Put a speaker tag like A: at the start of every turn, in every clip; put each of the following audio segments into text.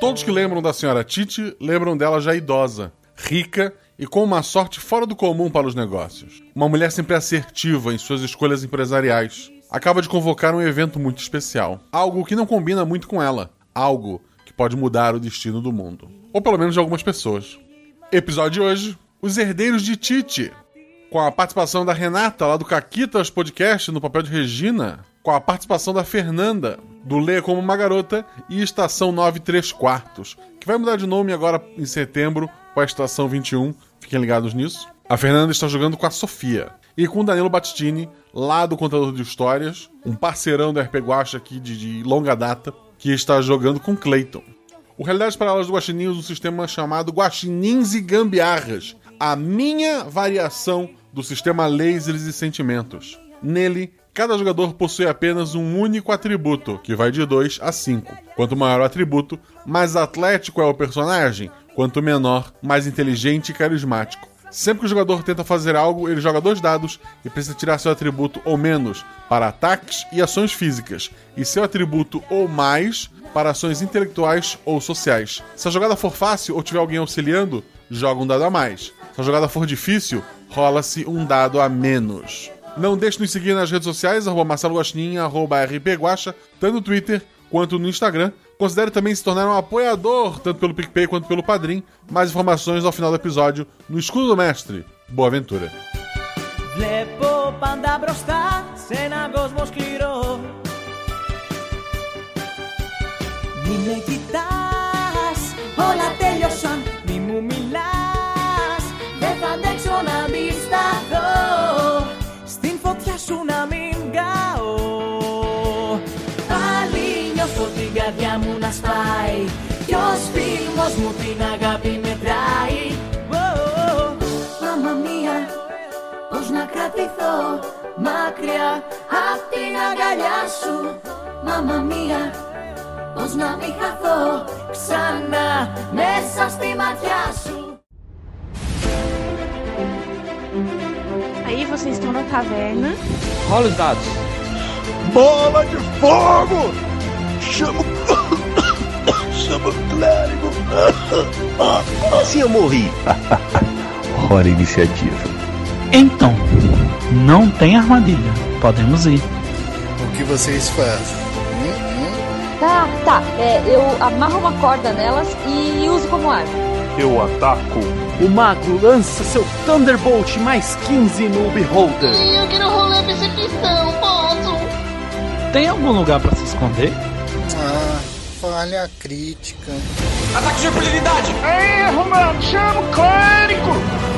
A: Todos que lembram da senhora Titi lembram dela já idosa, rica e com uma sorte fora do comum para os negócios. Uma mulher sempre assertiva em suas escolhas empresariais. Acaba de convocar um evento muito especial. Algo que não combina muito com ela. Algo que pode mudar o destino do mundo. Ou pelo menos de algumas pessoas. Episódio de hoje: Os Herdeiros de Titi. Com a participação da Renata, lá do Caquitas Podcast, no papel de Regina. Com a participação da Fernanda, do Lê como uma garota, e Estação 9 3 quartos, que vai mudar de nome agora em setembro com a Estação 21. Fiquem ligados nisso. A Fernanda está jogando com a Sofia. E com o Danilo Battistini, lá do Contador de Histórias, um parceirão do RP Guacha aqui de, de longa data, que está jogando com Clayton. O Realidades Paralelas do Guaxinim usa um sistema chamado Guaxinins e Gambiarras, a minha variação do sistema Lasers e Sentimentos. Nele, cada jogador possui apenas um único atributo, que vai de 2 a 5. Quanto maior o atributo, mais atlético é o personagem, quanto menor, mais inteligente e carismático. Sempre que o jogador tenta fazer algo, ele joga dois dados e precisa tirar seu atributo ou menos para ataques e ações físicas, e seu atributo ou mais para ações intelectuais ou sociais. Se a jogada for fácil ou tiver alguém auxiliando, joga um dado a mais. Se a jogada for difícil, rola-se um dado a menos. Não deixe de nos seguir nas redes sociais, arroba Marcelo Guaxinim, arroba rpguacha, tanto no Twitter quanto no Instagram. Considere também se tornar um apoiador, tanto pelo PicPay quanto pelo Padrim. Mais informações ao final do episódio no Escudo do Mestre. Boa aventura!
B: Βλέπω πάντα μπροστά σε έναν κόσμο σκληρό Μη με κοιτάς, Πώς να κρατηθώ μακριά απ' την αγκαλιά σου Μάμα μία, πώς να μην χαθώ ξανά μέσα στη ματιά σου
C: Aí vocês estão na taverna.
D: Rola os dados.
E: Bola de fogo! Chama o. Chama o clérigo! Assim eu morri. Hora iniciativa.
D: Então, não tem armadilha. Podemos ir.
E: O que vocês fazem?
F: Tá, tá. É, eu amarro uma corda nelas e uso como arma.
G: Eu ataco.
D: O mago lança seu Thunderbolt mais 15 no Beholder.
H: Eu quero rolar percepção, posso?
D: Tem algum lugar pra se esconder?
E: Ah, falha crítica.
G: Ataque de oportunidade!
E: Erro, mano! Chama o clérigo!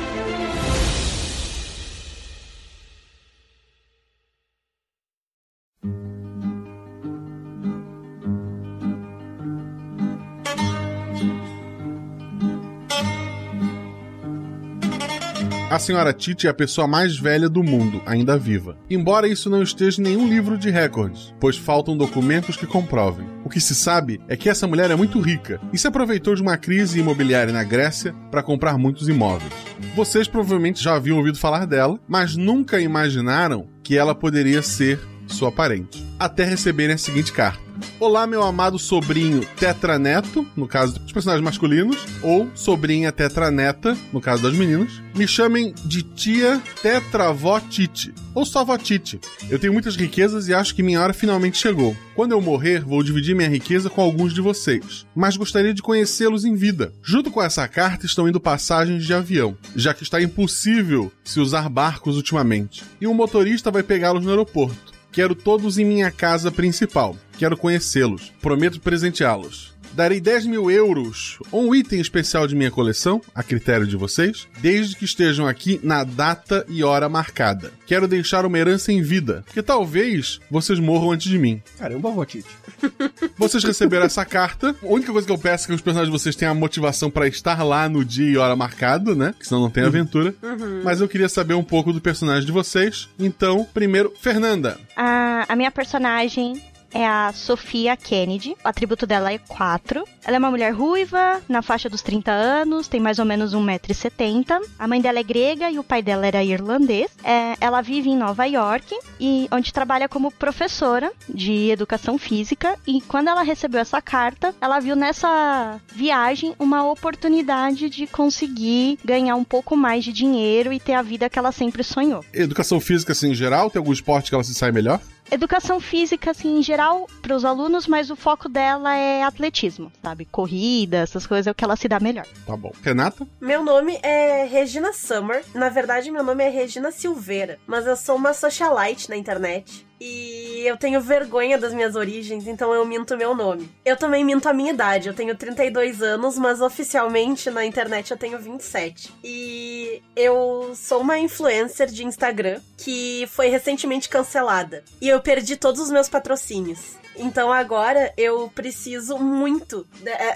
A: A senhora Titi é a pessoa mais velha do mundo, ainda viva. Embora isso não esteja em nenhum livro de recordes, pois faltam documentos que comprovem. O que se sabe é que essa mulher é muito rica e se aproveitou de uma crise imobiliária na Grécia para comprar muitos imóveis. Vocês provavelmente já haviam ouvido falar dela, mas nunca imaginaram que ela poderia ser sua parente. Até receberem a seguinte carta. Olá, meu amado sobrinho Tetraneto, no caso dos personagens masculinos, ou sobrinha Tetraneta, no caso das meninas. Me chamem de tia Tetravó Tite, ou só vó Tite. Eu tenho muitas riquezas e acho que minha hora finalmente chegou. Quando eu morrer, vou dividir minha riqueza com alguns de vocês, mas gostaria de conhecê-los em vida. Junto com essa carta estão indo passagens de avião, já que está impossível se usar barcos ultimamente. E um motorista vai pegá-los no aeroporto. Quero todos em minha casa principal. Quero conhecê-los. Prometo presenteá-los. Darei 10 mil euros ou um item especial de minha coleção, a critério de vocês, desde que estejam aqui na data e hora marcada. Quero deixar uma herança em vida, que talvez vocês morram antes de mim.
I: Caramba, Votite.
A: Vocês receberam essa carta. A única coisa que eu peço é que os personagens de vocês tenham a motivação para estar lá no dia e hora marcado, né? Que senão não tem aventura.
C: Uhum.
A: Mas eu queria saber um pouco do personagem de vocês. Então, primeiro, Fernanda.
C: A, a minha personagem
I: é a Sofia Kennedy. O atributo dela é 4. Ela é uma mulher ruiva, na faixa dos 30 anos, tem mais ou menos 1,70m. A mãe dela é grega e o pai dela era irlandês. É, ela vive em Nova York e onde trabalha como professora de educação física. E quando ela recebeu essa carta, ela viu nessa viagem uma oportunidade de conseguir ganhar um pouco mais de dinheiro e ter a vida que ela sempre sonhou.
A: Educação física, assim, em geral, tem algum esporte que ela se sai melhor?
I: Educação física, assim, em geral, para os alunos, mas o foco dela é atletismo, sabe? Corrida, essas coisas é o que ela se dá melhor.
A: Tá bom. Renata?
J: Meu nome é Regina Summer. Na verdade, meu nome é Regina Silveira, mas eu sou uma socialite na internet. E eu tenho vergonha das minhas origens, então eu minto meu nome. Eu também minto a minha idade. Eu tenho 32 anos, mas oficialmente na internet eu tenho 27. E eu sou uma influencer de Instagram que foi recentemente cancelada. E eu perdi todos os meus patrocínios. Então agora eu preciso muito.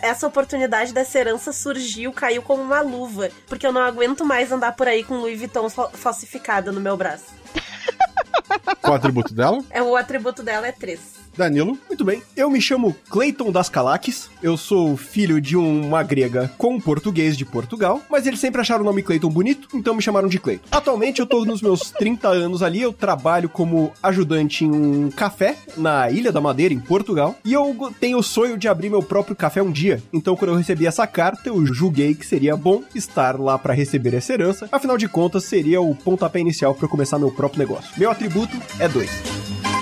J: Essa oportunidade dessa herança surgiu, caiu como uma luva. Porque eu não aguento mais andar por aí com Louis Vuitton falsificada no meu braço.
A: Qual o atributo dela?
J: É, o atributo dela é 3.
A: Danilo.
D: Muito bem. Eu me chamo Clayton das Calaques. Eu sou filho de uma grega com português de Portugal, mas eles sempre acharam o nome Clayton bonito, então me chamaram de Clayton. Atualmente eu tô nos meus 30 anos ali, eu trabalho como ajudante em um café na Ilha da Madeira, em Portugal, e eu tenho o sonho de abrir meu próprio café um dia. Então quando eu recebi essa carta, eu julguei que seria bom estar lá para receber essa herança. Afinal de contas, seria o pontapé inicial para eu começar meu próprio negócio. Meu atributo é 2.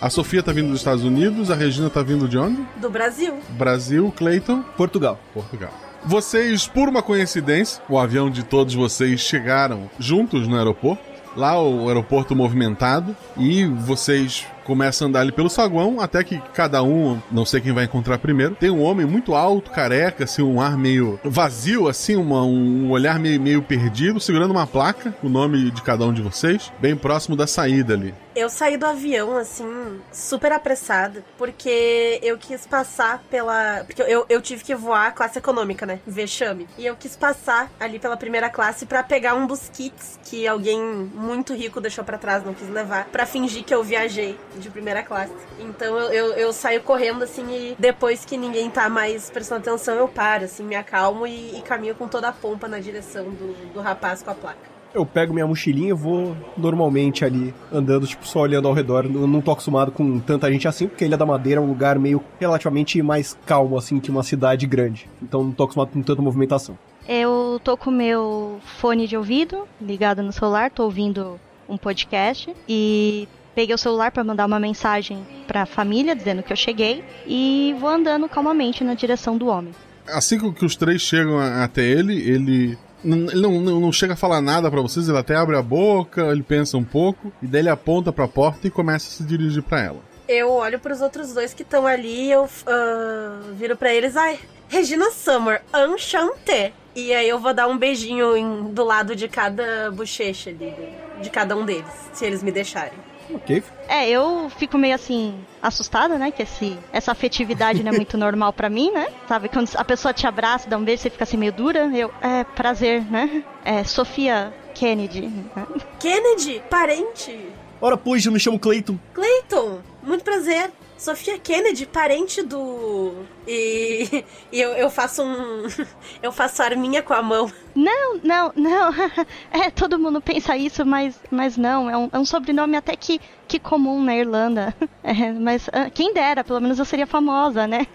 A: A Sofia tá vindo dos Estados Unidos, a Regina tá vindo de onde?
J: Do Brasil.
A: Brasil, Clayton?
D: Portugal.
A: Portugal. Vocês, por uma coincidência, o avião de todos vocês chegaram juntos no aeroporto. Lá o aeroporto movimentado e vocês começa a andar ali pelo saguão, até que cada um, não sei quem vai encontrar primeiro, tem um homem muito alto, careca, assim, um ar meio vazio, assim, uma, um olhar meio, meio perdido, segurando uma placa, o nome de cada um de vocês, bem próximo da saída ali.
J: Eu saí do avião, assim, super apressada, porque eu quis passar pela. Porque eu, eu tive que voar classe econômica, né? Vexame. E eu quis passar ali pela primeira classe para pegar um dos kits que alguém muito rico deixou para trás, não quis levar, para fingir que eu viajei de primeira classe. Então eu, eu, eu, saio correndo, assim, e depois que ninguém tá mais prestando atenção, eu paro, assim, me acalmo e, e caminho com toda a pompa na direção do, do rapaz com a placa
D: eu pego minha mochilinha e vou normalmente ali, andando, tipo, só olhando ao redor. Eu não tô acostumado com tanta gente assim, porque a Ilha da Madeira é um lugar meio relativamente mais calmo, assim, que uma cidade grande. Então não tô acostumado com tanta movimentação.
I: Eu tô com meu fone de ouvido ligado no celular, tô ouvindo um podcast e peguei o celular para mandar uma mensagem para a família dizendo que eu cheguei e vou andando calmamente na direção do homem.
A: Assim que os três chegam até ele, ele ele não, não, não, chega a falar nada para vocês, ele até abre a boca, ele pensa um pouco, e daí ele aponta para a porta e começa a se dirigir para ela.
J: Eu olho para os outros dois que estão ali e eu uh, viro para eles, ai, Regina Summer, enchanté. E aí eu vou dar um beijinho em, do lado de cada bochecha ali, de cada um deles, se eles me deixarem.
D: Ok.
I: É, eu fico meio assim, assustada, né? Que esse, essa afetividade não é muito normal para mim, né? Sabe, quando a pessoa te abraça, dá um beijo, você fica assim meio dura. Eu, é, prazer, né? É, Sofia Kennedy. Né?
J: Kennedy? Parente?
D: Ora, pois, eu me chamo Clayton.
J: Clayton, muito prazer. Sofia Kennedy, parente do. E, e eu, eu faço um. Eu faço arminha com a mão.
I: Não, não, não. É, todo mundo pensa isso, mas, mas não. É um, é um sobrenome até que, que comum na Irlanda. É, mas uh, quem dera, pelo menos eu seria famosa, né?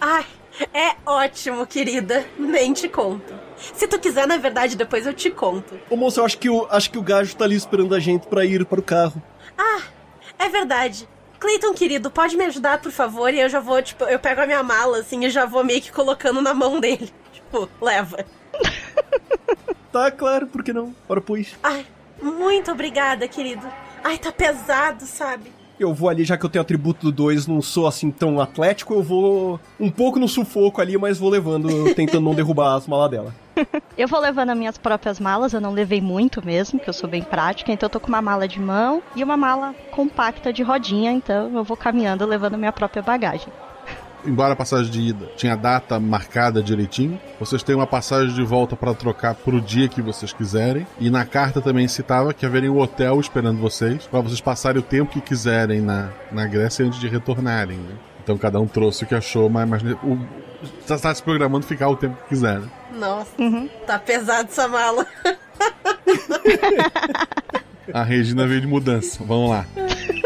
J: Ai, é ótimo, querida. Nem te conto. Se tu quiser, na verdade, depois eu te conto.
D: Ô moço, eu acho que o, acho que o gajo tá ali esperando a gente para ir para o carro.
J: Ah, é verdade. Cleiton, querido, pode me ajudar, por favor? E eu já vou, tipo, eu pego a minha mala, assim, e já vou meio que colocando na mão dele. Tipo, leva.
D: tá, claro, por que não? Ora, pois.
J: Ai, muito obrigada, querido. Ai, tá pesado, sabe?
D: Eu vou ali, já que eu tenho atributo do 2, não sou assim tão atlético, eu vou um pouco no sufoco ali, mas vou levando, tentando não derrubar as malas dela.
I: eu vou levando as minhas próprias malas, eu não levei muito mesmo, que eu sou bem prática, então eu tô com uma mala de mão e uma mala compacta de rodinha, então eu vou caminhando levando minha própria bagagem.
A: Embora a passagem de ida tinha data marcada direitinho, vocês têm uma passagem de volta para trocar pro dia que vocês quiserem. E na carta também citava que haveria um hotel esperando vocês, para vocês passarem o tempo que quiserem na, na Grécia antes de retornarem. Né? Então cada um trouxe o que achou, mas, mas o, tá, tá se programando ficar o tempo que quiser. Né?
J: Nossa, tá pesado essa mala.
A: A Regina veio de mudança. Vamos lá.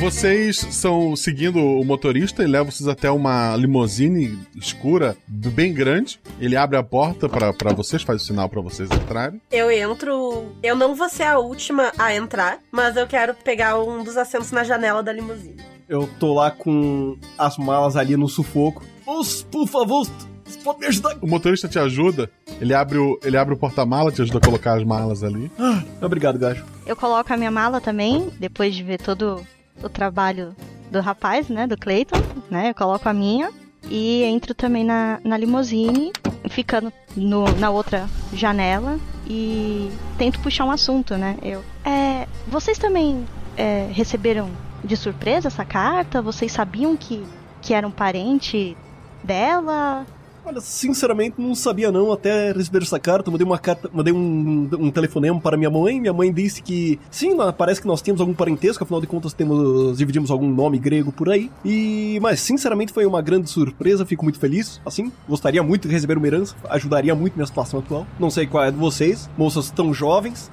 A: Vocês são seguindo o motorista e leva vocês até uma limousine escura, bem grande. Ele abre a porta para vocês, faz o sinal para vocês entrarem.
J: Eu entro. Eu não vou ser a última a entrar, mas eu quero pegar um dos assentos na janela da limusine.
D: Eu tô lá com as malas ali no sufoco. Moço, por favor, você pode me ajudar?
A: O motorista te ajuda, ele abre o, ele abre o porta-mala, te ajuda a colocar as malas ali.
D: Ah, obrigado, Gajo.
I: Eu coloco a minha mala também, depois de ver todo o trabalho do rapaz, né, do Clayton, né, eu coloco a minha e entro também na, na limusine, ficando no, na outra janela e tento puxar um assunto, né, eu... É, vocês também é, receberam de surpresa essa carta? Vocês sabiam que, que era um parente dela?
D: Olha, sinceramente não sabia não, até receber essa carta, mandei uma carta, mandei um, um telefonema para minha mãe, minha mãe disse que sim, parece que nós temos algum parentesco, afinal de contas temos, dividimos algum nome grego por aí, e, mas sinceramente foi uma grande surpresa, fico muito feliz, assim, gostaria muito de receber uma herança, ajudaria muito minha situação atual, não sei qual é de vocês, moças tão jovens,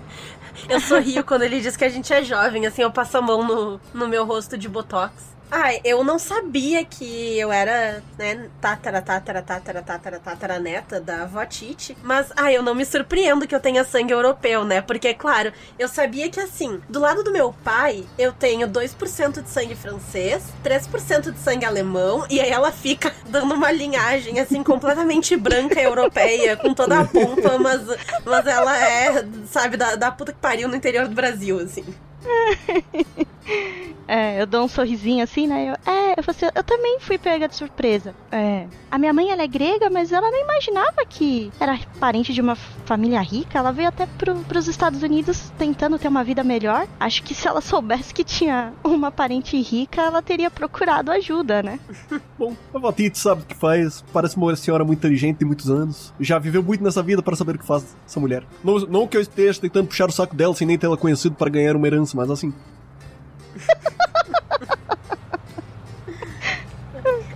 J: Eu sorrio quando ele diz que a gente é jovem, assim, eu passo a mão no, no meu rosto de botox. Ai, eu não sabia que eu era, né, tatara, tatara, tatara, tatara, tatara neta da avó Tite. Mas, ai, eu não me surpreendo que eu tenha sangue europeu, né? Porque, claro, eu sabia que, assim, do lado do meu pai, eu tenho 2% de sangue francês, 3% de sangue alemão, e aí ela fica dando uma linhagem, assim, completamente branca europeia, com toda a pompa, mas, mas ela é, sabe, da, da puta que pariu no interior do Brasil, assim.
I: É, eu dou um sorrisinho assim, né? Eu, é, eu, assim, eu também fui pega de surpresa. É, a minha mãe, ela é grega, mas ela não imaginava que era parente de uma família rica. Ela veio até pro, pros Estados Unidos tentando ter uma vida melhor. Acho que se ela soubesse que tinha uma parente rica, ela teria procurado ajuda, né?
D: Bom, a Vatite sabe o que faz, parece uma senhora muito inteligente, tem muitos anos. Já viveu muito nessa vida para saber o que faz essa mulher. Não, não que eu esteja tentando puxar o saco dela sem nem tê-la conhecido para ganhar uma herança, mas assim,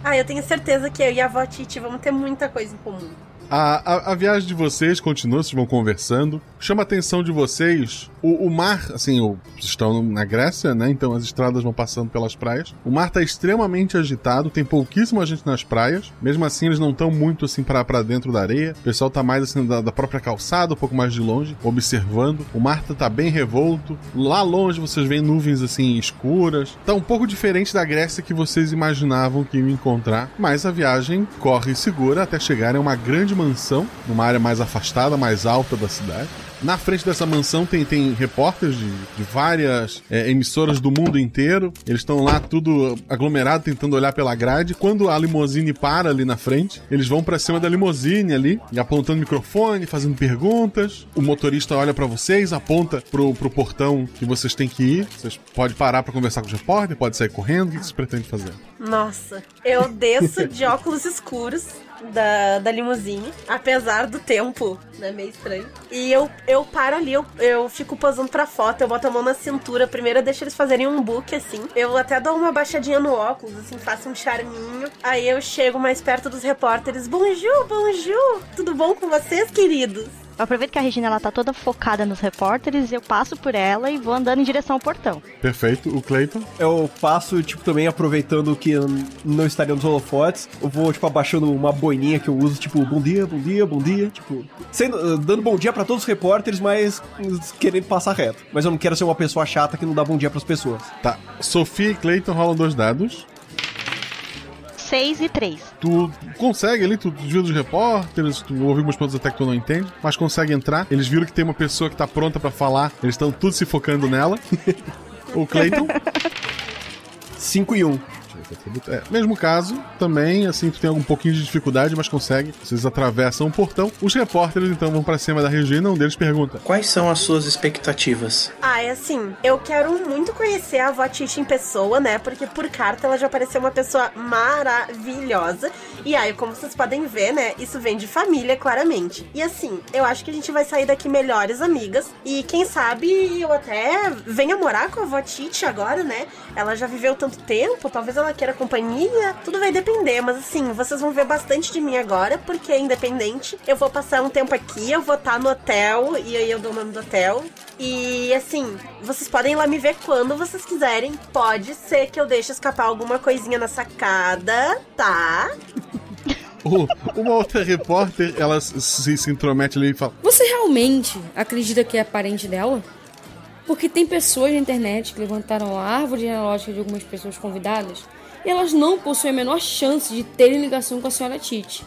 J: Ah, eu tenho certeza que eu e a avó Titi vamos ter muita coisa em comum.
A: A, a, a, viagem de vocês continua, vocês vão conversando. Chama a atenção de vocês o, o mar, assim, o, estão na Grécia, né? Então as estradas vão passando pelas praias. O mar tá extremamente agitado, tem pouquíssima gente nas praias. Mesmo assim, eles não estão muito assim para dentro da areia. O pessoal tá mais assim da, da, própria calçada, um pouco mais de longe, observando. O mar tá, tá bem revolto. Lá longe vocês veem nuvens assim escuras. Tá um pouco diferente da Grécia que vocês imaginavam que iam encontrar. Mas a viagem corre segura até chegarem a uma grande mansão, numa área mais afastada, mais alta da cidade. Na frente dessa mansão tem, tem repórteres de, de várias é, emissoras do mundo inteiro. Eles estão lá tudo aglomerado, tentando olhar pela grade. Quando a limusine para ali na frente, eles vão para cima da limusine ali, apontando microfone, fazendo perguntas. O motorista olha para vocês, aponta pro, pro portão que vocês têm que ir. Vocês podem parar para conversar com o repórter, pode sair correndo. O que vocês pretendem fazer?
J: Nossa, eu desço de óculos escuros da, da limusine, apesar do tempo, né, meio estranho. E eu, eu paro ali, eu, eu fico posando pra foto, eu boto a mão na cintura, primeiro eu deixo eles fazerem um book, assim. Eu até dou uma baixadinha no óculos, assim, faço um charminho. Aí eu chego mais perto dos repórteres. Bonjour, bonjour! Tudo bom com vocês, queridos?
I: Eu aproveito que a Regina ela tá toda focada nos repórteres, eu passo por ela e vou andando em direção ao portão.
A: Perfeito. O Clayton?
D: Eu passo, tipo, também aproveitando que não estaria nos holofotes, eu vou, tipo, abaixando uma boininha que eu uso, tipo, bom dia, bom dia, bom dia, tipo, sendo, dando bom dia para todos os repórteres, mas querendo passar reto. Mas eu não quero ser uma pessoa chata que não dá bom dia para as pessoas.
A: Tá. Sofia e Clayton rolam dois dados.
I: 6 e 3.
A: Tu consegue ali, tu desvia dos repórteres, tu ouve algumas coisas até que tu não entende, mas consegue entrar. Eles viram que tem uma pessoa que tá pronta para falar, eles estão tudo se focando nela. o Clayton.
D: 5 e 1. Um.
A: É, mesmo caso, também, assim, tu tem um pouquinho de dificuldade, mas consegue. Vocês atravessam o portão. Os repórteres, então, vão pra cima da Regina. Um deles pergunta:
K: Quais são as suas expectativas?
J: Ah, é assim, eu quero muito conhecer a avó Titi em pessoa, né? Porque por carta ela já pareceu uma pessoa maravilhosa. E aí, como vocês podem ver, né? Isso vem de família, claramente. E assim, eu acho que a gente vai sair daqui melhores amigas. E quem sabe eu até venha morar com a avó Titi agora, né? Ela já viveu tanto tempo, talvez ela queira companhia. Tudo vai depender, mas assim, vocês vão ver bastante de mim agora, porque independente, eu vou passar um tempo aqui, eu vou estar no hotel, e aí eu dou o nome do hotel. E assim, vocês podem ir lá me ver quando vocês quiserem. Pode ser que eu deixe escapar alguma coisinha na sacada, tá?
A: Uma outra repórter, ela se, se intromete ali e fala:
L: Você realmente acredita que é parente dela? Porque tem pessoas na internet que levantaram a árvore genealógica de algumas pessoas convidadas e elas não possuem a menor chance de terem ligação com a senhora Tite.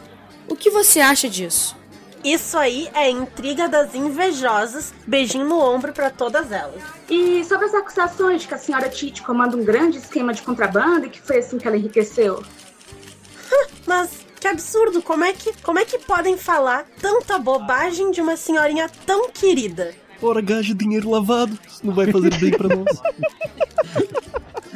L: O que você acha disso?
J: Isso aí é intriga das invejosas, beijinho no ombro pra todas elas.
M: E sobre as acusações de que a senhora Tite comanda um grande esquema de contrabando e que foi assim que ela enriqueceu?
J: Mas que absurdo, como é que, como é que podem falar tanta bobagem de uma senhorinha tão querida?
D: Ora, gajo, dinheiro lavado. Isso não vai fazer bem pra nós.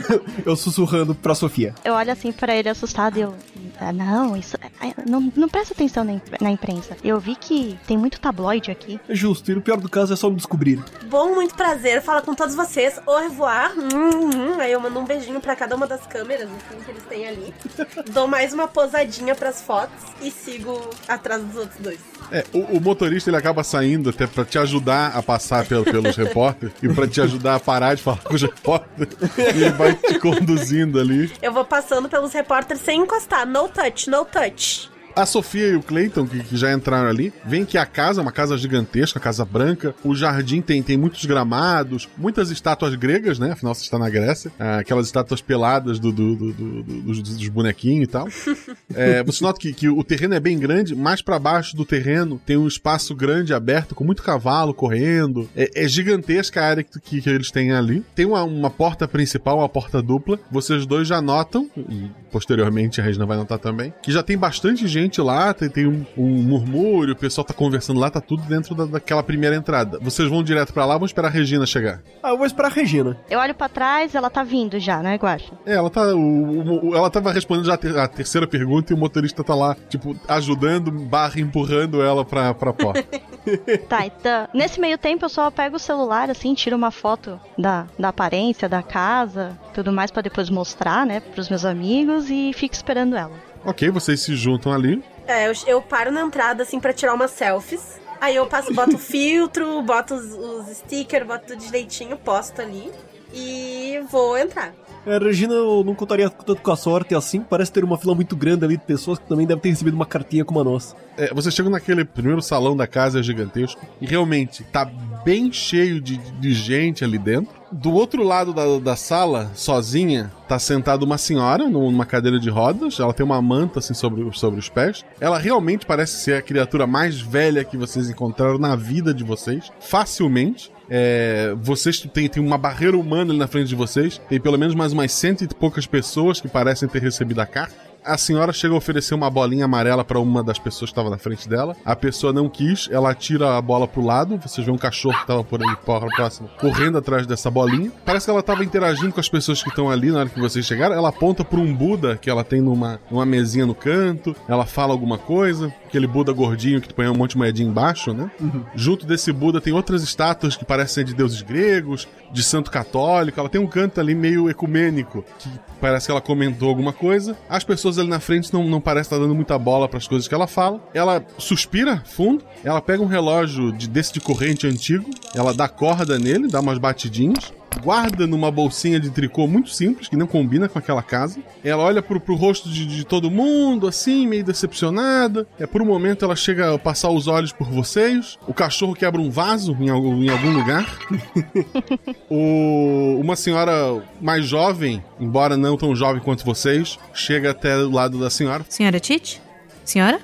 D: Eu sussurrando pra Sofia.
I: Eu olho assim pra ele assustado e eu. "Ah, não, isso. ah, Não, não presta atenção na, imp- na imprensa. Eu vi que tem muito tabloide aqui.
D: É justo, e no pior do caso é só me descobrir.
J: Bom, muito prazer falar com todos vocês. Au revoir. Hum, hum. Aí eu mando um beijinho pra cada uma das câmeras assim, que eles têm ali. Dou mais uma posadinha pras fotos e sigo atrás dos outros dois.
A: É, o, o motorista ele acaba saindo até pra te ajudar a passar pelo- pelos repórteres e pra te ajudar a parar de falar com os repórteres. E ele vai te conduzindo ali.
J: Eu vou passando pelos repórteres sem encostar. No touch, no touch.
A: A Sofia e o Clayton, que, que já entraram ali, veem que a casa é uma casa gigantesca, casa branca. O jardim tem, tem muitos gramados, muitas estátuas gregas, né? Afinal, você está na Grécia. Ah, aquelas estátuas peladas do, do- do- do- do- dos, bonequinhos e tal. É, você nota que, que o terreno é bem grande, mais pra baixo do terreno tem um espaço grande aberto, com muito cavalo correndo. É, é gigantesca a área que, que- que eles têm ali. Tem uma, uma porta principal, uma porta dupla. Vocês dois já notam, e posteriormente a Regina vai notar também, que já tem bastante gente lá, tem, tem um, um murmúrio, o pessoal tá conversando lá, tá tudo dentro da- daquela primeira entrada. Vocês vão direto pra lá, vão esperar a Regina chegar.
D: Ah, eu vou esperar a Regina.
I: Eu olho pra trás, ela tá vindo já, né, Guaxa?
A: É, ela tá. O, o- ela tava respondendo já a, ter- a terceira pergunta e o motorista tá lá, tipo, ajudando, barra empurrando ela pra, pra porta.
I: Tá, então. Nesse meio tempo eu só pego o celular, assim, tiro uma foto da, da aparência, da casa, tudo mais pra depois mostrar, né, pros meus amigos e fico esperando ela.
A: Ok, vocês se juntam ali.
J: É, eu, eu paro na entrada, assim, pra tirar umas selfies. Aí eu passo, boto o filtro, boto os, os stickers, boto tudo direitinho, posto ali. E vou entrar.
D: É, Regina, eu não contaria tanto com a sorte assim. Parece ter uma fila muito grande ali de pessoas que também devem ter recebido uma cartinha como a nossa.
A: É, vocês chegam naquele primeiro salão da casa é gigantesco e realmente tá bem cheio de, de gente ali dentro. Do outro lado da, da sala, sozinha, tá sentada uma senhora numa cadeira de rodas. Ela tem uma manta assim sobre, sobre os pés. Ela realmente parece ser a criatura mais velha que vocês encontraram na vida de vocês, facilmente. É, vocês têm, uma barreira humana ali na frente de vocês. Tem pelo menos mais umas cento e poucas pessoas que parecem ter recebido a carta. A senhora chega a oferecer uma bolinha amarela pra uma das pessoas que estava na frente dela. A pessoa não quis, ela tira a bola pro lado. Vocês vê um cachorro que tava por aí porra, próximo, correndo atrás dessa bolinha. Parece que ela tava interagindo com as pessoas que estão ali na hora que vocês chegaram. Ela aponta pra um Buda que ela tem numa, numa mesinha no canto. Ela fala alguma coisa. Aquele Buda gordinho que tu põe um monte de moedinha embaixo, né? Junto desse Buda tem outras estátuas que parecem ser de deuses gregos, de santo católico. Ela tem um canto ali meio ecumênico, que parece que ela comentou alguma coisa. As pessoas ali na frente não, não parecem estar dando muita bola para as coisas que ela fala. Ela suspira fundo, ela pega um relógio de, desse de corrente antigo, ela dá corda nele, dá umas batidinhas. Guarda numa bolsinha de tricô muito simples, que não combina com aquela casa. Ela olha pro, pro rosto de, de todo mundo, assim, meio decepcionada. É, por um momento ela chega a passar os olhos por vocês. O cachorro quebra um vaso em, algum- em algum lugar. O- uma senhora mais jovem, embora não tão jovem quanto vocês, chega até o lado da senhora.
N: Senhora Tite? Senhora?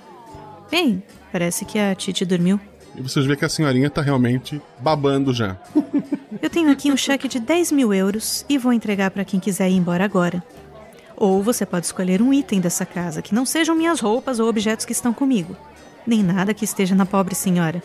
N: Bem, parece que a Tite dormiu.
A: E vocês veem que a senhorinha tá realmente babando já.
N: Eu tenho aqui um cheque de 10 mil euros e vou entregar para quem quiser ir embora agora. Ou você pode escolher um item dessa casa que não sejam minhas roupas ou objetos que estão comigo, nem nada que esteja na pobre senhora.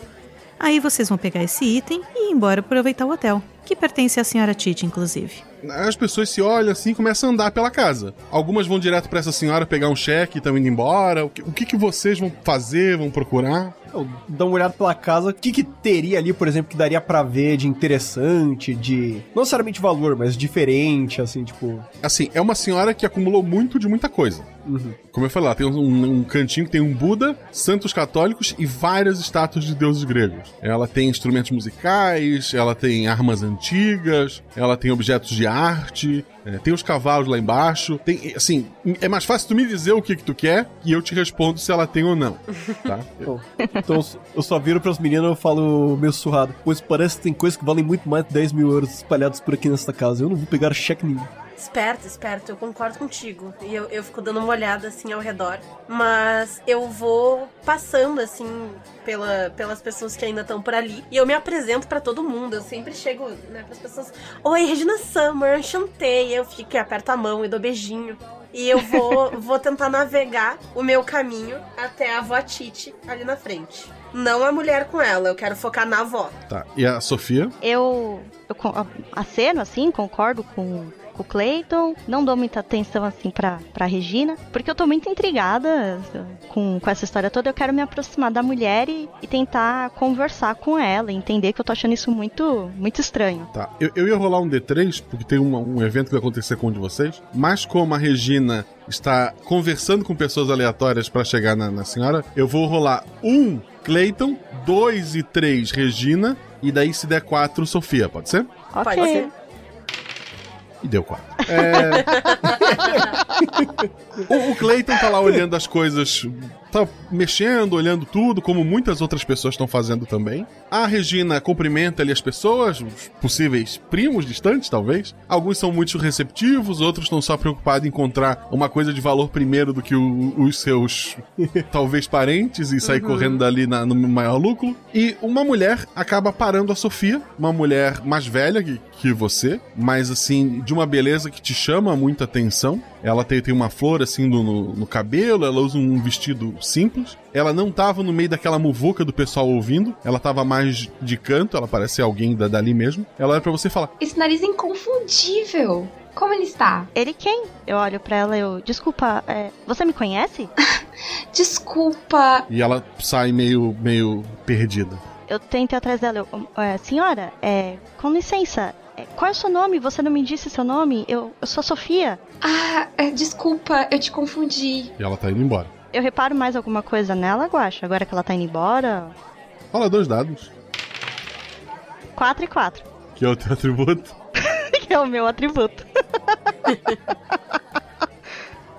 N: Aí vocês vão pegar esse item e ir embora aproveitar o hotel, que pertence à senhora Tite, inclusive.
A: As pessoas se olham assim e começam a andar pela casa. Algumas vão direto pra essa senhora pegar um cheque e estão indo embora. O que, o que, que vocês vão fazer, vão procurar?
D: Eu dou uma olhada pela casa, o que, que teria ali, por exemplo, que daria pra ver de interessante, de. Não necessariamente valor, mas diferente, assim, tipo.
A: Assim, é uma senhora que acumulou muito de muita coisa.
D: Uhum.
A: Como eu falei, ela tem um, um cantinho que tem um Buda, santos católicos e várias estátuas de deuses gregos. Ela tem instrumentos musicais, ela tem armas antigas, ela tem objetos de arte, é, tem os cavalos lá embaixo. Tem, assim, é mais fácil tu me dizer o que, que tu quer e eu te respondo se ela tem ou não. Tá?
D: Então eu só viro pras meninas e falo meio surrado. Pois parece que tem coisas que valem muito mais de 10 mil euros espalhados por aqui nessa casa. Eu não vou pegar cheque nenhum.
J: Esperto, esperto, eu concordo contigo. E eu, eu fico dando uma olhada assim ao redor. Mas eu vou passando assim pela, pelas pessoas que ainda estão por ali. E eu me apresento pra todo mundo. Eu sempre chego, né, pras pessoas. Oi, Regina Summer, chantei. Eu fico aperto a mão e dou beijinho. E eu vou, vou tentar navegar o meu caminho até a avó Titi ali na frente. Não a mulher com ela, eu quero focar na avó.
A: Tá. E a Sofia?
I: Eu, eu aceno, assim, concordo com, com o Clayton. Não dou muita atenção, assim, pra, pra Regina. Porque eu tô muito intrigada com, com essa história toda. Eu quero me aproximar da mulher e, e tentar conversar com ela. Entender que eu tô achando isso muito, muito estranho.
A: Tá. Eu, eu ia rolar um D3, porque tem uma- um evento que vai acontecer com um de vocês. Mas como a Regina está conversando com pessoas aleatórias pra chegar na, na senhora, eu vou rolar um Clayton, dois e três Regina, e daí se der quatro, Sofia, pode ser?
J: Pode ser.
A: E deu quatro. É... o, o Clayton tá lá olhando as coisas, tá mexendo, olhando tudo, como muitas outras pessoas estão fazendo também. A Regina cumprimenta ali as pessoas, os possíveis primos distantes, talvez. Alguns são muito receptivos, outros estão só preocupados em encontrar uma coisa de valor primeiro do que o- os seus, talvez, parentes e sair
O: Uhum.
A: correndo dali na- no maior lucro. E uma mulher acaba parando a Sofia, uma mulher mais velha que, que você, mas assim, de uma beleza que te chama muita atenção. Ela tem, tem uma flor assim no, no- no cabelo, ela usa um vestido simples. Ela não tava no meio daquela muvuca do pessoal ouvindo, ela tava mais de canto, ela parece ser alguém da, dali mesmo. Ela olha pra você e fala:
O: Esse nariz é inconfundível. Como ele está?
I: Ele quem? Eu olho pra ela e eu. Desculpa, é, você me conhece?
O: Desculpa.
A: E ela sai meio, meio perdida.
I: Eu tento ir atrás dela. Eu, é, senhora, é, com licença. é, qual é o seu nome? Você não me disse seu nome? Eu, eu sou a Sofia.
O: Ah, é, desculpa, eu te confundi.
A: E ela tá indo embora.
I: Eu reparo mais alguma coisa nela, Guacha? Agora que ela tá indo embora?
A: Fala dois dados,
I: 4 e 4.
A: que é o teu atributo.
I: que é o meu atributo.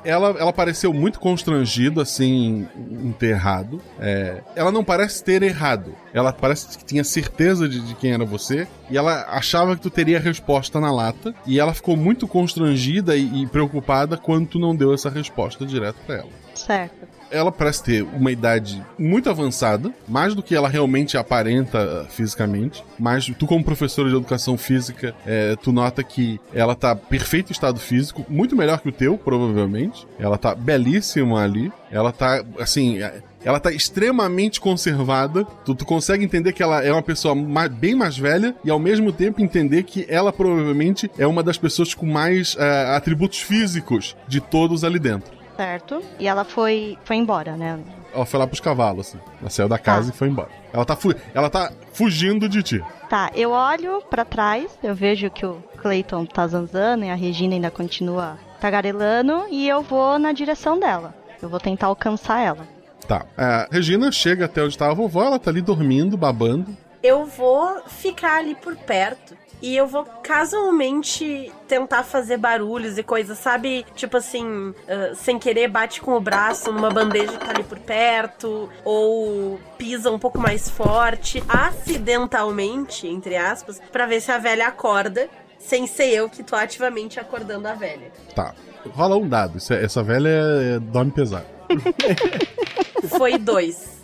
A: ela, ela pareceu muito constrangida, assim, em ter errado. É, ela não parece ter errado. Ela parece que tinha certeza de, de quem era você. E ela achava que tu teria a resposta na lata. E ela ficou muito constrangida e, e preocupada quando tu não deu essa resposta direto pra ela.
I: Certo.
A: Ela parece ter uma idade muito avançada, mais do que ela realmente aparenta uh, fisicamente. Mas tu, como professora de educação física, é, tu nota que ela tá perfeito estado físico, muito melhor que o teu, provavelmente. Ela tá belíssima ali. Ela tá, assim, é, ela tá extremamente conservada. Tu, tu consegue entender que ela é uma pessoa ma- bem mais velha e ao mesmo tempo entender que ela provavelmente é uma das pessoas com mais eh, atributos físicos de todos ali dentro.
I: Certo. E ela foi, foi embora, né?
A: Ela foi lá pros cavalos, assim. Ela saiu da casa e foi embora. Ela tá, fu ela tá fugindo de ti.
I: Tá, eu olho pra trás, eu vejo que o Clayton tá zanzando e a Regina ainda continua tagarelando e eu vou na direção dela. Eu vou tentar alcançar ela.
A: Tá. A Regina chega até onde tá a vovó, ela tá ali dormindo, babando.
J: Eu vou ficar ali por perto. E eu vou casualmente tentar fazer barulhos e coisas, sabe? Tipo assim, ah, sem querer bate com o braço numa bandeja que tá ali por perto, ou pisa um pouco mais forte, acidentalmente, entre aspas, pra ver se a velha acorda, sem ser eu que tô ativamente acordando a velha.
A: Tá. Rola um dado. É- essa velha é, dorme pesado.
J: Foi dois.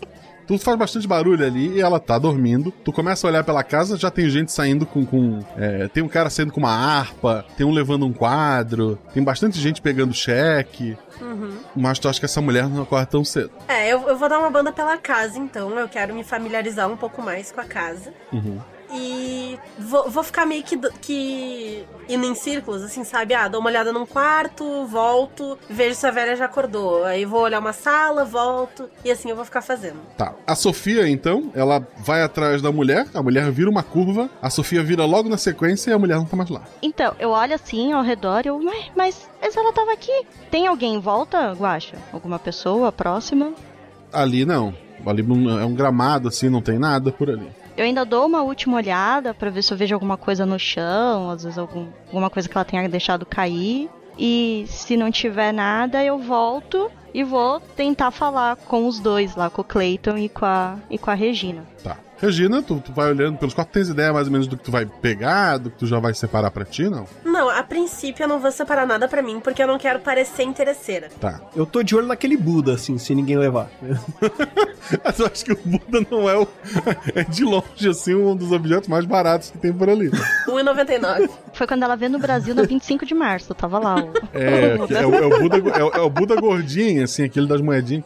A: Tu faz bastante barulho ali e ela tá dormindo. Tu começa a olhar pela casa, já tem gente saindo com. com é, tem um cara saindo com uma harpa, tem um levando um quadro, tem bastante gente pegando cheque.
J: Uhum.
A: Mas tu acha que essa mulher não acorda tão cedo.
J: É, eu, eu vou dar uma banda pela casa, então. Eu quero me familiarizar um pouco mais com a casa.
A: Uhum.
J: E vou, vou ficar meio que, que indo em círculos, assim, sabe? Ah, dou uma olhada num quarto, volto, vejo se a velha já acordou. Aí vou olhar uma sala, volto, e assim eu vou ficar fazendo.
A: Tá. A Sofia, então, ela vai atrás da mulher, a mulher vira uma curva, a Sofia vira logo na sequência e a mulher não tá mais lá.
I: Então, eu olho assim ao redor e eu, mas, mas, mas ela tava aqui. Tem alguém em volta, Guaxa? Alguma pessoa próxima?
A: Ali não. Ali não- é um gramado, assim, não tem nada por ali.
I: Eu ainda dou uma última olhada pra ver se eu vejo alguma coisa no chão, às vezes algum, alguma coisa que ela tenha deixado cair. E se não tiver nada, eu volto e vou tentar falar com os dois lá, com o Clayton e com a, e com a Regina.
A: Tá. Regina, tu, tu vai olhando pelos quatro, tens ideia mais ou menos do que tu vai pegar, do que tu já vai separar pra ti, não?
J: Não, a princípio eu não vou separar nada pra mim, porque eu não quero parecer interesseira.
A: Tá.
D: Eu tô de olho naquele Buda, assim, se ninguém levar.
A: Mas eu acho que o Buda não é o. É de longe, assim, um dos objetos mais baratos que tem por ali.
J: 1,99.
I: Foi quando ela veio no Brasil no 25 de março, tava lá. O...
A: É, é, o, é o Buda, é, o- é o Buda gordinho, assim, aquele das moedinhas.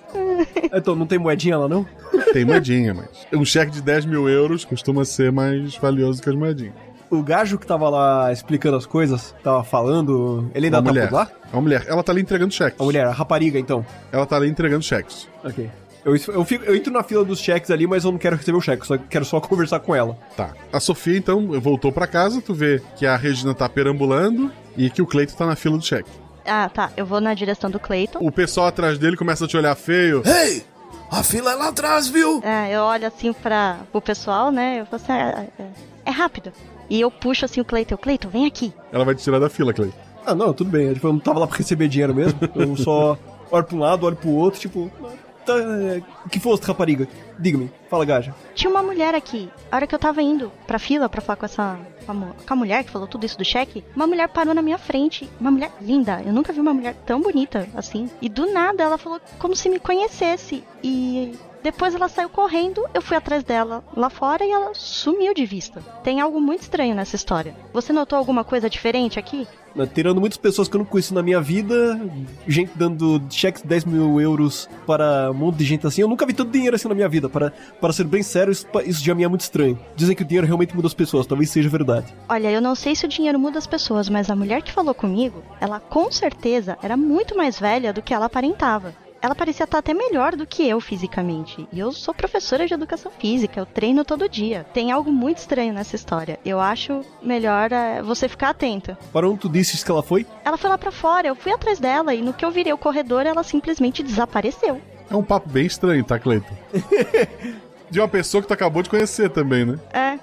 D: Então, não tem moedinha lá, não?
A: Tem moedinha, mas. Um cheque de 10 mil euros costuma ser mais valioso que as moedinhas.
D: O gajo que tava lá explicando as coisas, tava falando, ele ainda
A: Uma
D: tá
A: mulher.
D: por lá?
A: É uma mulher. Ela tá ali entregando cheques.
D: A mulher, a rapariga, então.
A: Ela tá ali entregando cheques.
D: Ok. Eu, eu, fico- eu entro na fila dos cheques ali, mas eu não quero receber o cheque, só quero só conversar com ela.
A: Tá. A Sofia, então, voltou pra casa, tu vê que a Regina tá perambulando e que o Cleito tá na fila do cheque.
I: Ah, tá. Eu vou na direção do Clayton.
A: O pessoal atrás dele começa a te olhar feio.
P: Ei! A fila é lá atrás, viu?
I: É, eu olho assim pra, pro pessoal, né? Eu falo assim, é, é- é rápido. E eu puxo assim o Clayton. Clayton, vem aqui.
A: Ela vai te tirar da fila, Cleito.
D: Ah, não, tudo bem. Tipo, eu não tava lá pra receber dinheiro mesmo. Eu só olho pra um lado, olho pro outro, tipo. Tá, é, que foste, rapariga? Diga-me. Fala, gaja.
I: Tinha uma mulher aqui. A hora que eu tava indo pra fila pra falar com essa. Com a, com a mulher que falou tudo isso do cheque, uma mulher parou na minha frente. Uma mulher linda. Eu nunca vi uma mulher tão bonita assim. E do nada ela falou como se me conhecesse. E depois ela saiu correndo, eu fui atrás dela lá fora e ela sumiu de vista. Tem algo muito estranho nessa história. Você notou alguma coisa diferente aqui?
D: Né, Tirando muitas pessoas que eu não conheço na minha vida, gente dando cheques de 10 mil euros para um monte de gente assim. Eu nunca vi tanto dinheiro assim na minha vida. Para, para ser bem sério, isso, isso já me é muito estranho. Dizem que o dinheiro realmente muda as pessoas, talvez seja verdade.
I: Olha, eu não sei se o dinheiro muda as pessoas, mas a mulher que falou comigo, ela com certeza era muito mais velha do que ela aparentava. Ela parecia estar até melhor do que eu fisicamente. E eu sou professora de educação física, eu treino todo dia. Tem algo muito estranho nessa história. Eu acho melhor é, você ficar atenta.
D: Para onde tu disses que ela foi?
I: Ela foi lá pra fora, eu fui atrás dela e no que eu virei o corredor, ela simplesmente desapareceu.
A: É um papo bem estranho, tá, Cleiton? de uma pessoa que tu acabou de conhecer também, né?
I: É.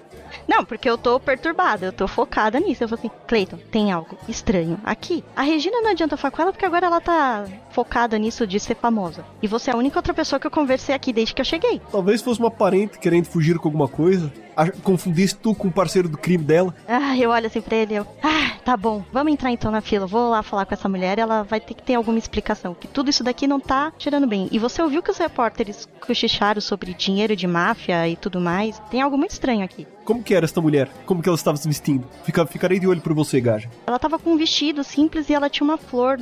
I: Não, porque eu tô perturbada, eu tô focada nisso. Eu falei assim, Cleiton, tem algo estranho aqui. A Regina não adianta falar com ela porque agora ela tá focada nisso de ser famosa. E você é a única outra pessoa que eu conversei aqui desde que eu cheguei.
D: Talvez fosse uma parente querendo fugir com alguma coisa. Confundisse tu com o parceiro do crime dela.
I: Ah, eu olho assim pra ele eu. Ah, tá bom, vamos entrar então na fila. Vou lá falar com essa mulher ela vai ter que ter alguma explicação. Que tudo isso daqui não tá tirando bem. E você ouviu que os repórteres cochicharam sobre dinheiro de máfia e tudo mais? Tem algo muito estranho aqui.
D: Como que era esta mulher? Como que ela estava se vestindo? Fica, ficarei de olho por você, gaja.
I: Ela tava com um vestido simples e ela tinha uma flor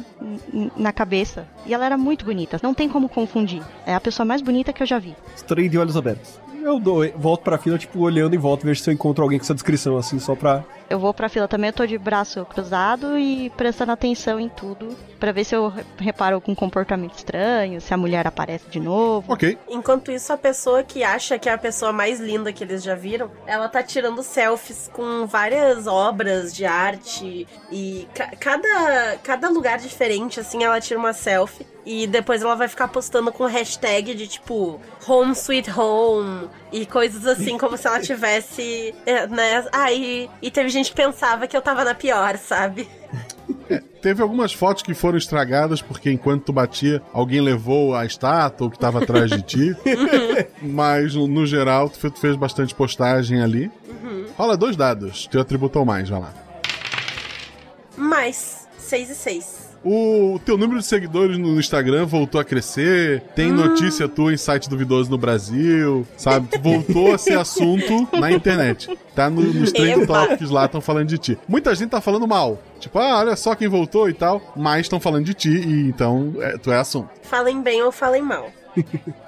I: na cabeça. E ela era muito bonita. Não tem como confundir. É a pessoa mais bonita que eu já vi.
D: Estarei de olhos abertos. Eu dou, volto pra fila, tipo, olhando em volta, vejo se eu encontro alguém com essa descrição, assim, só pra.
I: Eu vou pra fila também, eu tô de braço cruzado e prestando atenção em tudo. Pra ver se eu re- reparo algum comportamento estranho, se a mulher aparece de novo.
A: Ok.
J: Enquanto isso, a pessoa que acha que é a pessoa mais linda que eles já viram, ela tá tirando selfies com várias obras de arte e ca- cada, cada lugar diferente, assim, ela tira uma selfie. E depois ela vai ficar postando com hashtag de tipo Home Sweet Home e coisas assim, como se ela tivesse. é, né? Ah, e, e teve gente que pensava que eu tava na pior, sabe?
A: Teve algumas fotos que foram estragadas porque enquanto tu batia, alguém levou a estátua que tava atrás de ti. Mas no, geral, tu fe- tu fez bastante postagem ali. Rola dois dados, teu atributo ao mais, vai lá.
J: Mais 6 e 6.
A: O teu número de seguidores no Instagram voltou a crescer, tem notícia tua em site duvidoso no Brasil, sabe? Voltou a ser assunto na internet. Tá no, nos trend topics lá, estão falando de ti. Muita gente tá falando mal. Tipo, ah, olha só quem voltou e tal. Mas estão falando de ti e então é, tu é assunto.
J: Falem bem ou falem mal.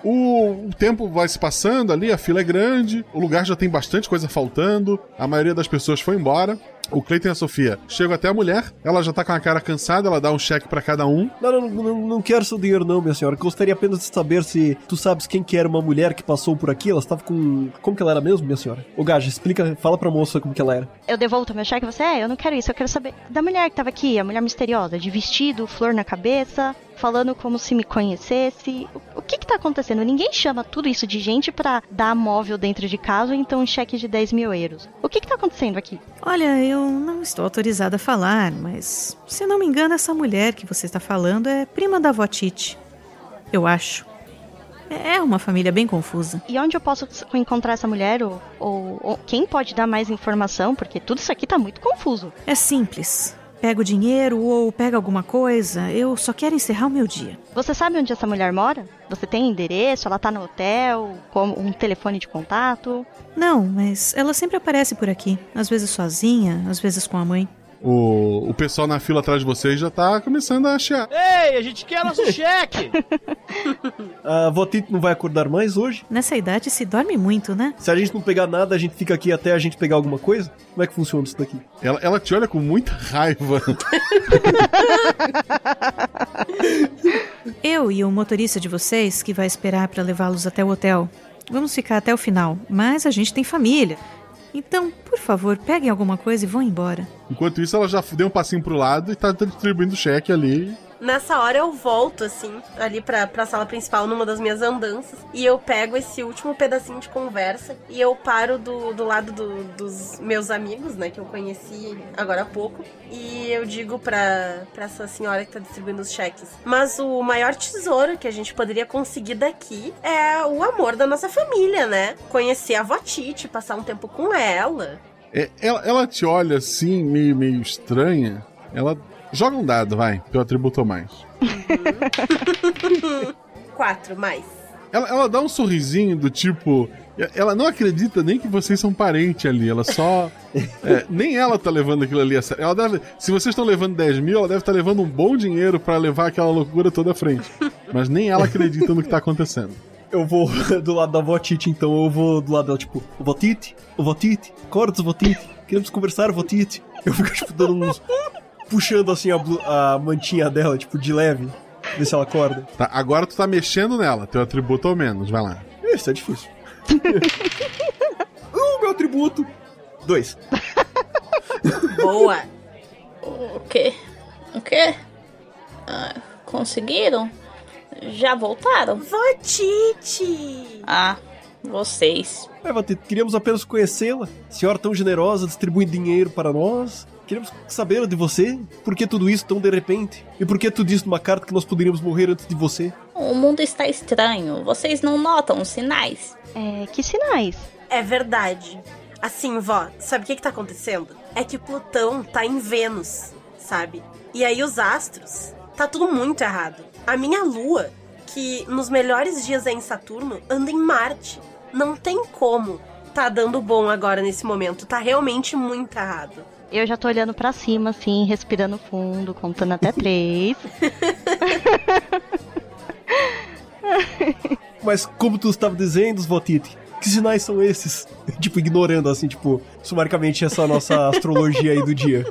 A: O, o tempo vai se passando ali, a fila é grande, o lugar já tem bastante coisa faltando, a maioria das pessoas foi embora. O Cleiton e a Sofia chegam até a mulher, ela já tá com a cara cansada, ela dá um cheque pra cada um.
D: Não, não, não, não, não quero seu dinheiro não, minha senhora. Gostaria apenas de saber se tu sabes quem que era uma mulher que passou por aqui. Ela estava com... Como que ela era mesmo, minha senhora? Ô, Gaja, explica, fala pra moça como que ela era.
I: Eu devolvo meu cheque, você é? Eu não quero isso, eu quero saber da mulher que tava aqui, a mulher misteriosa, de vestido, flor na cabeça, falando como se me conhecesse. O, que que tá acontecendo? Ninguém chama tudo isso de gente pra dar móvel dentro de casa ou então um cheque de 10 mil euros. O que que tá acontecendo aqui?
N: Olha, eu não estou autorizada a falar, mas se não me engano, essa mulher que você está falando é prima da avó Tite. Eu acho. É uma família bem confusa.
I: E onde eu posso encontrar essa mulher? Ou, ou, ou quem pode dar mais informação? Porque tudo isso aqui tá muito confuso.
N: É simples. Pega o dinheiro ou pega alguma coisa. Eu só quero encerrar o meu dia.
I: Você sabe onde essa mulher mora? Você tem endereço? Ela tá no hotel? Com um telefone de contato?
N: Não, mas ela sempre aparece por aqui. Às vezes sozinha, às vezes com a mãe.
A: O, o pessoal na fila atrás de vocês já tá começando a achar.
Q: Ei, a gente quer nosso cheque!
D: A avó Tito não vai acordar mais hoje?
N: Nessa idade se dorme muito, né?
D: Se a gente não pegar nada, a gente fica aqui até a gente pegar alguma coisa? Como é que funciona isso daqui?
A: Ela, ela te olha com muita raiva.
N: Eu e o motorista de vocês, que vai esperar para levá-los até o hotel, vamos ficar até o final, mas a gente tem família. Então, por favor, peguem alguma coisa e vão embora.
A: Enquanto isso, ela já deu um passinho pro lado e tá distribuindo cheque ali.
J: Nessa hora eu volto, assim, ali pra, pra sala principal numa das minhas andanças. E eu pego esse último pedacinho de conversa e eu paro do, do lado do- dos meus amigos, né, que eu conheci agora há pouco. E eu digo pra, pra essa senhora que tá distribuindo os cheques. Mas o maior tesouro que a gente poderia conseguir daqui é o amor da nossa família, né? Conhecer a avó Tite, passar um tempo com ela.
A: É, ela, ela te olha assim, meio, meio estranha. Ela joga um dado, vai, teu atributo ou mais.
J: Quatro, mais.
A: Ela, ela dá um sorrisinho do tipo. Ela não acredita nem que vocês são parente ali. Ela só. é, nem ela tá levando aquilo ali a sério. Ela deve, se vocês estão levando 10 mil, ela deve estar levando um bom dinheiro pra levar aquela loucura toda à frente. Mas nem ela acredita no que tá acontecendo.
D: Eu vou do lado da avó Tite, então eu vou do lado dela, tipo, vó Tite, vó Tite, acorda, vó Tite, queremos conversar, vó Tite. Eu fico, tipo, dando uns. Puxando assim a, a mantinha dela, tipo, de leve, ver se ela acorda.
A: Tá, agora tu tá mexendo nela, teu atributo ou menos, vai lá.
D: Isso é difícil. uh, meu atributo! Dois.
J: Boa!
R: O quê? O quê? Ah, conseguiram? Já voltaram?
J: Votite!
R: Ah, vocês.
D: É, vó Tite, queríamos apenas conhecê-la. Senhora tão generosa, distribuindo dinheiro para nós. Queremos saber de você, por que tudo isso tão de repente? E por que tu disse numa carta que nós poderíamos morrer antes de você?
R: O mundo está estranho. Vocês não notam os sinais?
I: É, que sinais?
J: É verdade. Assim, vó, sabe o que, que tá acontecendo? É que Plutão tá em Vênus, sabe? E aí os astros, tá tudo muito errado. A minha lua, que nos melhores dias é em Saturno, anda em Marte. Não tem como tá dando bom agora nesse momento. Tá realmente muito errado.
I: Eu já tô olhando pra cima, assim, respirando fundo, contando até três.
D: Mas como tu estava dizendo, vó Tite, que sinais são esses? tipo, ignorando, assim, tipo, sumaricamente essa nossa astrologia aí do dia.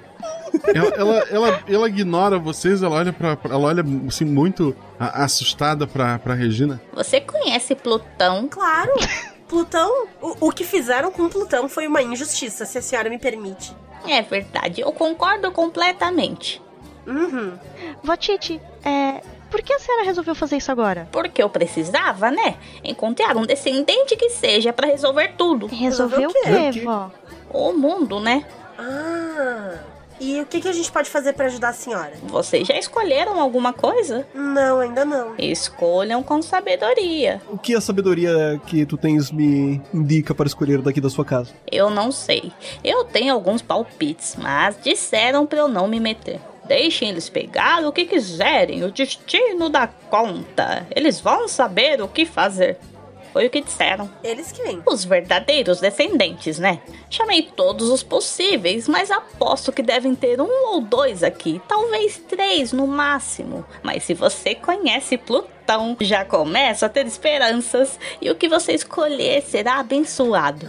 A: Ela, ela, ela, ela ignora vocês, ela olha pra. ela olha assim, muito assustada pra, pra Regina.
R: Você conhece Plutão?
J: Claro! Plutão, o, o que fizeram com Plutão foi uma injustiça, se a senhora me permite.
R: É verdade, eu concordo completamente.
J: Uhum.
I: Vó Tite, é. Por que a senhora resolveu fazer isso agora?
R: Porque eu precisava, né? Encontrar um descendente que seja pra resolver tudo.
I: Resolver o quê, vó?
R: O mundo, né?
J: Ah. E o que, que a gente pode fazer pra ajudar a senhora?
R: Vocês já escolheram alguma coisa?
J: Não, ainda não.
R: Escolham com sabedoria.
D: O que a sabedoria que tu tens me indica para escolher daqui da sua casa?
R: Eu não sei. Eu tenho alguns palpites, mas disseram pra eu não me meter. Deixem eles pegar o que quiserem, o destino dá conta. Eles vão saber o que fazer. Foi o que disseram.
J: Eles quem?
R: Os verdadeiros descendentes, né? Chamei todos os possíveis, mas aposto que devem ter um ou dois aqui, talvez três no máximo. Mas se você conhece Plutão, já começa a ter esperanças e o que você escolher será abençoado.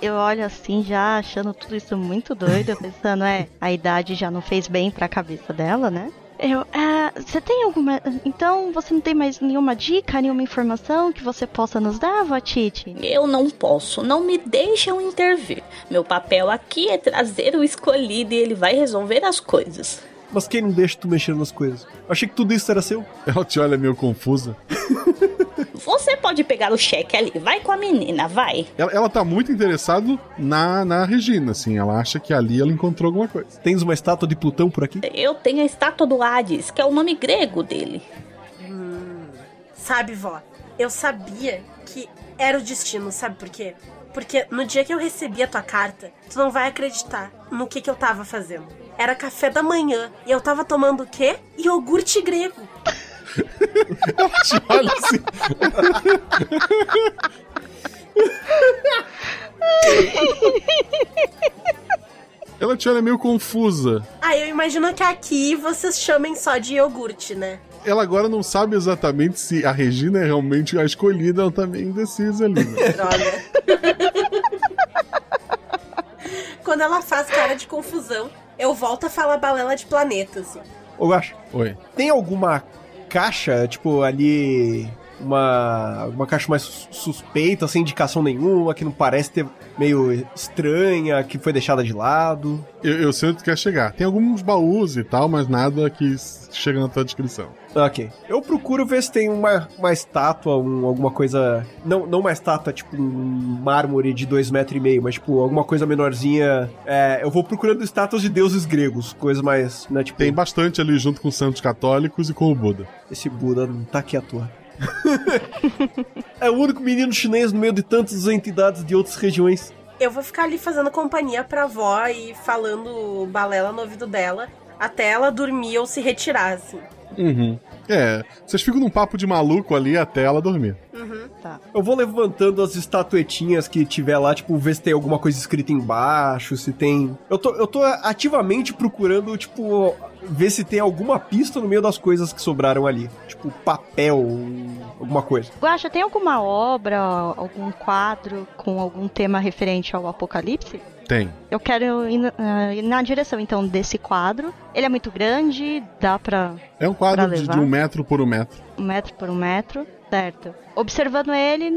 I: Eu olho assim, já achando tudo isso muito doido, pensando, é, a idade já não fez bem pra cabeça dela, né? Eu, ah, você tem alguma. Então, você não tem mais nenhuma dica, nenhuma informação que você possa nos dar, Vatite?
R: Eu não posso, não me deixam intervir. Meu papel aqui é trazer o escolhido e ele vai resolver as coisas.
D: Mas quem não deixa tu mexer nas coisas? Achei que tudo isso era seu.
A: Ela te olha meio confusa.
R: Você pode pegar o cheque ali, vai com a menina, vai.
A: Ela, ela tá muito interessada na, na Regina, assim. Ela acha que ali ela encontrou alguma coisa.
D: Tens uma estátua de Plutão por aqui?
R: Eu tenho a estátua do Hades, que é o nome grego dele.
J: Sabe, vó, eu sabia que era o destino, sabe por quê? Porque no dia que eu recebi a tua carta, tu não vai acreditar no que, que eu tava fazendo. Era café da manhã e eu tava tomando o quê? Iogurte grego.
A: Ela te olha assim. Ela te olha meio confusa.
J: Ah, eu imagino que aqui vocês chamem só de iogurte, né?
A: Ela agora não sabe exatamente se a Regina é realmente a escolhida, ela tá meio indecisa ali. Né?
J: Droga. Quando ela faz cara de confusão, eu volto a falar balela de planeta, assim.
D: Ô, Gacha,
A: Oi.
D: tem alguma caixa, tipo, ali. Uma, uma caixa mais sus- suspeita, sem indicação nenhuma, que não parece ter meio estranha, que foi deixada de lado.
A: Eu, eu sei onde quer chegar. Tem alguns baús e tal, mas nada que chega na tua descrição.
D: Ok. Eu procuro ver se tem uma, uma estátua, um- alguma coisa. Não, não uma estátua, tipo um mármore de dois metros e meio, mas tipo alguma coisa menorzinha. É, eu vou procurando estátuas de deuses gregos, coisas mais. Né, tipo,
A: Tem bastante ali junto com os santos católicos e com o Buda.
D: Esse Buda não tá aqui à toa. é o único menino chinês no meio de tantas entidades de outras regiões.
J: Eu vou ficar ali fazendo companhia pra avó e falando balela no ouvido dela até ela dormir ou se retirar, assim.
A: Uhum. É, vocês ficam num papo de maluco ali até ela dormir.
J: Uhum.
I: Tá.
D: Eu vou levantando as estatuetinhas que tiver lá, tipo, ver se tem alguma coisa escrita embaixo, se tem. Eu tô, eu tô ativamente procurando, tipo, ver se tem alguma pista no meio das coisas que sobraram ali. Tipo, papel, alguma coisa.
I: Guaxa, tem alguma obra, algum quadro com algum tema referente ao apocalipse?
A: Tem.
I: Eu quero ir na, ah, ir na direção, então, desse quadro. Ele é muito grande, dá pra
A: É um quadro de,
I: levar?
A: de um metro por um metro.
I: um metro por um metro, certo. Observando ele,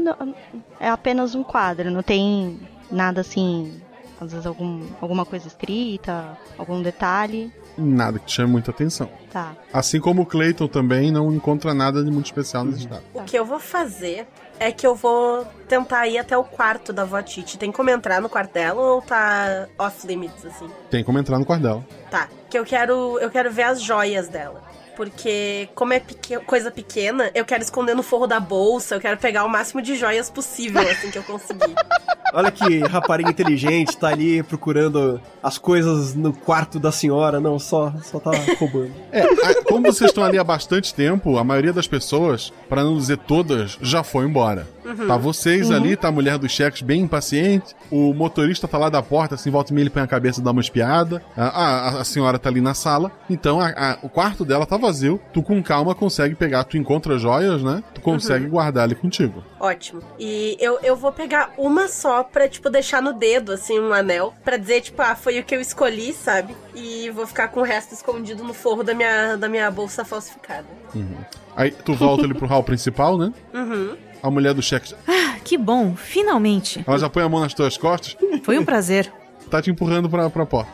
I: é apenas um quadro, não tem nada assim, às vezes algum, alguma coisa escrita, algum detalhe.
A: Nada que te chame muita atenção.
I: Tá.
A: Assim como o Clayton também não encontra nada de muito especial nesse estado.
J: O que eu vou fazer é que eu vou tentar ir até o quarto da vó Titi. Tem como entrar no quarto dela ou tá off limits, assim?
A: Tem como entrar no quarto dela.
J: Tá. Que eu quero. Eu quero ver as joias dela. Porque, como é peque- coisa pequena, eu quero esconder no forro da bolsa, eu quero pegar o máximo de joias possível, assim, que eu conseguir.
D: Olha que rapariga inteligente, tá ali procurando as coisas no quarto da senhora. Não, só, só tá roubando.
A: É, a- como vocês estão ali há bastante tempo, a maioria das pessoas, para não dizer todas, já foi embora.
S: Uhum.
A: Tá vocês
S: Uhum.
A: ali, tá a mulher dos cheques bem impaciente, o motorista tá lá da porta, assim, volta e meia ele põe a cabeça e dá uma espiada, a, a- a senhora tá ali na sala, então a- a- o quarto dela tá vazio, tu com calma consegue pegar, tu encontra joias, né? Tu consegue
J: Uhum.
A: guardar ali contigo.
J: Ótimo. E eu, eu vou pegar uma só pra, tipo, deixar no dedo, assim, um anel. Pra dizer, tipo, ah, foi o que eu escolhi, sabe? E vou ficar com o resto escondido no forro da minha, da minha bolsa falsificada.
A: Uhum. Aí tu volta ali pro hall principal, né?
J: Uhum.
A: A mulher do cheque,
N: Ah, que bom, finalmente.
A: ela já põe a mão nas tuas costas,
N: Foi um prazer.
A: tá te empurrando pra, pra porta.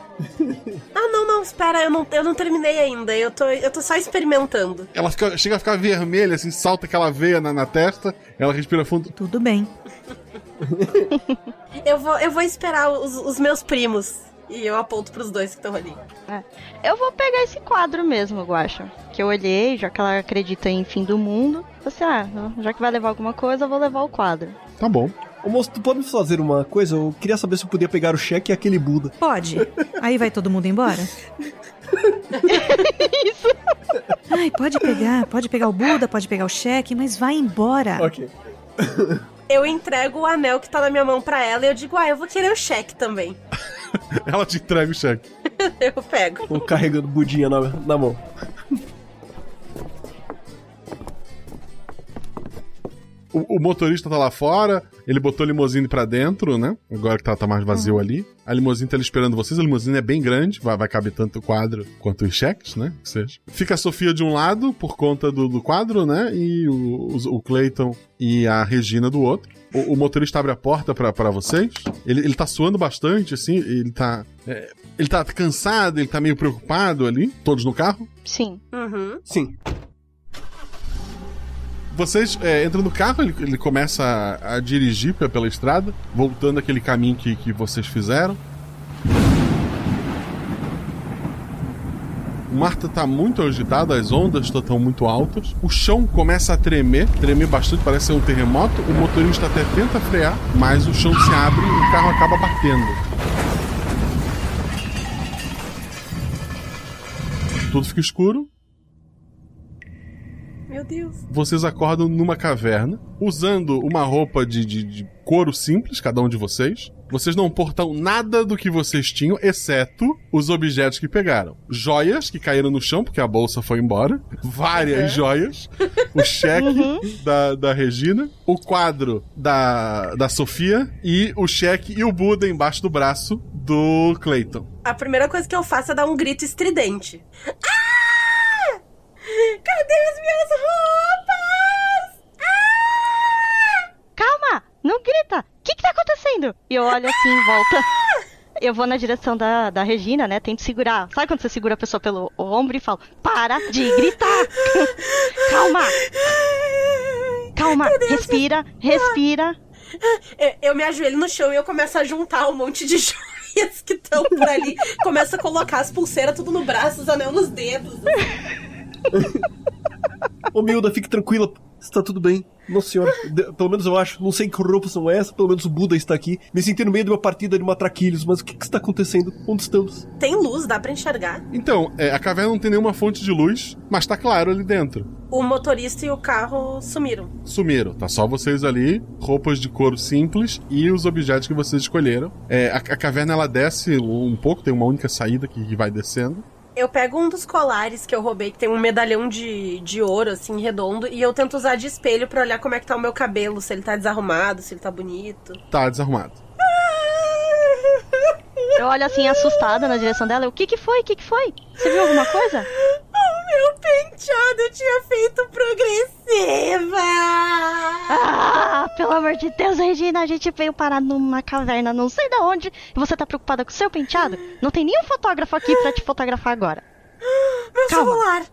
J: Ah, não, não, espera, eu não, eu não terminei ainda. Eu tô, eu tô só experimentando.
A: Ela fica- chega a ficar vermelha, assim, salta aquela veia na, na testa, ela respira fundo.
N: Tudo bem.
J: Eu vou, eu vou esperar os, os meus primos. E eu aponto pros dois que estão ali.
I: É. Eu vou pegar esse quadro mesmo, Guaxa. Que eu olhei, já que ela acredita em fim do mundo. Você, ah, já que vai levar alguma coisa, eu vou levar o quadro.
A: Tá bom.
D: Ô moço, tu pode me fazer uma coisa? Eu queria saber se eu podia pegar o cheque e aquele Buda.
N: Pode. Aí vai todo mundo embora? Ai, pode pegar, pode pegar o Buda, pode pegar o cheque, mas vai embora.
D: Ok.
J: Eu entrego o anel que tá na minha mão pra ela e eu digo, ah, eu vou querer o cheque também.
A: Ela te entrega o cheque.
J: eu pego.
D: Tô carregando budinha na, na mão.
A: O, o motorista tá lá fora, ele botou a limusine pra dentro, né? Agora que tá, tá mais vazio ali. A limusine tá ali esperando vocês. A limusine é bem grande, vai, vai caber tanto o quadro quanto os cheques, né? Que seja. Fica a Sofia de um lado, por conta do, do quadro, né? E o, os- o Clayton e a Regina do outro. O, o motorista abre a porta pra pra vocês. Ele, ele tá suando bastante, assim. Ele tá. é, ele tá cansado, ele tá meio preocupado ali. Todos no carro.
I: Sim.
J: Uhum.
D: Sim.
A: Vocês é, entram no carro, ele, ele começa a, a dirigir pe- pela estrada, voltando aquele caminho que, que vocês fizeram. O mar tá- tá muito agitado, as ondas estão muito altas. O chão começa a tremer, tremer bastante, parece ser um terremoto. O motorista até tenta frear, mas o chão se abre e o carro acaba batendo. Tudo fica escuro.
J: Meu Deus.
A: Vocês acordam numa caverna, usando uma roupa de, de- de couro simples, cada um de vocês. Vocês não portam nada do que vocês tinham, exceto os objetos que pegaram. Joias que caíram no chão, porque a bolsa foi embora. Várias joias. O cheque da, da Regina. O quadro da, da Sofia. E o cheque e o Buda embaixo do braço do Clayton.
J: A primeira coisa que eu faço é dar um grito estridente. Ah! Cadê as minhas roupas?
I: Calma! Não grita! O que, que tá acontecendo? E eu olho assim em volta. Eu vou na direção da, da Regina, né? Tento segurar. Sabe quando você segura a pessoa pelo ombro e fala: Para de gritar! Calma! Calma! Respira, respira.
J: Eu, eu me ajoelho no chão e eu começo a juntar um monte de joias que estão por ali. começo a colocar as pulseiras tudo no braço, os anel nos dedos.
D: Ô, Milda, fique tranquila. Está tudo bem. Nossa senhora, de- pelo menos eu acho. Não sei que roupas são essas, pelo menos o Buda está aqui. Me senti no meio de uma partida de matraquilhos, mas o que, que está acontecendo? Onde estamos?
J: Tem luz, dá pra enxergar.
A: Então, é, a caverna não tem nenhuma fonte de luz, mas tá claro ali dentro.
J: O motorista e o carro sumiram.
A: sumiram. Tá só vocês ali, roupas de couro simples e os objetos que vocês escolheram. É, a, a caverna ela desce um pouco, tem uma única saída que, que vai descendo.
J: Eu pego um dos colares que eu roubei, que tem um medalhão de, de ouro, assim, redondo, e eu tento usar de espelho pra olhar como é que tá o meu cabelo, se ele tá desarrumado, se ele tá bonito.
A: Tá desarrumado.
I: Eu olho assim assustada na direção dela. eu, O que que foi? O que que foi? Você viu alguma coisa?
J: Meu penteado tinha feito progressiva!
I: Ah, pelo amor de Deus, Regina, a gente veio parar numa caverna, não sei da onde, e você tá preocupada com o seu penteado? Não tem nenhum fotógrafo aqui pra te fotografar agora.
J: Meu
I: Calma.
J: celular!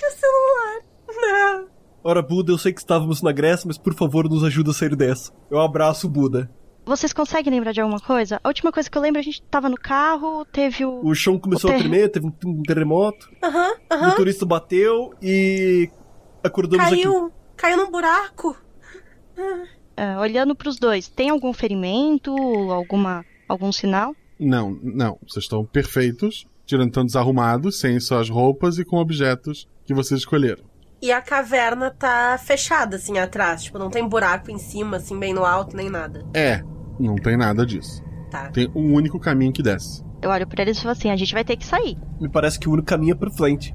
J: Meu celular! Não!
D: Ora, Buda, eu sei que estávamos na Grécia, mas por favor, nos ajuda a sair dessa. Eu abraço o Buda.
I: Vocês conseguem lembrar de alguma coisa? A última coisa que eu lembro, a gente tava no carro, teve o.
D: O chão começou
I: o
D: a
I: ter-
D: tremer, teve um, terremoto.
J: Aham,
D: O
J: aham.
D: motorista bateu e acordamos aqui.
J: Caiu! Caiu num buraco!
I: É, olhando pros dois, tem algum ferimento, alguma algum sinal?
A: Não, não. Vocês estão perfeitos, tirando tão desarrumados, sem suas roupas e com objetos que vocês escolheram.
J: E a caverna tá fechada, assim, atrás. Tipo, não tem buraco em cima, assim, bem no alto, nem nada.
A: É, não tem nada disso.
J: Tá.
A: Tem um único caminho que desce.
I: Eu olho pra eles e falo assim: a gente vai ter que sair.
D: Me parece que o único caminho é pra frente.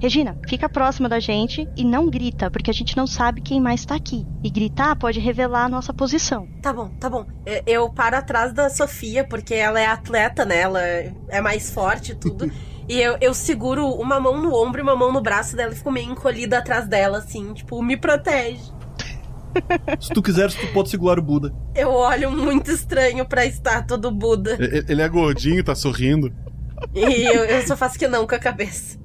I: Regina, fica próxima da gente e não grita, porque a gente não sabe quem mais tá aqui. E gritar pode revelar a nossa posição.
J: Tá bom, tá bom. Eu- Eu paro atrás da Sofia, porque ela é atleta, né? Ela é mais forte e tudo. e eu, eu seguro uma mão no ombro e uma mão no braço dela e fico meio encolhida atrás dela, assim, tipo, me protege.
D: Se tu quiseres, tu pode segurar o Buda.
J: Eu olho muito estranho pra estátua do Buda.
A: Ele é gordinho, tá sorrindo.
J: E eu, eu só faço que não com a cabeça.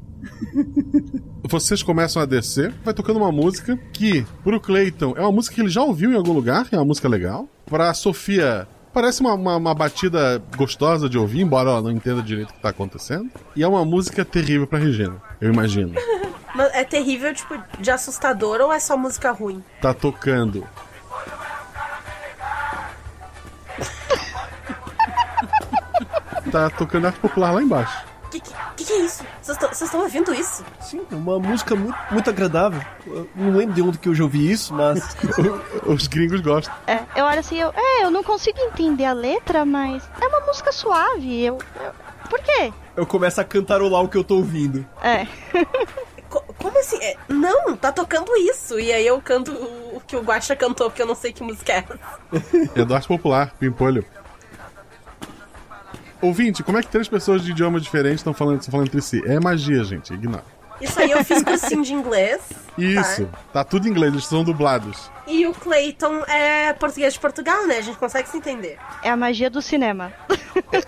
A: Vocês começam a descer, vai tocando uma música que, pro Clayton, é uma música que ele já ouviu em algum lugar, é uma música legal. Pra Sofia, parece uma, uma, uma batida gostosa de ouvir, embora ela não entenda direito o que tá acontecendo. E é uma música terrível pra Regina, eu imagino.
J: Mas é terrível, tipo, de assustador ou é só música ruim?
A: Tá tocando. tá tocando arte popular lá embaixo.
J: que é isso? Vocês estão ouvindo isso?
D: Sim, é uma música muito, muito agradável. Eu não lembro de onde que eu já ouvi isso, mas.
A: Os gringos gostam.
I: É, eu olho assim, eu, é, eu não consigo entender a letra, mas é uma música suave. Eu, eu- por quê?
D: Eu começo a cantarolar o que eu tô ouvindo.
I: É.
J: Assim? É, não, tá tocando isso. E aí eu canto o, que o Guaxa cantou, porque eu não sei que música é essa.
A: Eduardo Popular, Pimpolho. Ouvinte, como é que três pessoas de idiomas diferentes estão falando, estão falando entre si? É magia, gente, ignora.
J: Isso aí eu fiz cursinho de inglês.
A: Isso, tá tudo em inglês, eles são dublados.
J: E o Clayton é português de Portugal, né? A gente consegue se entender.
I: É a magia do cinema.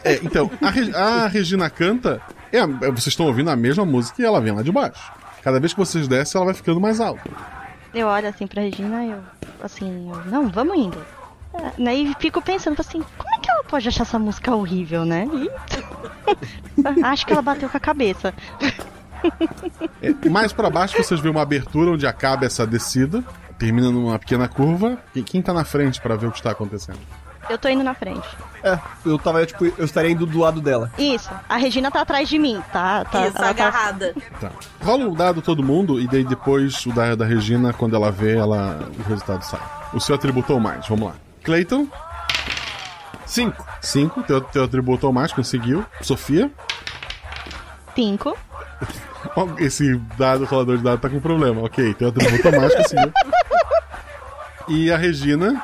A: É, então, a, Re- a Regina canta, é, vocês estão ouvindo a mesma música e ela vem lá de baixo. Cada vez que vocês descem, ela vai ficando mais alta.
I: Eu olho assim pra Regina e eu, assim, eu, não, vamos indo. É, Daí fico pensando assim, como é que ela pode achar essa música horrível, né? E- Acho que ela bateu com a cabeça.
A: É, mais pra baixo vocês veem uma abertura onde acaba essa descida, termina numa pequena curva. E quem tá na frente pra ver o que está acontecendo?
I: Eu tô indo na frente.
D: É, eu tava, tipo, eu estaria indo do lado dela.
I: Isso, a Regina tá atrás de mim, tá? tá
J: Isso,
I: ela tá-
J: agarrada.
A: Tá. Rola o dado todo mundo e daí depois o da, da Regina, quando ela vê, ela, o resultado sai. O seu atributo ou mais, vamos lá. Clayton?
D: Cinco.
A: Cinco, teu, teu atributo ou mais, conseguiu. Sofia?
I: Cinco.
A: Esse dado, rolador de dado tá com problema. Ok, teu atributo ou mais, conseguiu. E a Regina?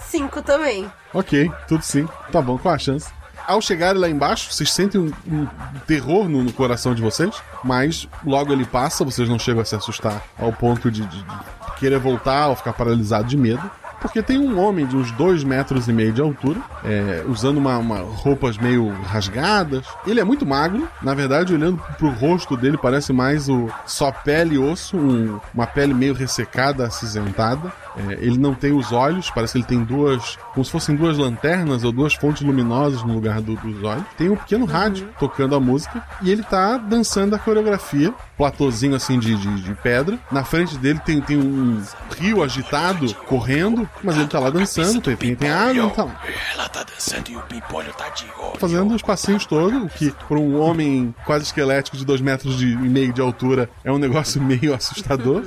J: Cinco também.
A: Ok, tudo sim. Tá bom, qual a chance? Ao chegarem lá embaixo, vocês sentem um, um terror no, no coração de vocês, mas logo ele passa, vocês não chegam a se assustar ao ponto de, de- de querer voltar ou ficar paralisado de medo. Porque tem um homem de uns dois metros e meio de altura, é, usando uma, uma- roupas meio rasgadas. Ele é muito magro, na verdade, olhando pro rosto dele, parece mais o só pele e osso, um- uma pele meio ressecada, acinzentada. É, ele não tem os olhos, parece que ele tem duas, como se fossem duas lanternas ou duas fontes luminosas no lugar do- dos olhos. Tem um pequeno rádio tocando a música e ele tá dançando a coreografia, platôzinho assim de, de, de pedra. Na frente dele tem, tem um rio agitado correndo, mas ele tá lá dançando, tem, tem, tem água e tá lá.
P: Ela tá dançando e o pimpolho tá de olho.
A: Fazendo os passinhos todos, o que para um homem quase esquelético de dois metros de, e meio de altura é um negócio meio assustador.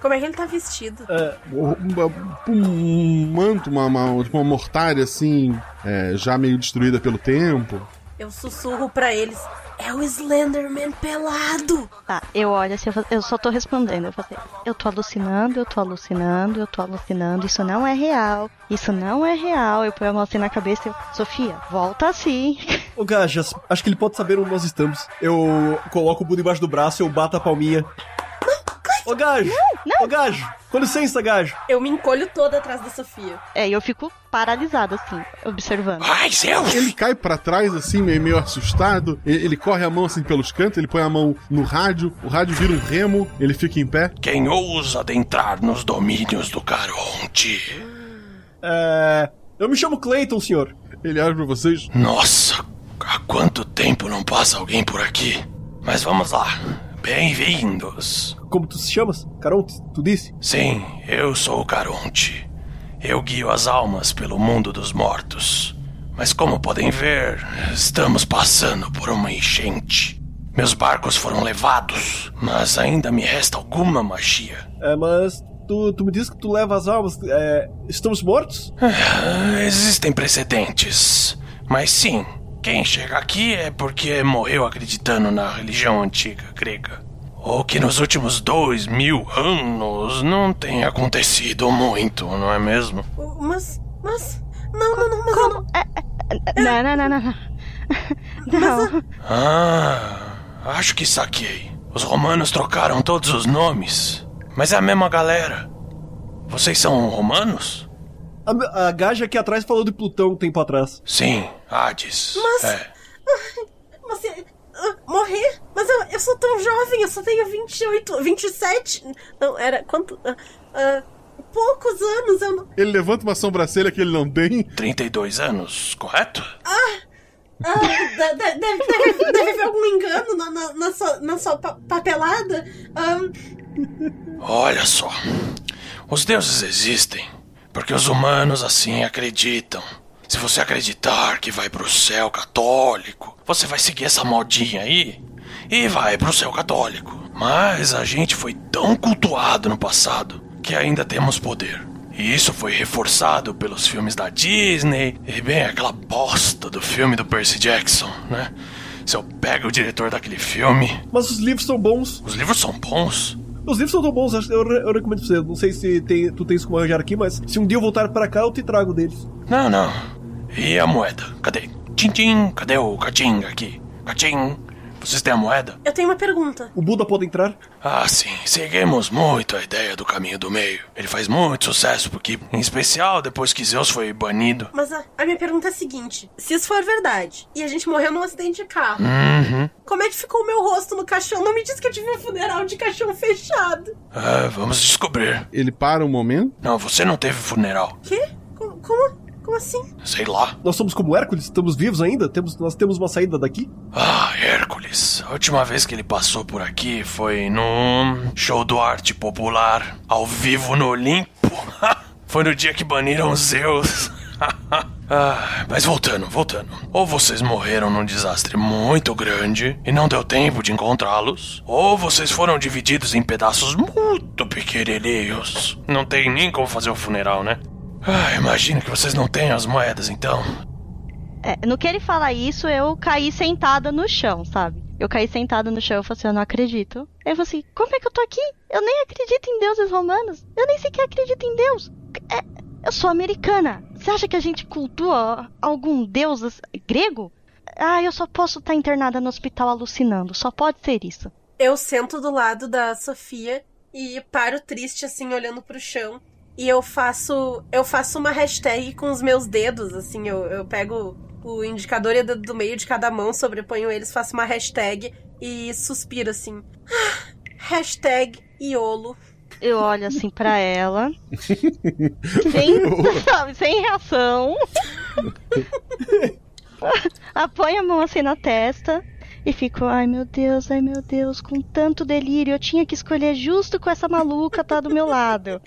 J: Como é que ele tá vestido?
A: um, um manto, uma, uma, tipo uma mortalha assim, é, já meio destruída pelo tempo.
J: Eu sussurro pra eles. É o Slenderman pelado!
I: Tá, eu olho assim, eu só tô respondendo. Eu, falei, eu tô alucinando, eu tô alucinando, eu tô alucinando. Isso não é real. Isso não é real. Eu ponho a mão assim na cabeça e eu, Sofia, volta assim.
D: Ô Gajas, acho que ele pode saber onde nós estamos. Eu coloco o Buda embaixo do braço, eu bato a palminha. Ô Gajo! Ô Gajo! Com licença, Gajo!
J: Eu me encolho toda atrás da Sofia.
I: É, e eu fico paralisada assim, observando.
A: Ele cai pra trás assim, meio, meio assustado. Ele, ele corre a mão assim pelos cantos, ele põe a mão no rádio, o rádio vira um remo, ele fica em pé.
P: Quem ousa adentrar nos domínios do Caronte?
D: É. Eu me chamo Clayton, senhor.
A: Ele olha pra vocês.
P: Nossa, há quanto tempo não passa alguém por aqui? Mas vamos lá. Bem-vindos.
D: Como tu se chamas? Caronte, tu disse?
P: Sim, eu sou o Caronte. Eu guio as almas pelo mundo dos mortos. Mas como podem ver, estamos passando por uma enchente. Meus barcos foram levados, mas ainda me resta alguma magia.
D: É, mas tu, tu me diz que tu leva as almas. É, estamos mortos?
P: Ah, Existem precedentes. Mas sim, quem chega aqui é porque morreu acreditando na religião antiga grega. O que nos últimos dois mil anos não tem acontecido muito, não é mesmo?
J: Mas. Mas. Não, não, não, mas eu não.
I: Não, não, não, não. não. Não.
P: Ah, acho que saquei. Os romanos trocaram todos os nomes, mas é a mesma galera. Vocês são romanos?
D: A, a Gaja aqui atrás falou de Plutão um tempo atrás.
P: Sim, Hades.
J: Mas-
P: É.
J: Mas. ah, morrer? Mas eu, eu sou tão jovem, eu só tenho 28, 27. Não, era. Quanto. ah, ah, poucos anos, eu não.
A: Ele levanta uma sobrancelha que ele não tem.
P: 32 anos, correto?
J: Ah, de- de- deve, deve, deve haver algum engano na, na, na sua, na sua pa- papelada. Ahn,
P: Olha só. Os deuses existem porque os humanos assim acreditam. Se você acreditar que vai pro céu católico, você vai seguir essa modinha aí e vai pro céu católico. Mas a gente foi tão cultuado no passado que ainda temos poder. E isso foi reforçado pelos filmes da Disney e bem aquela bosta do filme do Percy Jackson, né? Se eu pego o diretor daquele filme.
D: Mas os livros são bons.
P: Os livros são bons?
D: Os livros são tão bons, eu, eu recomendo pra você. Não sei se tem, tu tens como arranjar aqui, mas se um dia eu voltar pra cá, eu te trago deles.
P: Não, não. E a moeda? Cadê? Tchim, tchim. Cadê o catim aqui? Catim. Vocês têm a moeda?
J: Eu tenho uma pergunta.
D: O Buda pode entrar?
P: Ah, sim. Seguimos muito a ideia do caminho do meio. Ele faz muito sucesso porque, em especial, depois que Zeus foi banido.
J: Mas a, a minha pergunta é a seguinte: se isso for verdade e a gente morreu num acidente de carro,
P: Uhum.
J: como é que ficou o meu rosto no caixão? Não me diz que eu tive um funeral de caixão fechado.
P: Ah, vamos descobrir.
A: Ele para um momento.
P: Não, você não teve funeral.
J: Quê? Como? Como, assim?
P: Sei lá.
D: Nós somos como Hércules? Estamos vivos ainda? Temos, nós temos uma saída daqui?
P: Ah, Hércules. A última vez que ele passou por aqui foi num show do arte popular, ao vivo no Olimpo. foi no dia que baniram Zeus. ah, mas voltando, voltando. Ou vocês morreram num desastre muito grande e não deu tempo de encontrá-los, ou vocês foram divididos em pedaços muito pequenininhos. Não tem nem como fazer o funeral, né? Ah, imagino que vocês não tenham as moedas, então.
I: É, no que ele fala isso, eu caí sentada no chão, sabe? Eu caí sentada no chão e falei assim, eu não acredito. Aí eu falei assim, como é que eu tô aqui? Eu nem acredito em deuses romanos. Eu nem sequer acredito em Deus. É, eu sou americana. Você acha que a gente cultua algum deus grego? Ah, eu só posso estar internada no hospital alucinando. Só pode ser isso.
J: Eu sento do lado da Sofia e paro triste, assim, olhando pro chão. E eu faço. Eu faço uma hashtag com os meus dedos, assim, eu, eu pego o indicador e o dedo do meio de cada mão, sobreponho eles, faço uma hashtag e suspiro assim. Ah, hashtag Iolo.
I: Eu olho assim pra ela. sem, sabe, sem reação. Aponho a mão assim na testa e fico, ai meu Deus, ai meu Deus, com tanto delírio, eu tinha que escolher justo com essa maluca tá do meu lado.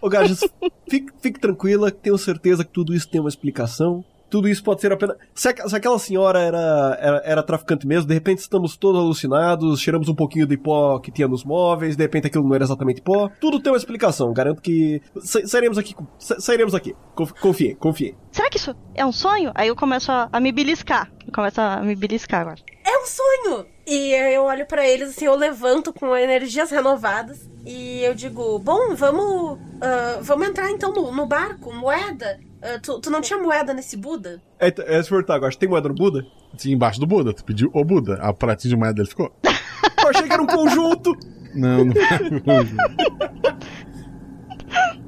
D: Ô, Gajas, fique, fique tranquila, tenho certeza que tudo isso tem uma explicação. Tudo isso pode ser apenas. Se, se aquela senhora era, era, era traficante mesmo, de repente estamos todos alucinados, cheiramos um pouquinho de pó que tinha nos móveis, de repente aquilo não era exatamente pó. Tudo tem uma explicação. Garanto que sa- sairemos aqui. sa- Sairemos aqui. Conf- Confiem, confiem.
I: Será que isso é um sonho? Aí eu começo a, a me beliscar. Eu começo a me beliscar agora.
J: É um sonho! E eu olho pra eles, assim, eu levanto com energias renovadas e eu digo: Bom, vamos. ah, vamos entrar então no, no barco, moeda. Ah, tu, tu não tinha moeda nesse Buda?
D: É, é se perguntar agora, tem moeda no Buda?
A: Sim, embaixo do Buda. Tu pediu o Buda. A pratinha de moeda dele ficou.
D: Eu achei que era um conjunto!
A: Não, não.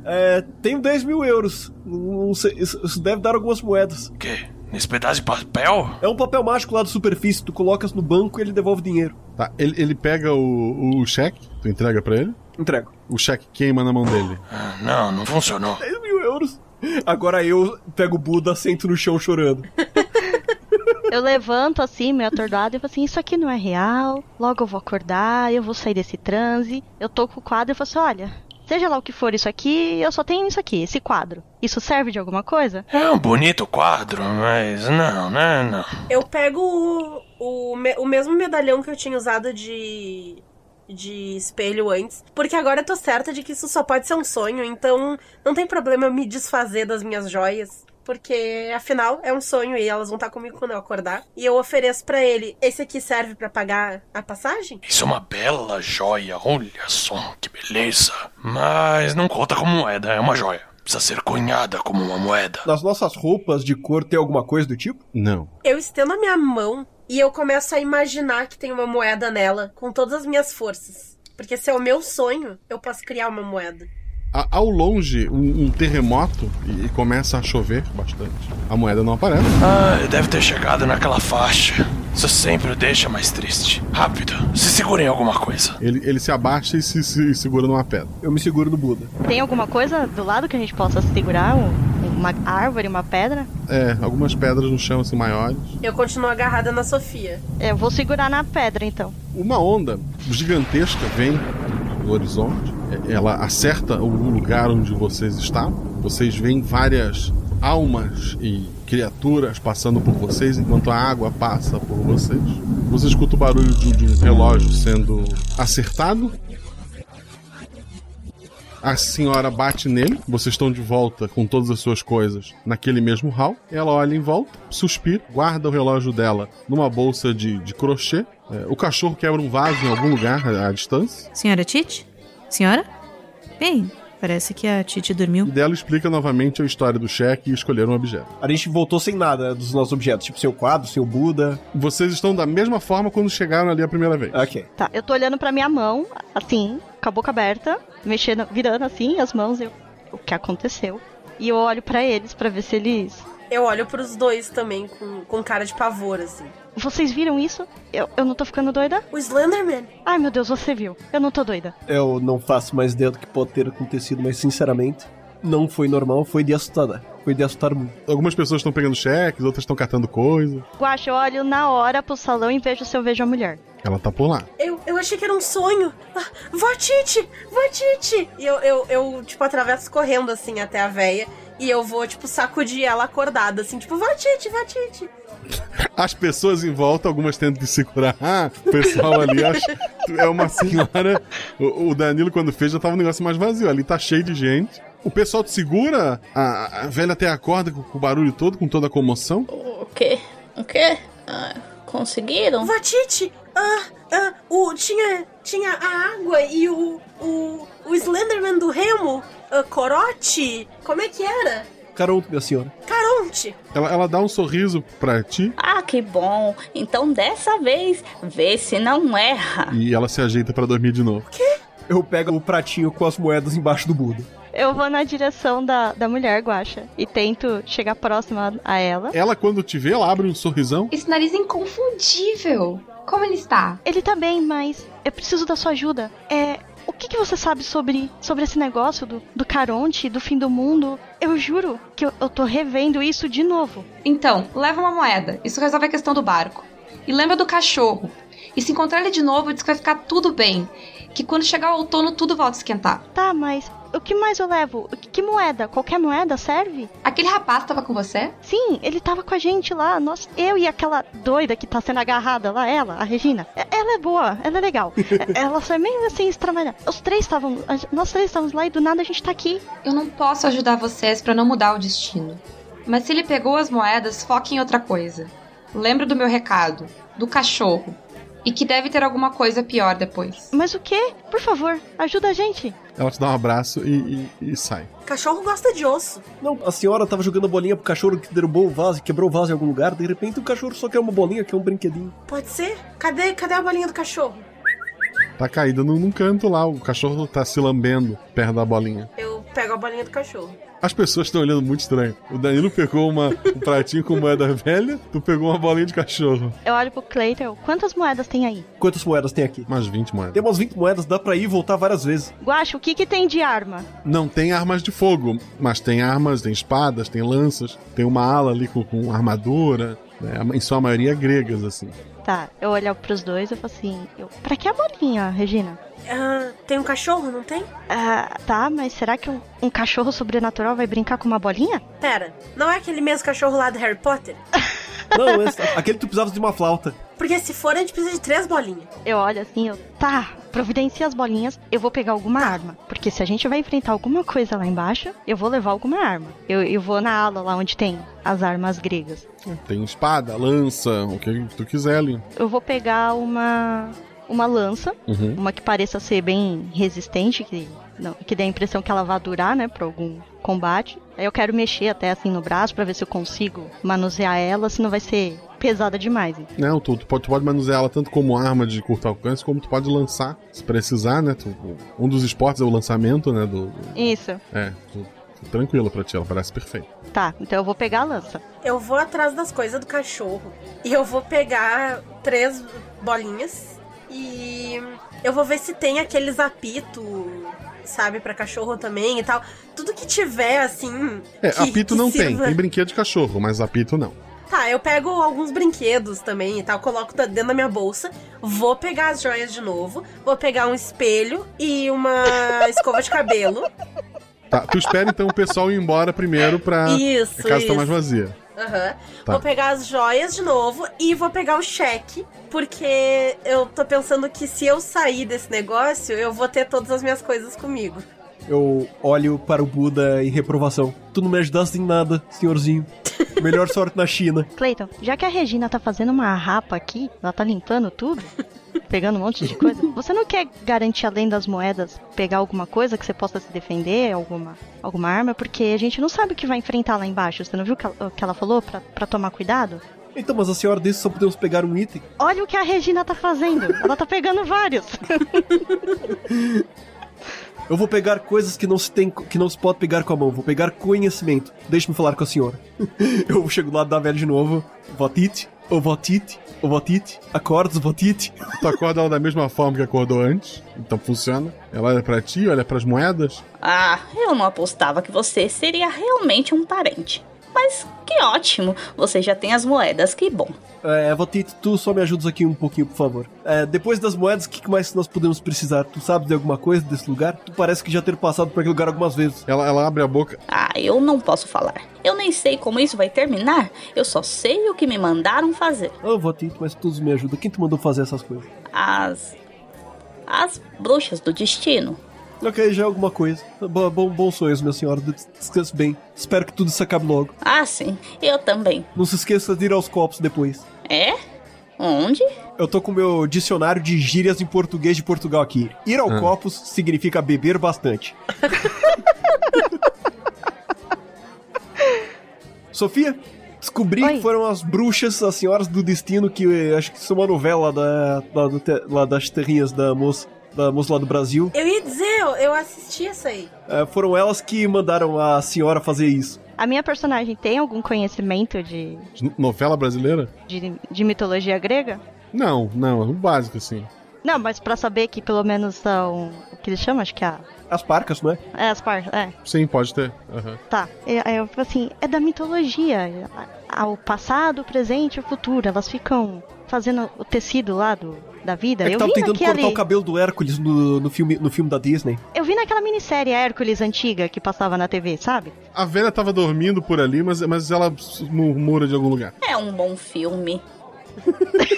D: É, tenho 10 mil euros. Sei, isso, isso deve dar algumas moedas.
P: O quê? Nesse pedaço de papel?
D: É um papel mágico lá da superfície, tu colocas no banco e ele devolve dinheiro.
A: Tá, ele, ele pega o, o cheque, tu entrega pra ele?
D: Entrego.
A: O cheque queima na mão dele.
P: Ah, não, não funcionou.
D: 10 mil euros. Agora eu pego o Buda, sento no chão chorando.
I: Eu levanto assim, meio atordoado, e falo assim: Isso aqui não é real. Logo eu vou acordar, eu vou sair desse transe. Eu tô com o quadro e falo assim: Olha, seja lá o que for isso aqui, eu só tenho isso aqui, esse quadro. Isso serve de alguma coisa?
P: É um bonito quadro, mas não, né? Não.
J: Eu pego o, o, me- o mesmo medalhão que eu tinha usado de, de espelho antes, porque agora eu tô certa de que isso só pode ser um sonho, então não tem problema eu me desfazer das minhas joias. Porque, afinal, é um sonho e elas vão estar comigo quando eu acordar. E eu ofereço pra ele: esse aqui serve pra pagar a passagem?
P: Isso é uma bela joia, olha só, que beleza. Mas não conta como moeda, é uma joia. Precisa ser cunhada como uma moeda.
D: Nas nossas roupas de cor tem alguma coisa do tipo?
A: Não.
J: Eu estendo a minha mão e eu começo a imaginar que tem uma moeda nela, com todas as minhas forças. Porque se é o meu sonho, eu posso criar uma moeda.
A: A- ao longe, um, um terremoto e, e começa a chover bastante. A moeda não aparece.
P: Ah, deve ter chegado naquela faixa. Isso sempre o deixa mais triste. Rápido, se segura em alguma coisa.
A: Ele, ele se abaixa e se, se segura numa pedra.
D: Eu me seguro no Buda.
I: Tem alguma coisa do lado que a gente possa segurar? Um- Uma árvore, uma pedra?
A: É, algumas pedras no chão assim maiores.
J: Eu continuo agarrada na Sofia.
I: Eu vou segurar na pedra então.
A: Uma onda gigantesca vem do horizonte. É, Ela acerta o lugar onde vocês estão. Vocês veem várias almas e criaturas passando por vocês enquanto a água passa por vocês. Você escuta o barulho de, de um relógio sendo acertado. A senhora bate nele, vocês estão de volta com todas as suas coisas naquele mesmo hall. Ela olha em volta, suspira, guarda o relógio dela numa bolsa de, de crochê. É, o cachorro quebra um vaso em algum lugar à, à distância.
N: Senhora Tite? Senhora? Bem, parece que a Tite dormiu.
A: E dela explica novamente a história do cheque e escolher um objeto.
D: A gente voltou sem nada dos nossos objetos, tipo seu quadro, seu Buda.
A: Vocês estão da mesma forma quando chegaram ali a primeira vez.
D: Ok.
I: Tá, eu tô olhando pra minha mão, assim, com a boca aberta, mexendo, virando assim as mãos, eu, o que aconteceu? E eu olho pra eles pra ver se eles.
J: Eu olho pros dois também com, com cara de pavor, assim.
I: Vocês viram isso? Eu, eu não tô ficando doida?
J: O Slenderman.
I: Ai meu Deus, você viu. Eu não tô doida.
D: Eu não faço mais ideia do que pode ter acontecido, mas sinceramente, não foi normal, foi de assustar. Foi de assustar muito.
A: Algumas pessoas estão pegando cheques, outras estão catando coisas.
I: Guaxa, eu olho na hora pro salão e vejo se eu vejo a mulher.
A: Ela tá por lá.
J: Eu, eu achei que era um sonho. Ah, vó Tite! Vó Tite! E eu, eu, eu, tipo, atravesso correndo, assim, até a véia. E eu vou, tipo, sacudir ela acordada, assim, tipo, vó Tite, vó Tite.
A: As pessoas em volta, algumas tentam te segurar. Ah, o pessoal ali acha. É uma senhora. O, o Danilo, quando fez, já tava um negócio mais vazio. Ali tá cheio de gente. O pessoal te segura, a, a velha até acorda com, com o barulho todo, com toda a comoção.
R: O quê? O quê? Ah, conseguiram?
J: Vó Tite! Ah, ah, o, tinha, tinha a água e o, o, o Slenderman do Remo, ah, Corote, como é que era?
D: Caronto, minha senhora.
J: Caronte!
A: Ela, ela dá um sorriso pra ti
R: Ah, que bom. Então dessa vez, vê se não erra.
A: e ela se ajeita pra dormir de novo.
D: Eu pego o pratinho com as moedas embaixo do Buda.
I: Eu vou na direção da, da mulher, Guaxa, e tento chegar próxima a ela.
A: Ela, quando te vê, ela abre um sorrisão.
O: Esse nariz é inconfundível. Como ele está?
I: Ele tá bem, mas eu preciso da sua ajuda. É. O que, que você sabe sobre, sobre esse negócio do, do Caronte, do fim do mundo? Eu juro que eu, eu tô revendo isso de novo.
O: Então, leva uma moeda. Isso resolve a questão do barco. E lembra do cachorro. E se encontrar ele de novo, diz que vai ficar tudo bem. Que quando chegar o outono, tudo volta a esquentar.
I: Tá, mas o que mais eu levo? Que, que moeda? Qualquer moeda serve?
O: Aquele rapaz tava com você?
I: Sim, ele tava com a gente lá. Nós, eu e aquela doida que tá sendo agarrada lá, ela, a Regina. Ela é boa, ela é legal. Ela é meio assim extramalhada. Os três estavam. Nós três estávamos lá e do nada a gente tá aqui.
O: Eu não posso ajudar vocês pra não mudar o destino. Mas se ele pegou as moedas, foque em outra coisa. Lembra do meu recado, do cachorro. E que deve ter alguma coisa pior depois.
I: Mas o quê? Por favor, ajuda a gente.
A: Ela te dá um abraço e, e- e sai.
J: Cachorro gosta de osso.
D: Não, a senhora tava jogando a bolinha pro cachorro que derrubou o vaso, quebrou o vaso em algum lugar, de repente o cachorro só quer uma bolinha, quer um brinquedinho.
J: Pode ser? Cadê, cadê a bolinha do cachorro?
A: Tá caída num, num canto lá, o cachorro tá se lambendo perto da bolinha.
J: Eu pego a bolinha do cachorro.
A: As pessoas estão olhando muito estranho. O Danilo pegou uma, um pratinho com moeda velha, tu pegou uma bolinha de cachorro.
I: Eu olho pro Clayton. Quantas moedas tem aí?
D: Quantas moedas tem aqui?
A: Mais 20 moedas.
D: Tem umas 20 moedas, dá pra ir e voltar várias vezes.
I: Guacha, o que que tem de arma?
A: Não tem armas de fogo, mas tem armas, tem espadas, tem lanças, tem uma ala ali com, com armadura, né? em sua maioria gregas, assim.
I: Tá, eu olho pros dois e falo assim, eu, pra que a bolinha, Regina?
J: Ah, tem um cachorro, não tem?
I: Ah, tá, mas será que um, um cachorro sobrenatural vai brincar com uma bolinha?
J: Pera, não é aquele mesmo cachorro lá do Harry Potter?
D: Não, esse, aquele que tu precisava de uma flauta.
J: Porque se for, a gente precisa de três bolinhas.
I: Eu olho assim, eu, tá, providencia as bolinhas, eu vou pegar alguma arma. Porque se a gente vai enfrentar alguma coisa lá embaixo, eu vou levar alguma arma. Eu, eu vou na ala lá onde tem as armas gregas.
A: Tem espada, lança, o que tu quiser ali.
I: Eu vou pegar uma uma lança,
A: Uhum.
I: uma que pareça ser bem resistente, que não, que dê a impressão que ela vai durar, né, para algum combate. Aí eu quero mexer até assim no braço pra ver se eu consigo manusear ela, senão vai ser pesada demais.
A: Não, tu, tu pode, tu pode manusear ela tanto como arma de curto alcance, como tu pode lançar, se precisar, né? Tu- um dos esportes é o lançamento, né? Do, do-
I: Isso.
A: é, tu, tu- tranquilo pra ti, ela parece perfeito.
I: Tá, então eu vou pegar a lança.
J: Eu vou atrás das coisas do cachorro. E eu vou pegar três bolinhas. E eu vou ver se tem aqueles apito, sabe, pra cachorro também e tal. Tudo que tiver, assim.
A: É,
J: que-
A: apito
J: que
A: não tem,
J: sirva-
A: tem brinquedo de cachorro, mas apito não.
J: Tá, eu pego alguns brinquedos também e tal, coloco dentro da minha bolsa, vou pegar as joias de novo, vou pegar um espelho e uma escova de cabelo.
A: Tá, tu espera então o pessoal ir embora primeiro pra.
J: Isso,
A: A casa
J: isso.
A: tá mais vazia.
J: Aham.
A: Tá.
J: Vou pegar as joias de novo e vou pegar o cheque, porque eu tô pensando que se eu sair desse negócio, eu vou ter todas as minhas coisas comigo.
D: Eu olho para o Buda em reprovação. Tu não me ajudaste em nada, senhorzinho. Melhor sorte na China.
I: Cleiton, já que a Regina tá fazendo uma rapa aqui, ela tá limpando tudo, pegando um monte de coisa, você não quer garantir além das moedas pegar alguma coisa que você possa se defender, alguma, alguma arma? Porque a gente não sabe o que vai enfrentar lá embaixo. Você não viu o que ela, falou pra, pra tomar cuidado?
D: Então, mas a senhora disse que só podemos pegar um item.
I: Olha o que a Regina tá fazendo. Ela tá pegando vários.
D: Eu vou pegar coisas que não se tem, que não se pode pegar com a mão. Vou pegar conhecimento. Deixe-me falar com a senhora. Eu chego do lado da velha de novo. Votite, o votite, o votite, acordes, votite.
A: Tu acorda ela da mesma forma que acordou antes, então funciona. Ela olha pra ti, olha pras moedas.
R: Ah, eu não apostava que você seria realmente um parente. Mas que ótimo, você já tem as moedas, que bom.
D: É, Votite, tu só me ajudas aqui um pouquinho, por favor. É, depois das moedas, o que mais nós podemos precisar? Tu sabes de alguma coisa desse lugar? Tu parece que já ter passado por aquele lugar algumas vezes.
A: Ela, ela abre a boca.
R: Ah, eu não posso falar. Eu nem sei como isso vai terminar. Eu só sei o que me mandaram fazer.
D: Ô, Votite, mas tu me ajuda. Quem te mandou fazer essas coisas?
R: As. As bruxas do destino.
D: Ok, já é alguma coisa. Bo- bom, bons sonhos, minha senhora. Des- Descanse bem. Espero que tudo se acabe logo.
R: Ah, sim, eu também.
D: Não se esqueça de ir aos copos depois.
R: É? Onde?
D: Eu tô com meu dicionário de gírias em português de Portugal aqui. Ir ao
A: Ah.
D: copos significa beber bastante. Sofia, descobri que foram as bruxas, as senhoras do destino, que eh, acho que isso é uma novela da, lá, do te- lá das terrinhas da moça, da moça lá do Brasil.
J: Eu ia dizer, eu, eu assisti essa aí.
D: Eh, foram elas que mandaram a senhora fazer isso.
I: A minha personagem tem algum conhecimento de,
A: De Novela brasileira?
I: de, de mitologia grega?
A: Não, não, é o básico assim.
I: Não, mas pra saber que pelo menos são. O que eles chamam? Acho que é. a-
D: As parcas, não é?
I: É, as partes. É.
A: Sim, pode ter. Aham.
I: Tá. Aí eu falo assim, é da mitologia. Ao passado, o presente e o futuro. Elas ficam fazendo o tecido lá do, da vida.
D: É que
I: eu
D: tava
I: vi
D: tentando
I: naquele...
D: cortar o cabelo do Hércules no, no, filme, no filme da Disney.
I: Eu vi naquela minissérie Hércules antiga que passava na TV, sabe?
A: A velha tava dormindo por ali, mas, mas ela murmura de algum lugar.
R: É um bom filme.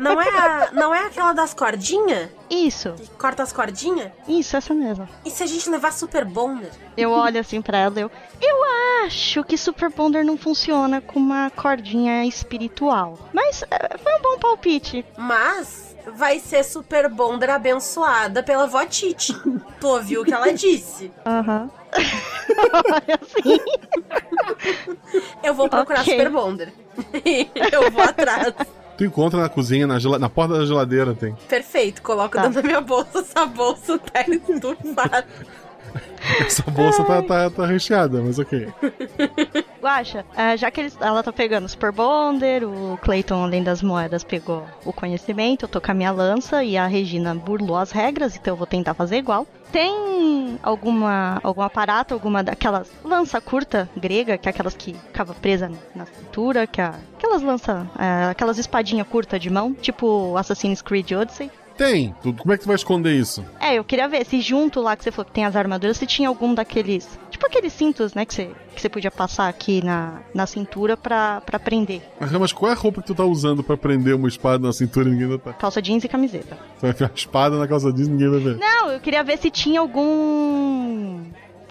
J: Não é, a- não é aquela das cordinhas?
I: Isso.
J: Corta as cordinhas?
I: Isso, essa mesmo.
J: E se a gente levar Super Bonder?
I: Eu olho assim pra ela, eu. Eu acho que Super Bonder não funciona com uma cordinha espiritual. Mas é, foi um bom palpite.
J: Mas vai ser Super Bonder abençoada pela vó Titi. tu ouviu o que ela disse?
I: Aham.
J: Eu vou procurar
I: Ok.
J: Super Bonder. eu vou atrás.
A: Tu encontra na cozinha, na, na porta da geladeira tem.
J: Perfeito, coloco
I: Tá.
J: dentro da minha bolsa. Essa bolsa tá estufada.
A: Essa bolsa tá, tá, tá recheada, mas ok.
I: Guaxa, ah, já que eles, ela tá pegando o Super Bonder, o Clayton, além das moedas, pegou o conhecimento, eu tô com a minha lança e a Regina burlou as regras, então eu vou tentar fazer igual. Tem alguma algum aparato, alguma daquelas lança curta grega, que é aquelas que ficava presa na cintura, que é, aquelas lança, ah, aquelas espadinha curta de mão, tipo Assassin's Creed Odyssey.
A: Tem. Tu, como é que tu vai esconder isso?
I: É, eu queria ver se junto lá que você falou que tem as armaduras, se tinha algum daqueles. Tipo aqueles cintos, né, que você, que você podia passar aqui na, na cintura pra, pra prender.
A: Ah, Mas qual é a roupa que tu tá usando pra prender uma espada na cintura e ninguém vai tá?
I: Calça jeans e camiseta.
A: Tu vai enfiar a espada na calça jeans e ninguém vai ver.
I: Não, eu queria ver se tinha algum.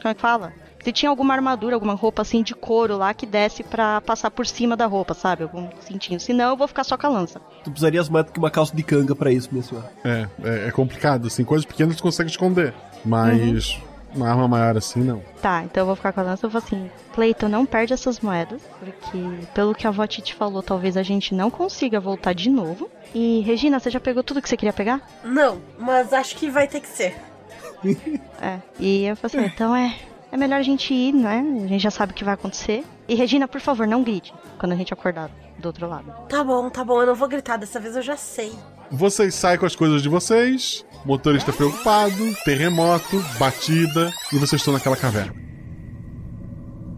I: Como é que fala? Se tinha alguma armadura, alguma roupa assim de couro lá que desse pra passar por cima da roupa, sabe? Algum cintinho. Senão eu vou ficar só com a lança.
D: Tu precisaria mais do que uma calça de canga pra isso, minha senhora.
A: É, é, é complicado, assim. Coisas pequenas tu consegue esconder. Mas uma arma maior assim, não.
I: Tá, então eu vou ficar com a lança. Eu vou assim, Cleiton, não perde essas moedas, porque pelo que a avó Titi falou, talvez a gente não consiga voltar de novo. E, Regina, você já pegou tudo que você queria pegar?
J: Não, mas acho que vai ter que ser.
I: É. E eu falei assim, então é, é melhor a gente ir, né? A gente já sabe o que vai acontecer. E, Regina, por favor, não grite quando a gente acordar do outro lado.
J: Tá bom, tá bom, eu não vou gritar, dessa vez eu já sei.
A: Vocês saem com as coisas de vocês, motorista preocupado, terremoto, batida, e vocês estão naquela caverna.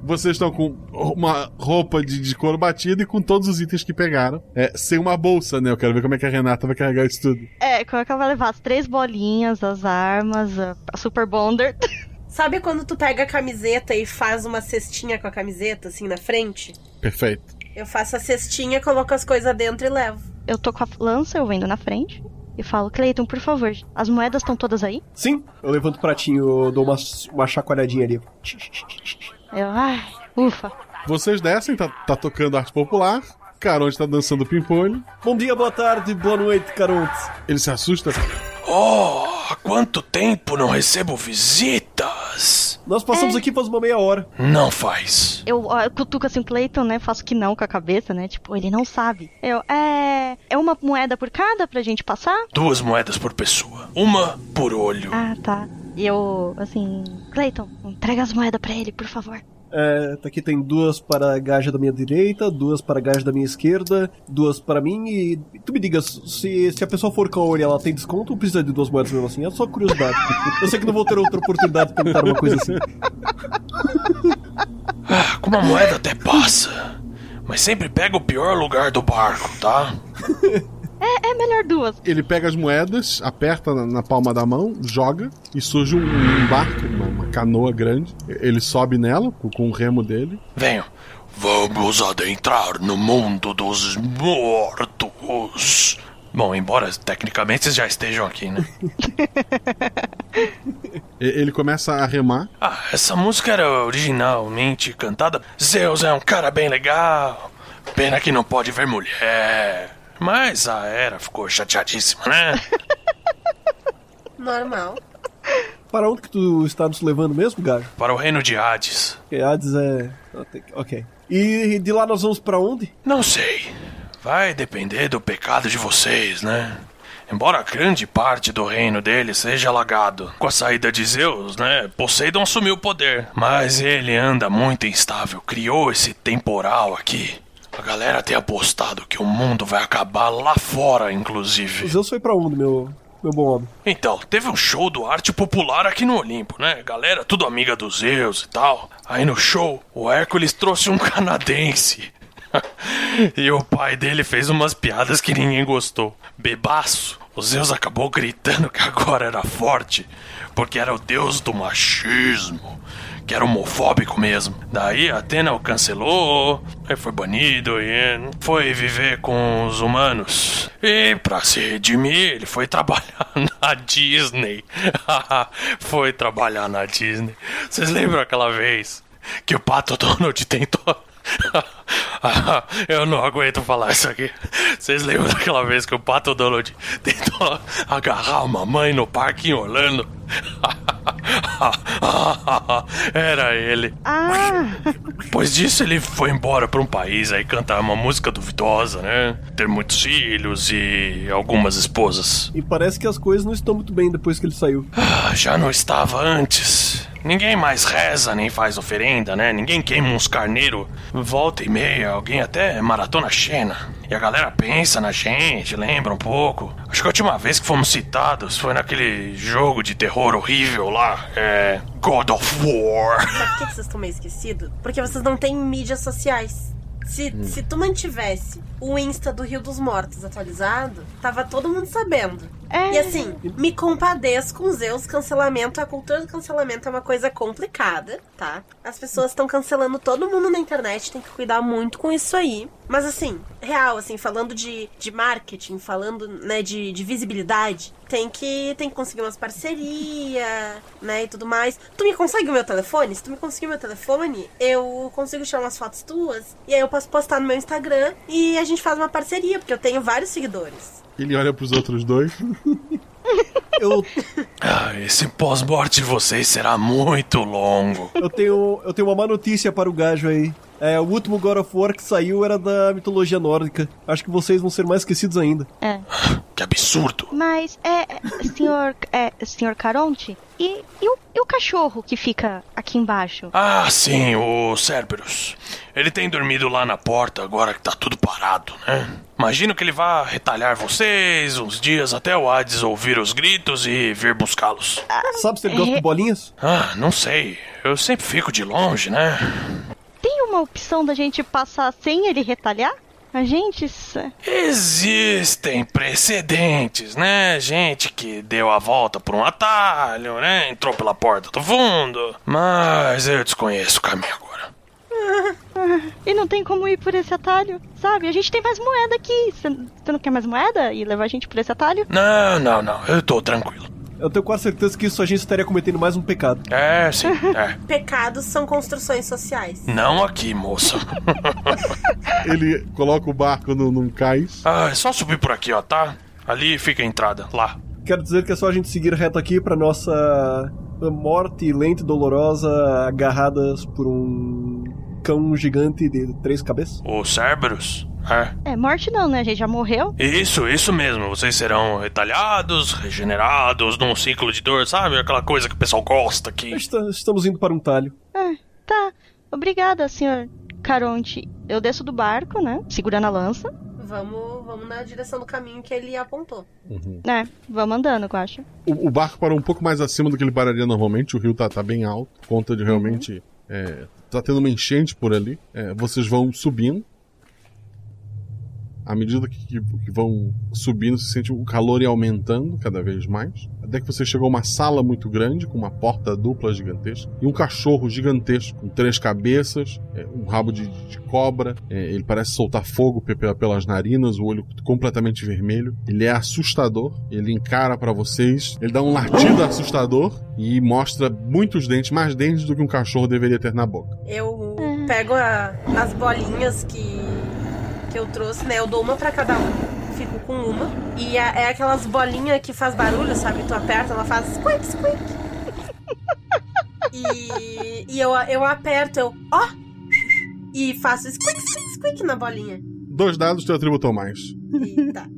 A: Vocês estão com uma roupa de, de couro batida e com todos os itens que pegaram. É, sem uma bolsa, né? Eu quero ver como é que a Renata vai carregar isso tudo.
I: É, como é que ela vai levar as três bolinhas, as armas, a, a Super Bonder.
J: Sabe quando tu pega a camiseta e faz uma cestinha com a camiseta, assim, na frente?
A: Perfeito.
J: Eu faço a cestinha, coloco as coisas dentro e levo.
I: Eu tô com a lança, eu vendo na frente. E falo, Cleiton, por favor, as moedas estão todas aí?
D: Sim, eu levanto o pratinho, dou uma, uma chacoalhadinha ali.
I: Eu, ai, ufa.
A: Vocês descem, tá, tá tocando arte popular. Caronte tá dançando pimpolho.
D: Bom dia, boa tarde, boa noite, Caronte.
A: Ele se assusta.
P: Oh, há quanto tempo não recebo visitas?
D: Nós passamos
I: É.
D: aqui faz uma meia hora.
P: Não faz.
I: Eu, eu cutuco assim o Cleiton, né? Faço que não com a cabeça, né? Tipo, ele não sabe. Eu, é. É uma moeda por cada pra gente passar?
P: Duas moedas por pessoa. Uma por olho.
I: Ah, tá. E eu, assim. Cleiton, entrega as moedas pra ele, por favor.
D: É, tá aqui tem duas para a gaja da minha direita, duas para a gaja da minha esquerda, duas para mim e tu me diga, se, se a pessoa for Kaori, ela tem desconto ou precisa de duas moedas mesmo assim? É só curiosidade. Eu sei que não vou ter outra oportunidade de tentar uma coisa assim.
P: Ah, com uma moeda até passa. Mas sempre pega o pior lugar do barco, tá?
I: É, é melhor duas.
A: Ele pega as moedas, aperta na, na palma da mão, joga e surge um, um barco, uma, uma canoa grande. Ele sobe nela com, com o remo dele.
P: Venham. Vamos adentrar no mundo dos mortos. Bom, embora tecnicamente vocês já estejam aqui, né?
A: E- Ele começa a remar.
P: Ah, essa música era originalmente cantada. Zeus é um cara bem legal. Pena que não pode ver mulher. Mas a Era ficou chateadíssima, né?
J: Normal.
D: Para onde que tu está nos levando mesmo, gajo?
P: Para o reino de Hades.
D: Porque Hades é. Ok. E de lá nós vamos para onde?
P: Não sei. Vai depender do pecado de vocês, né? Embora grande parte do reino dele seja alagado, com a saída de Zeus, né? Poseidon assumiu o poder. Mas ele anda muito instável, criou esse temporal aqui. A galera tem apostado que o mundo vai acabar lá fora,
D: O
P: inclusive.
D: Zeus foi para onde, meu, meu bom homem?
P: Então, teve um show do arte popular aqui no Olimpo, né? Galera, tudo amiga do Zeus e tal. Aí no show, o Hércules trouxe um canadense. e o pai dele fez umas piadas que ninguém gostou. Bebaço, o Zeus acabou gritando que agora era forte, porque era o deus do machismo, que era homofóbico mesmo. Daí Atena o cancelou, aí foi banido e foi viver com os humanos. E pra se redimir, ele foi trabalhar na Disney. foi trabalhar na Disney. Vocês lembram aquela vez que o Pato Donald tentou eu não aguento falar isso aqui. Vocês lembram daquela vez que o Pato Donald tentou agarrar uma mãe no parque em Orlando? Era ele.
I: Ah!
P: Depois disso, ele foi embora pra um país aí cantar uma música duvidosa, né? Ter muitos filhos e algumas esposas.
D: E parece que as coisas não estão muito bem depois que ele saiu.
P: Ah, já não estava antes. Ninguém mais reza nem faz oferenda, né? Ninguém queima uns carneiro. Volta e meia, alguém até maratona Xena. E a galera pensa na gente, lembra um pouco. Acho que a última vez que fomos citados foi naquele jogo de terror horrível lá. É. God of War.
J: Sabe por que vocês estão meio esquecidos? Porque vocês não têm mídias sociais. Se, se tu mantivesse o Insta do Rio dos Mortos atualizado, tava todo mundo sabendo. E assim, me compadeço com Zeus, cancelamento, a cultura do cancelamento é uma coisa complicada, tá? As pessoas estão cancelando todo mundo na internet, tem que cuidar muito com isso aí. Mas assim, real, assim, falando de, de marketing, falando, né, de, de visibilidade, tem que, tem que conseguir umas parcerias, né, e tudo mais. Tu me consegue o meu telefone? Se tu me conseguir o meu telefone, eu consigo tirar umas fotos tuas, e aí eu posso postar no meu Instagram e a gente faz uma parceria, porque eu tenho vários seguidores.
A: Ele olha pros outros dois.
D: Eu,
P: Ah, esse pós-morte de vocês será muito longo.
D: eu, tenho, eu tenho uma má notícia para o gajo aí. É, o último God of War que saiu era da mitologia nórdica. Acho que vocês vão ser mais esquecidos ainda.
I: É.
P: Que absurdo.
I: Mas, é, senhor, é, senhor Caronte, e, e, o, e o cachorro que fica aqui embaixo?
P: Ah, sim, o Cerberus. Ele tem dormido lá na porta agora que tá tudo parado, né? Imagino que ele vá retalhar vocês uns dias até o Hades ouvir os gritos e vir buscá-los.
D: Sabe se ele gosta de bolinhas?
P: Ah, não sei. Eu sempre fico de longe, né?
I: Tem uma opção da gente passar sem ele retalhar? A gente.
P: Existem precedentes, né? Gente que deu a volta por um atalho, né? Entrou pela porta do fundo. Mas eu desconheço o caminho agora.
I: E não tem como ir por esse atalho, sabe? A gente tem mais moeda aqui. Você não quer mais moeda e levar a gente por esse atalho?
P: Não, não, não. Eu tô tranquilo.
D: Eu tenho quase certeza que isso a gente estaria cometendo mais um pecado.
P: É, sim. É.
J: Pecados são construções sociais.
P: Não aqui, moça.
A: Ele coloca o barco no, num cais.
P: Ah, é só subir por aqui, ó, tá? Ali fica a entrada, lá.
D: Quero dizer que é só a gente seguir reto aqui pra nossa morte lenta e dolorosa agarradas por um cão gigante de três cabeças.
P: O Cerberus? É.
I: É, morte não, né? A gente já morreu.
P: Isso, isso mesmo. Vocês serão retalhados, regenerados, num ciclo de dor, sabe? Aquela coisa que o pessoal gosta aqui.
D: Está- Estamos indo para um talho.
I: É, tá. Obrigada, senhor Caronte. Eu desço do barco, né? Segurando a lança.
J: Vamos, vamos na direção do caminho que ele apontou.
I: É, vamos andando, eu acho.
A: O, o barco parou um pouco mais acima do que ele pararia normalmente. O rio tá, tá bem alto. Conta de realmente. É, tá tendo uma enchente por ali. É, vocês vão subindo. À medida que, que- vão subindo, se sente o calor ir aumentando cada vez mais. Até que você chegou a uma sala muito grande, com uma porta dupla gigantesca, e um cachorro gigantesco, com três cabeças, é, um rabo de, de cobra. é, ele parece soltar fogo pe- pe- pelas narinas, o olho completamente vermelho. Ele é assustador, ele encara pra vocês, ele dá um latido assustador e mostra muitos dentes, mais dentes do que um cachorro deveria ter na boca.
J: Eu pego a- as bolinhas que, que eu trouxe, né? Eu dou uma pra cada um. Fico com uma. E é, é aquelas bolinhas que faz barulho, sabe? Tu aperta, ela faz squeak, squeak. E, e eu, eu aperto, eu, ó! E faço squeak, squeak, squeak na bolinha.
A: Dois dados, teu atributo ou mais.
J: Eita.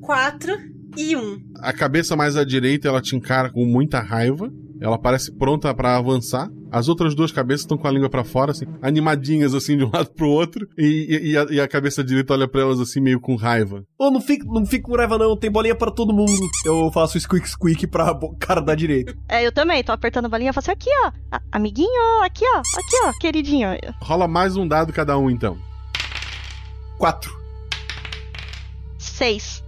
J: Quatro e um.
A: A cabeça mais à direita ela te encara com muita raiva. Ela parece pronta pra avançar. As outras duas cabeças estão com a língua pra fora, assim, animadinhas assim de um lado pro outro. E, e- e a, e a cabeça direita olha pra elas assim, meio com raiva.
D: Ô, não fique, não fique com raiva não, tem bolinha para todo mundo. Eu faço squeak squeak pra cara da direita.
I: É, eu também, tô apertando a bolinha e faço aqui, ó. Amiguinho, aqui, ó. Aqui, ó, queridinho.
A: Rola mais um dado cada um, então.
D: Quatro.
I: Seis.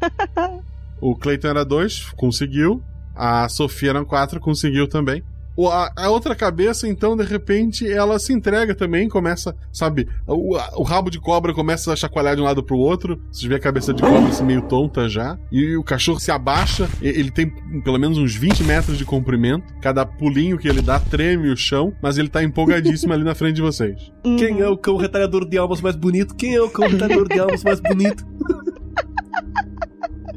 A: O Clayton era dois, conseguiu. A Sofia era quatro, conseguiu também. O- a, a outra cabeça, então, de repente, ela se entrega também, começa, sabe, o, a- o rabo de cobra começa a chacoalhar de um lado pro outro. Você vê a cabeça de cobra assim, meio tonta já. E o cachorro se abaixa, e- ele tem pelo menos uns 20 metros de comprimento. Cada pulinho que ele dá treme o chão, mas ele tá empolgadíssimo ali na frente de vocês.
D: Quem é o cão retalhador de almas mais bonito? Quem é o cão retalhador de almas mais bonito?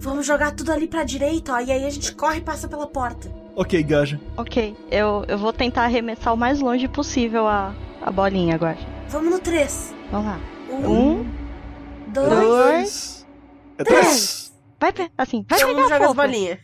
J: Vamos jogar tudo ali pra direita, ó. E aí a gente corre e passa pela porta.
D: Ok, Gaja.
I: Ok, eu, eu vou tentar arremessar o mais longe possível a, a bolinha agora.
J: Vamos no três.
I: Vamos lá.
J: Um,
I: Um,
J: dois,
I: dois,
D: é
J: três.
I: Vai, pe- assim, vai
J: Vamos
I: pegar
J: jogar as
I: fogo.
J: bolinhas.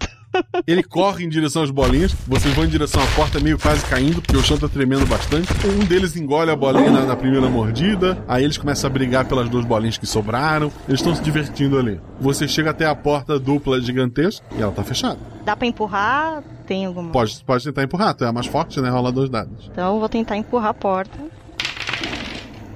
A: Ele corre em direção às bolinhas, vocês vão em direção à porta, meio quase caindo, porque o chão tá tremendo bastante. Um deles engole a bolinha na, na primeira mordida, aí eles começam a brigar pelas duas bolinhas que sobraram, eles estão se divertindo ali. Você chega até a porta dupla gigantesca e ela tá fechada.
I: Dá pra empurrar? Tem alguma?
A: Pode, pode tentar empurrar, tu é a mais forte, né? Rola dois dados.
I: Então eu vou tentar empurrar a porta.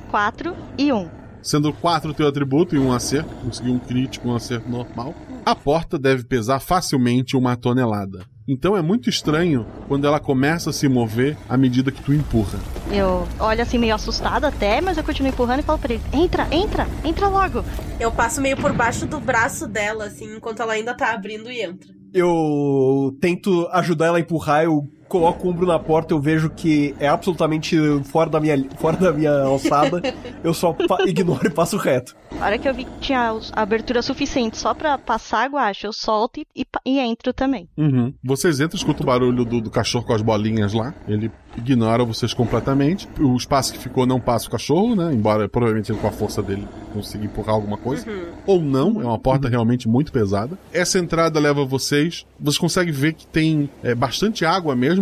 I: Quatro e um.
A: Sendo quatro teu atributo e um acerto, conseguir um crítico, um acerto normal, a porta deve pesar facilmente uma tonelada. Então é muito estranho quando ela começa a se mover à medida que tu empurra.
I: Eu olho assim meio assustada até, mas eu continuo empurrando e falo pra ele: entra, entra, entra logo.
J: Eu passo meio por baixo do braço dela, assim, enquanto ela ainda tá abrindo e entra.
D: Eu tento ajudar ela a empurrar, eu coloco o ombro na porta, eu vejo que é absolutamente fora da minha, fora da minha alçada. eu só ignoro e passo reto.
I: A hora que eu vi que tinha abertura suficiente só pra passar, guacho, eu solto e, e e entro também.
A: Uhum. Vocês entram, escutam o barulho do, do cachorro com as bolinhas lá. Ele ignora vocês completamente. O espaço que ficou não passa o cachorro, né? Embora provavelmente ele, com a força dele consiga empurrar alguma coisa. Ou não, é uma porta realmente muito pesada. Essa entrada leva vocês. Vocês conseguem ver que tem é, bastante água mesmo.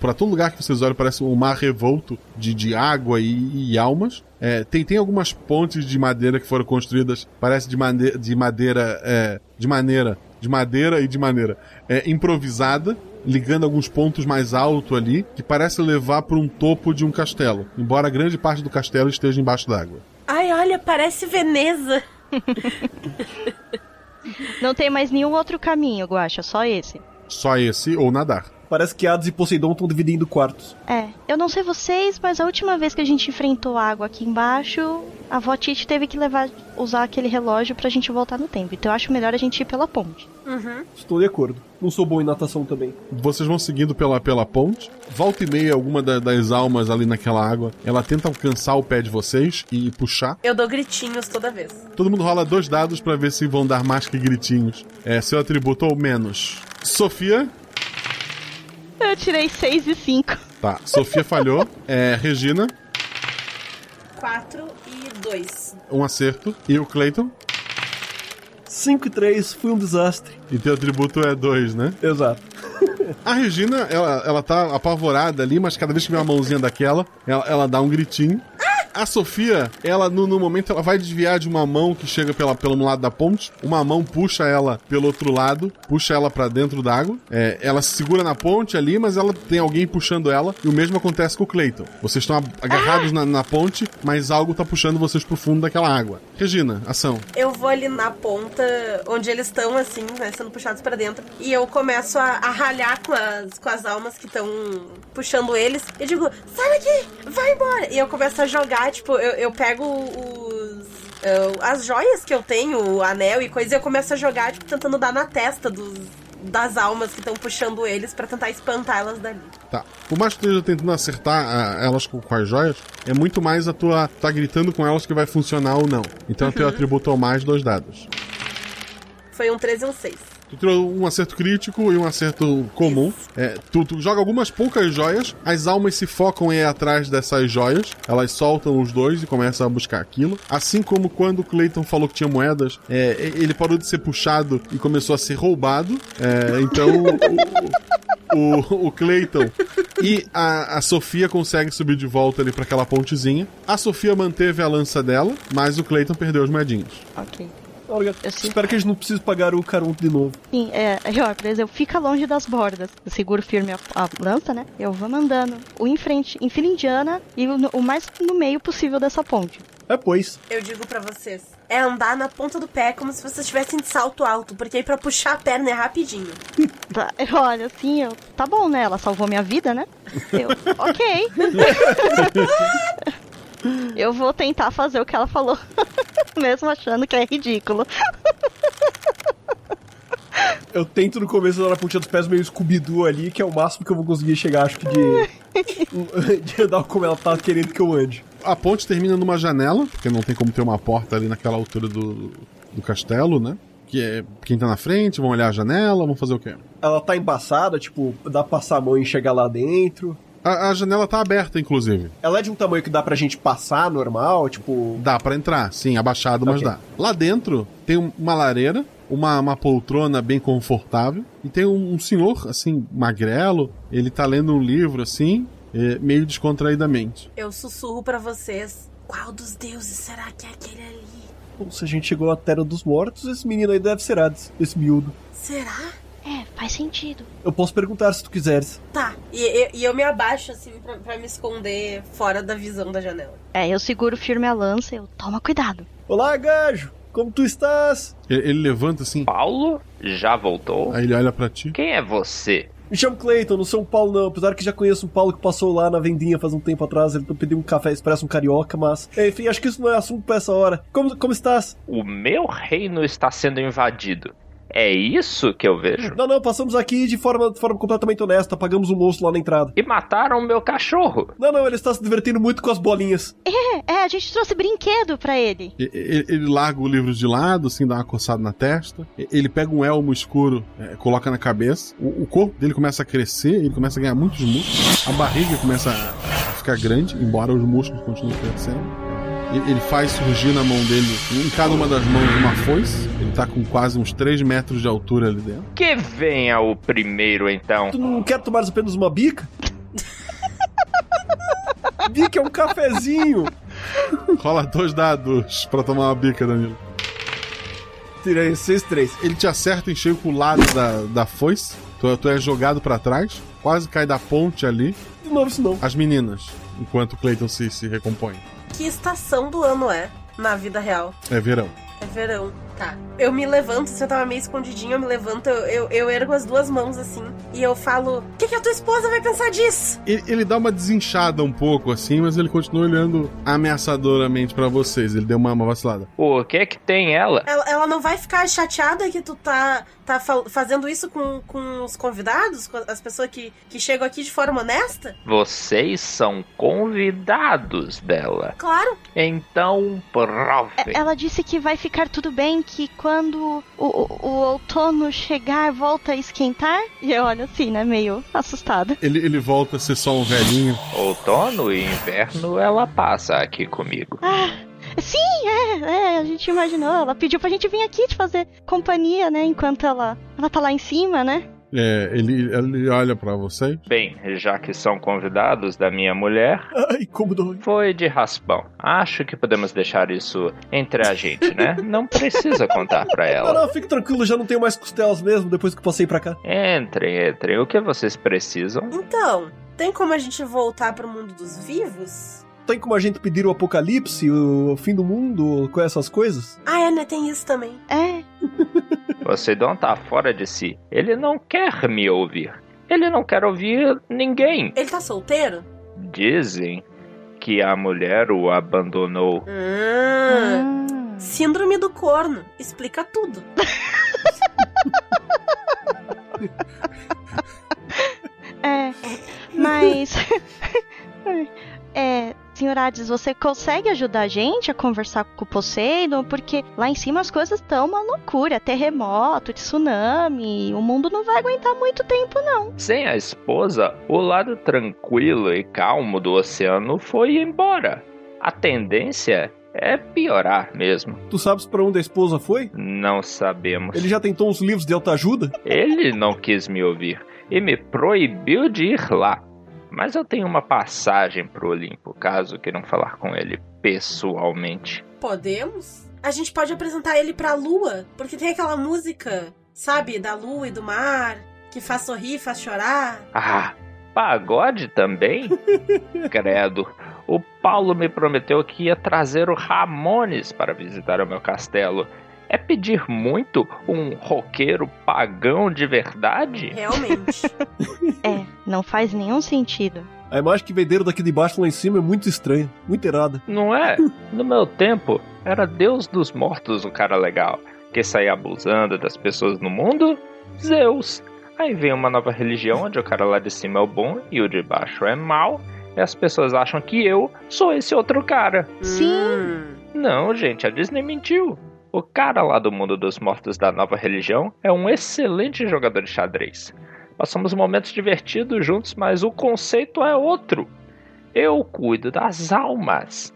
A: Pra todo lugar que vocês olham, parece um mar revolto de, de água e, e almas. É, tem, tem algumas pontes de madeira que foram construídas, parece de, made de madeira. é, de maneira. De madeira e de maneira é, improvisada, ligando alguns pontos mais alto ali, que parece levar para um topo de um castelo, embora grande parte do castelo esteja embaixo d'água.
J: Ai, olha, parece Veneza.
I: Não tem mais nenhum outro caminho, Guaxa, só esse.
A: Só esse ou nadar.
D: Parece que Hades e Poseidon estão dividindo quartos.
I: É, eu não sei vocês, mas a última vez que a gente enfrentou água aqui embaixo, a avó Titi teve que levar, usar aquele relógio pra gente voltar no tempo. Então eu acho melhor a gente ir pela ponte.
J: Uhum.
D: Estou de acordo. Não sou bom em natação também.
A: Vocês vão seguindo pela, pela ponte. Volta e meia, alguma da- das almas ali naquela água, ela tenta alcançar o pé de vocês e puxar.
J: Eu dou gritinhos toda vez.
A: Todo mundo rola dois dados pra ver se vão dar mais que gritinhos. É, seu atributo ou menos. Sofia.
I: Eu tirei 6 e 5.
A: Tá, Sofia falhou. É, Regina,
J: 4 e 2.
A: um acerto. E o Clayton.
D: 5 e 3 foi um desastre.
A: E teu atributo é dois, né?
D: Exato.
A: A Regina, ela, ela tá apavorada ali, mas cada vez que vem uma mãozinha daquela, ela, ela dá um gritinho. A Sofia, ela no, no momento, ela vai desviar de uma mão que chega pela, pelo lado da ponte. Uma mão puxa ela pelo outro lado, puxa ela pra dentro d'água. É, ela se segura na ponte ali, mas ela tem alguém puxando ela. E o mesmo acontece com o Clayton. Vocês estão ag- agarrados na, na ponte, mas algo tá puxando vocês pro fundo daquela água. Regina, ação.
J: Eu vou ali na ponta onde eles estão, assim, né, sendo puxados pra dentro. E eu começo a, a ralhar com as, com as almas que estão puxando eles. Eu digo, sai daqui, vai embora. E eu começo a jogar, tipo, eu, eu pego os. eu- as joias que eu tenho, o anel e coisa, e eu começo a jogar, tipo, tentando dar na testa dos, das almas que estão puxando eles pra tentar espantar elas dali.
A: Tá. Por mais que tu esteja tentando acertar ah, elas com, com as joias, é muito mais a tua. tá gritando com elas que vai funcionar ou não. Então teu atributo ao mais dois dados.
J: Foi um 13 e um 6.
A: Tirou um acerto crítico e um acerto comum. É, tu, tu joga algumas poucas joias, as almas se focam em ir atrás dessas joias, elas soltam os dois e começam a buscar aquilo. Assim como quando o Clayton falou que tinha moedas, é, ele parou de ser puxado e começou a ser roubado. É, então o, o, o Clayton e a, a Sofia conseguem subir de volta ali para aquela pontezinha. A Sofia manteve a lança dela, mas o Clayton perdeu as moedinhas.
I: Ok.
D: Olha, espero que a gente não precise pagar o Caronto de novo.
I: Sim, é, ó, por exemplo, fica longe das bordas. Eu seguro firme a, a lança, né? Eu vou mandando o em frente, em fila indiana e o, o mais no meio possível dessa ponte.
D: É, pois.
J: Eu digo pra vocês, é andar na ponta do pé como se vocês estivessem de salto alto, porque aí pra puxar a perna é rapidinho.
I: Tá, olha, assim, eu, tá bom, né? Ela salvou minha vida, né? Eu, ok. eu vou tentar fazer o que ela falou, mesmo achando que é ridículo.
D: Eu tento no começo dar na pontinha dos pés meio Scooby-Doo ali, que é o máximo que eu vou conseguir chegar, acho que de. de andar como ela tá querendo que eu ande.
A: A ponte termina numa janela, porque não tem como ter uma porta ali naquela altura do, do castelo, né? Que é quem tá na frente, vão olhar a janela, vão fazer o quê?
D: Ela tá embaçada, tipo, dá pra passar a mão e chegar lá dentro.
A: A, a janela tá aberta, inclusive.
D: Ela é de um tamanho que dá pra gente passar normal, tipo.
A: Dá pra entrar, sim, abaixado, mas
D: Ok.
A: dá. Lá dentro tem um- uma lareira, uma, uma poltrona bem confortável, e tem um, um senhor, assim, magrelo, ele tá lendo um livro, assim, é, meio descontraídamente.
J: Eu sussurro pra vocês, qual dos deuses será que é aquele ali?
D: Bom, se a gente chegou na Terra dos Mortos, esse menino aí deve ser Hades, esse miúdo.
J: Será?
I: É, faz sentido.
D: Eu posso perguntar se tu quiseres.
J: Tá, e, e- e eu me abaixo assim pra, pra me esconder fora da visão da janela.
I: É, eu seguro firme a lança e eu, toma cuidado.
D: Olá, gajo! Como tu estás?
A: Ele, ele levanta assim.
S: Paulo? Já voltou?
A: Aí ele olha pra ti.
S: Quem é você?
D: Me chamo Clayton, não sou um Paulo não, apesar que já conheço um Paulo que passou lá na vendinha faz um tempo atrás, ele pediu um café expresso, um carioca, mas... Enfim, acho que isso não é assunto pra essa hora. Como, como estás?
S: O meu reino está sendo invadido. É isso que eu vejo?
D: Não, não, passamos aqui de forma, de forma completamente honesta, pagamos um monstro lá na entrada.
S: E mataram o meu cachorro.
D: Não, não, ele está se divertindo muito com as bolinhas.
I: É, é, a gente trouxe brinquedo pra ele.
A: E- Ele, ele larga o livro de lado, assim, dá uma coçada na testa. E- Ele pega um elmo escuro, é, coloca na cabeça. O, o corpo dele começa a crescer, ele começa a ganhar muitos músculos. A barriga começa a ficar grande, embora os músculos continuem crescendo. Ele faz surgir na mão dele, em cada uma das mãos, uma foice. Ele tá com quase uns 3 metros de altura ali dentro.
S: Que venha o primeiro, então.
D: Tu não quer tomar apenas uma bica? bica é um cafezinho.
A: Rola dois dados pra tomar uma bica, Danilo.
D: Tirei 6-3.
A: Ele te acerta em cheio com o lado da, da foice. Tu, tu é jogado pra trás, quase cai da ponte ali.
D: De novo isso não.
A: As meninas, enquanto o Clayton se, se recompõe.
J: Que estação do ano é na vida real?
A: É verão.
J: É verão. Tá. Eu me levanto, se eu tava meio escondidinho, eu me levanto, eu, eu, eu ergo as duas mãos assim e eu falo: O que, que a tua esposa vai pensar disso?
A: Ele, ele dá uma desinchada um pouco assim, mas ele continua olhando ameaçadoramente pra vocês. Ele deu uma, uma vacilada.
S: O que que tem ela?
J: Ela, ela não vai ficar chateada que tu tá, tá fa- fazendo isso com, com os convidados, com as pessoas que, que chegam aqui de forma honesta?
S: Vocês são convidados dela.
J: Claro.
S: Então, provem.
I: Ela disse que vai ficar tudo bem, que quando o, o, o outono chegar, volta a esquentar. E eu olho assim, né, meio assustada.
A: Ele, ele volta a ser só um velhinho.
S: Outono e inverno ela passa aqui comigo.
I: Ah, sim, é, é, a gente imaginou. Ela pediu pra gente vir aqui te fazer companhia, né, enquanto ela, ela tá lá em cima, né?
A: É, ele, ele olha pra vocês.
S: Bem, já que são convidados da minha mulher,
D: Ai, como dói.
S: foi de raspão. Acho que podemos deixar isso entre a gente, né? Não precisa contar pra
D: Não,
S: ela.
D: não, fique tranquilo, já não tenho mais costelas mesmo depois que passei pra cá.
S: Entrem, entrem. O que vocês precisam?
J: Então, tem como a gente voltar pro mundo dos vivos?
D: Tem como a gente pedir o apocalipse, o fim do mundo, com essas coisas?
J: Ah, é, né? Tem isso também.
I: É.
S: Poseidon tá fora de si. Ele não quer me ouvir. Ele não quer ouvir ninguém.
J: Ele tá solteiro?
S: Dizem que a mulher o abandonou.
J: Hum. Síndrome do corno. Explica tudo.
I: É, mas. é, senhor Hades, você consegue ajudar a gente a conversar com o Poseidon? Porque lá em cima as coisas estão uma loucura terremoto, tsunami. O mundo não vai aguentar muito tempo, não.
S: Sem a esposa, o lado tranquilo e calmo do oceano foi embora. A tendência é piorar mesmo.
D: Tu sabes pra onde a esposa foi?
S: Não sabemos.
D: Ele já tentou uns livros de autoajuda?
S: Ele não quis me ouvir e me proibiu de ir lá. Mas eu tenho uma passagem pro Olimpo, caso queiram falar com ele pessoalmente.
J: Podemos? A gente pode apresentar ele pra lua, porque tem aquela música, sabe, da lua e do mar, que faz sorrir, faz chorar.
S: Ah, pagode também? Credo. O Paulo me prometeu que ia trazer o Ramones para visitar o meu castelo. É pedir muito um roqueiro pagão de verdade?
J: Realmente.
I: É, não faz nenhum sentido.
D: A imagem que venderam daqui de baixo lá em cima é muito estranha, muito errada.
S: Não é? No meu tempo, era Deus dos mortos o cara legal, que saía abusando das pessoas no mundo? Zeus. Aí vem uma nova religião onde o cara lá de cima é o bom e o de baixo é mal, e as pessoas acham que eu sou esse outro cara.
I: Sim.
S: Não, gente, a Disney mentiu. O cara lá do mundo dos mortos da nova religião é um excelente jogador de xadrez. Passamos momentos divertidos juntos, mas o conceito é outro. Eu cuido das almas.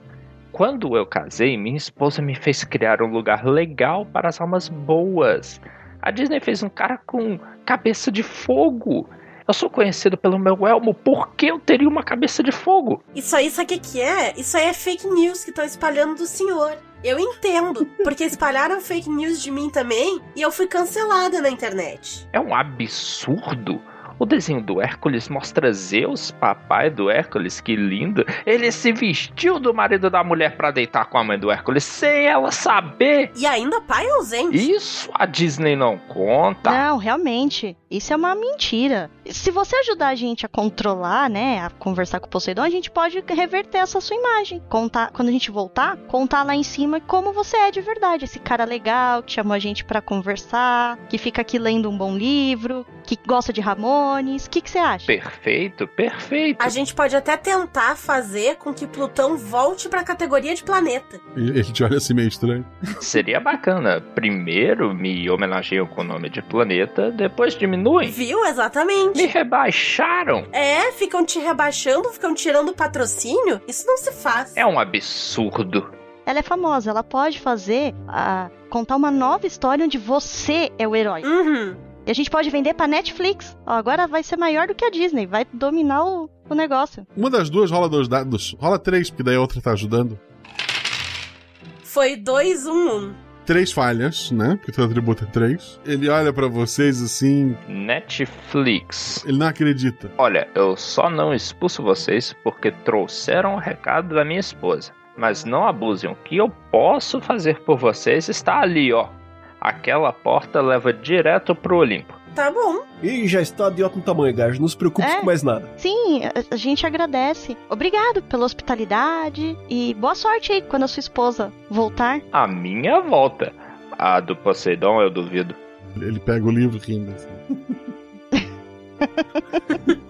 S: Quando eu casei, minha esposa me fez criar um lugar legal para as almas boas. A Disney fez um cara com cabeça de fogo. Eu sou conhecido pelo meu elmo, por que eu teria uma cabeça de fogo?
J: Isso aí, sabe o que, é? Isso aí é fake news que estão espalhando do senhor. Eu entendo, porque espalharam fake news de mim também e eu fui cancelada na internet.
S: É um absurdo. O desenho do Hércules mostra Zeus, papai do Hércules, que lindo. Ele se vestiu do marido da mulher para deitar com a mãe do Hércules sem ela saber.
J: E ainda pai ausente.
S: Isso a Disney não conta.
I: Não, realmente, isso é uma mentira. Se você ajudar a gente a controlar, né, a conversar com o Poseidon, a gente pode reverter essa sua imagem. Contar, quando a gente voltar, contar lá em cima como você é de verdade. Esse cara legal que chamou a gente para conversar, que fica aqui lendo um bom livro, que gosta de Ramones. O que que você acha?
S: Perfeito, perfeito.
J: A gente pode até tentar fazer com que Plutão volte pra categoria de planeta.
A: Ele, ele te olha assim meio estranho.
S: Seria bacana. Primeiro me homenageiam com o nome de planeta, depois diminuem.
J: Viu? Exatamente.
S: Me rebaixaram.
J: É, ficam te rebaixando, ficam tirando patrocínio. Isso não se faz.
S: É um absurdo.
I: Ela é famosa, ela pode fazer, a contar uma nova história onde você é o herói.
J: Uhum.
I: E a gente pode vender pra Netflix. Ó, agora vai ser maior do que a Disney, vai dominar o, o negócio.
A: Uma das duas rola dois dados. Rola três, porque daí a outra tá ajudando.
J: Foi 2, 1, 1.
A: Três falhas, né? Porque atributo é três. Ele olha pra vocês assim.
S: Netflix.
A: Ele não acredita.
S: Olha, eu só não expulso vocês porque trouxeram o recado da minha esposa. Mas não abusem. O que eu posso fazer por vocês está ali, ó. Aquela porta leva direto pro Olimpo.
J: Tá bom.
D: E já está de ótimo tamanho, Gage. Não se preocupe
I: É.
D: com mais nada.
I: Sim, a, a gente agradece. Obrigado pela hospitalidade e boa sorte aí quando a sua esposa voltar.
S: A minha volta. A do Poseidon eu duvido.
A: Ele pega o livro rindo. Assim.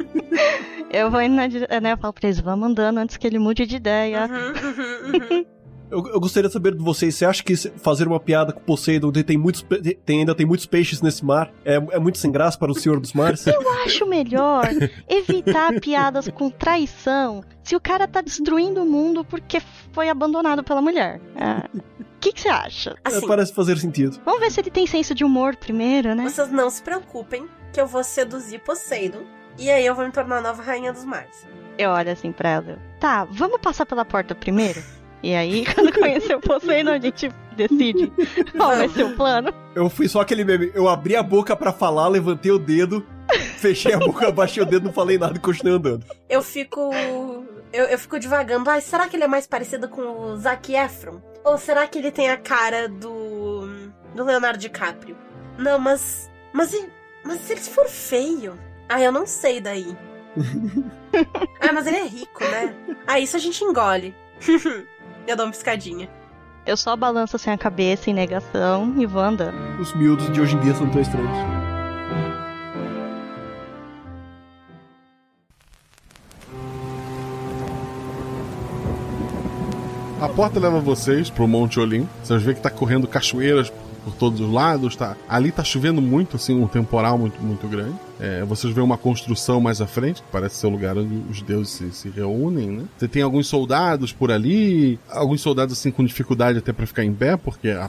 I: Eu vou indo na dire... né, eu falo pra eles, vamos andando antes que ele mude de ideia.
J: Uhum.
D: Eu, eu gostaria de saber de vocês, você acha que se- fazer uma piada com Poseidon, onde tem muitos, tem, ainda tem muitos peixes nesse mar, é, é muito sem graça para o Senhor dos Mares?
I: Eu acho melhor evitar piadas com traição se o cara tá destruindo o mundo porque foi abandonado pela mulher. O que que você acha?
J: Assim.
D: É, parece fazer sentido.
I: Vamos ver se ele tem senso de humor primeiro, né?
J: Vocês não se preocupem que eu vou seduzir Poseidon. E aí eu vou me tornar a nova rainha dos mares.
I: Eu olho assim pra ela. Tá, vamos passar pela porta primeiro? E aí, quando conhecer o Poseidon, a gente decide qual vai ser o plano.
D: Eu fui só aquele meme, eu abri a boca pra falar, levantei o dedo, fechei a boca, abaixei o dedo, não falei nada e continuei andando.
J: Eu fico. Eu, eu fico divagando. Ai, será que ele é mais parecido com o Zac Efron? Ou será que ele tem a cara do. do Leonardo DiCaprio? Não, mas. Mas, e- mas se ele for feio? Ah, eu não sei daí. ah, mas ele é rico, né? Ah, isso a gente engole. Eu dou uma piscadinha.
I: Eu só balanço assim a cabeça em negação e vou andando.
D: Os miúdos de hoje em dia são tão estranhos.
A: A porta leva vocês pro Monte Olim. Vocês vê que tá correndo cachoeiras por todos os lados. Tá... Ali tá chovendo muito, assim, um temporal muito, muito grande. É, vocês veem uma construção mais à frente, que parece ser o lugar onde os deuses se, se reúnem, né? Você tem alguns soldados por ali, alguns soldados assim com dificuldade até pra ficar em pé, porque a,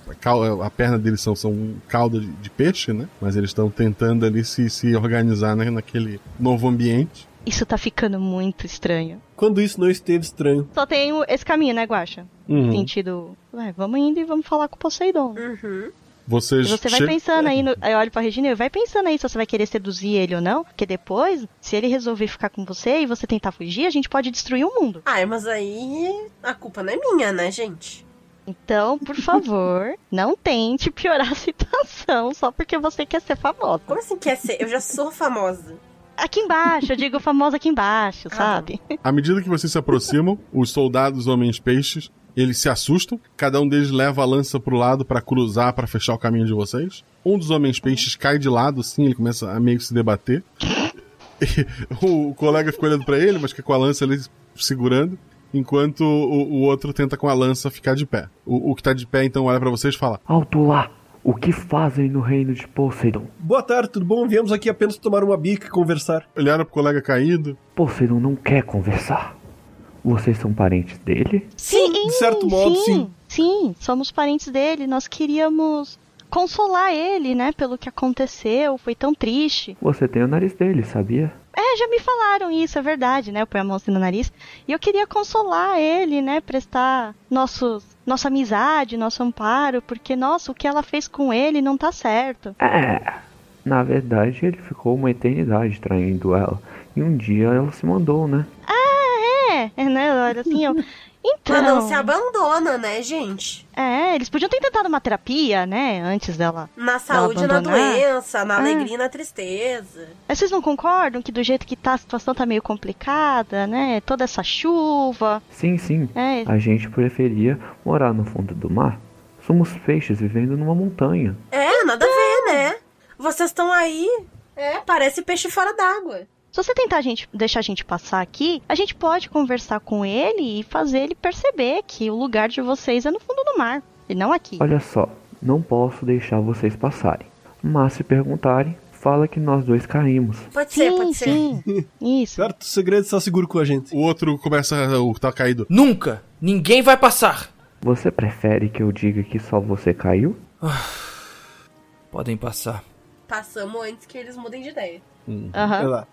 A: a perna deles são, são cauda de, de peixe, né? Mas eles estão tentando ali se, se organizar né, naquele novo ambiente.
I: Isso tá ficando muito estranho.
D: Quando isso não esteve estranho.
I: Só tem o- esse caminho, né, Guaxa?
D: Uhum.
I: Sentido. Ué, vamos indo e vamos falar com o Poseidon.
A: Vocês
I: E você vai
A: che-
I: pensando aí, no, aí eu olho pra Regina e eu, vai pensando aí se você vai querer seduzir ele ou não, porque depois, se ele resolver ficar com você e você tentar fugir, a gente pode destruir o mundo.
J: Ai, mas aí. a culpa não é minha, né, gente?
I: Então, por favor, não tente piorar a situação só porque você quer ser famosa.
J: Como assim quer ser? Eu já sou famosa.
I: Aqui embaixo, eu digo famosa aqui embaixo, sabe?
A: À medida que vocês se aproximam, os soldados homens-peixes, eles se assustam. Cada um deles leva a lança pro lado pra cruzar, pra fechar o caminho de vocês. Um dos homens-peixes cai de lado, assim, ele começa a meio que se debater. E o colega fica olhando pra ele, mas fica com a lança ali segurando. Enquanto o, o outro tenta com a lança ficar de pé. O, o que tá de pé, então, olha pra vocês e fala:
T: Alto lá! O que fazem no reino de Poseidon?
D: Boa tarde, tudo bom? Viemos aqui apenas tomar uma bica e conversar.
A: Olharam pro colega caído.
T: Poseidon não quer conversar. Vocês são parentes dele?
I: Sim,
D: de certo modo, sim.
I: Sim, somos parentes dele. Nós queríamos consolar ele, né, pelo que aconteceu. Foi tão triste.
T: Você tem o nariz dele, sabia?
I: É, já me falaram isso, é verdade, né? Eu ponho a mão assim no nariz. E eu queria consolar ele, né? Prestar nossos, nossa amizade, nosso amparo, porque, nossa, o que ela fez com ele não tá certo.
T: É. Na verdade, ele ficou uma eternidade traindo ela. E um dia ela se mandou, né?
I: Ah, é, é né? Olha assim, eu. Então.
J: Mas não se abandona, né, gente?
I: É, eles podiam ter tentado uma terapia, né? Antes dela.
J: Na
I: dela
J: saúde, na
I: abandonar.
J: doença, na
I: É.
J: alegria e na tristeza.
I: Mas vocês não concordam que do jeito que tá, a situação tá meio complicada, né? Toda essa chuva.
T: Sim, sim.
I: É.
T: A gente preferia morar no fundo do mar. Somos peixes vivendo numa montanha.
J: É, nada a ver, né? Vocês estão aí. É, parece peixe fora d'água.
I: Se você tentar a gente, deixar a gente passar aqui, a gente pode conversar com ele e fazer ele perceber que o lugar de vocês é no fundo do mar e não aqui.
T: Olha só, não posso deixar vocês passarem. Mas se perguntarem, fala que nós dois caímos.
J: Pode
I: ser, pode ser. Isso.
D: Certo, o segredo está seguro com a gente.
A: O outro começa, o que tá caído.
U: Nunca! Ninguém vai passar!
T: Você prefere que eu diga que só você caiu?
U: Podem passar.
J: Passamos antes que eles mudem de ideia.
I: Aham.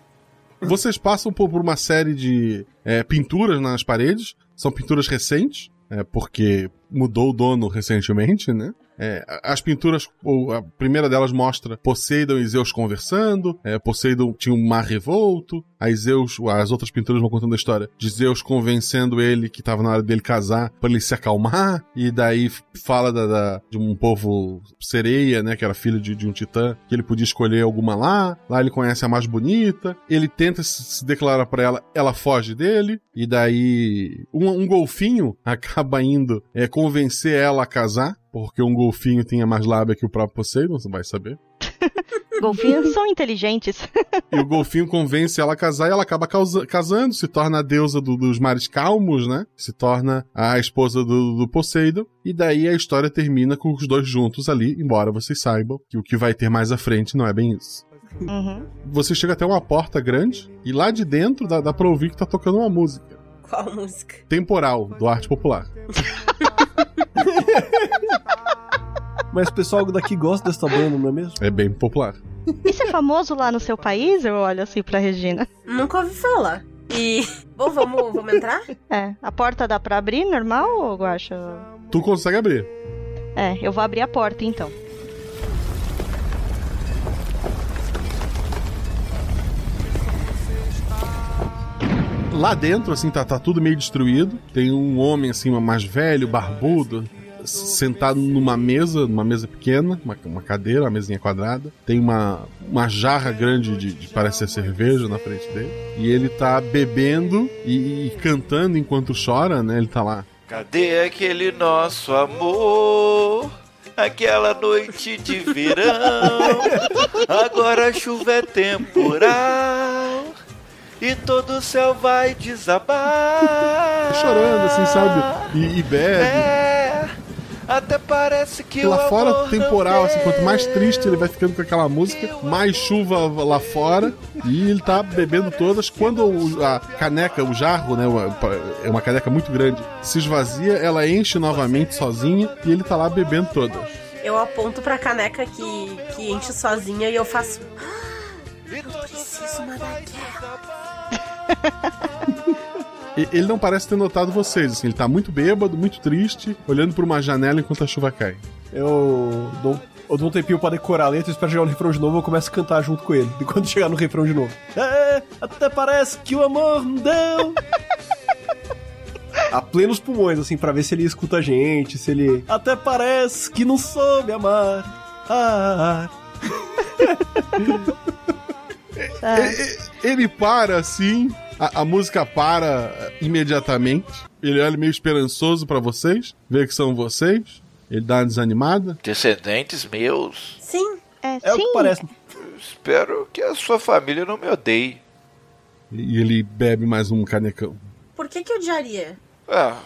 A: Vocês passam por uma série de é, pinturas nas paredes. São pinturas recentes, é, porque mudou o dono recentemente, né? É, as pinturas, a primeira delas mostra Poseidon e Zeus conversando. É, Poseidon tinha um mar revolto. Aí Zeus, as outras pinturas vão contando a história de Zeus convencendo ele que tava na hora dele casar pra ele se acalmar. E daí fala da, da- de um povo sereia, né? Que era filho de, de um titã, que ele podia escolher alguma lá. Lá ele conhece a mais bonita. Ele tenta se, declarar pra ela, ela foge dele. E daí um, um golfinho acaba indo é, convencer ela a casar. Porque um golfinho tinha mais lábia que o próprio Poseidon, você vai saber.
I: Golfinhos são inteligentes.
A: E o golfinho convence ela a casar e ela acaba causa- casando, se torna a deusa do- dos mares calmos, né? Se torna a esposa do, do Poseidon. E daí a história termina com os dois juntos ali, embora vocês saibam que o que vai ter mais à frente não é bem isso.
I: Uhum.
A: Você chega até uma porta grande e lá de dentro dá, dá pra ouvir que tá tocando uma música.
J: Qual música?
A: Temporal, do Arte Popular.
D: Mas o pessoal daqui gosta dessa banda, não é mesmo?
A: É bem popular.
I: Isso é famoso lá no seu país? Eu olho assim pra Regina.
J: Nunca ouvi falar. E. Bom, vamos, vamos entrar?
I: É, a porta dá pra abrir normal ou Guaxa?
A: Tu consegue abrir.
I: É, eu vou abrir a porta então.
A: Lá dentro, assim, tá, tá tudo meio destruído. Tem um homem, assim, mais velho, barbudo, sentado numa mesa, numa mesa pequena, uma, uma cadeira, uma mesinha quadrada. Tem uma, uma jarra grande de, de parece ser cerveja na frente dele. E ele tá bebendo e, e cantando enquanto chora, né? Ele tá lá.
V: Cadê aquele nosso amor? Aquela noite de verão. Agora a chuva é temporal. E todo o céu vai desabar.
A: Chorando, assim, sabe? E, e bebe.
V: É, até parece que o
A: Lá fora,
V: amor
A: temporal, assim, quanto mais triste ele vai ficando com aquela música, mais chuva lá fora. E ele tá bebendo todas. Quando a caneca, o jarro, né? É uma caneca muito grande, se esvazia, ela enche novamente sozinha e ele tá lá bebendo todas.
J: Eu aponto pra caneca que, que enche sozinha e eu faço. "Ah, Eu preciso uma daquela.
A: Ele não parece ter notado vocês, assim, ele tá muito bêbado, muito triste, olhando por uma janela enquanto a chuva cai.
D: Eu dou, eu dou um tempinho pra decorar a letra, espero chegar no refrão de novo eu começo a cantar junto com ele. E quando chegar no refrão de novo. É, até parece que o amor não deu. A plenos pulmões, assim, pra ver se ele escuta a gente, se ele. Até parece que não soube amar. Ah,
A: E- e- Ele para assim, a, a música para imediatamente. Ele olha meio esperançoso pra vocês, vê que são vocês. Ele dá uma desanimada.
V: Descendentes meus.
J: Sim.
I: É,
D: É o que parece.
V: Espero que a sua família não me odeie.
A: E ele bebe mais um canecão.
J: Por que que eu odiaria?
V: Ah,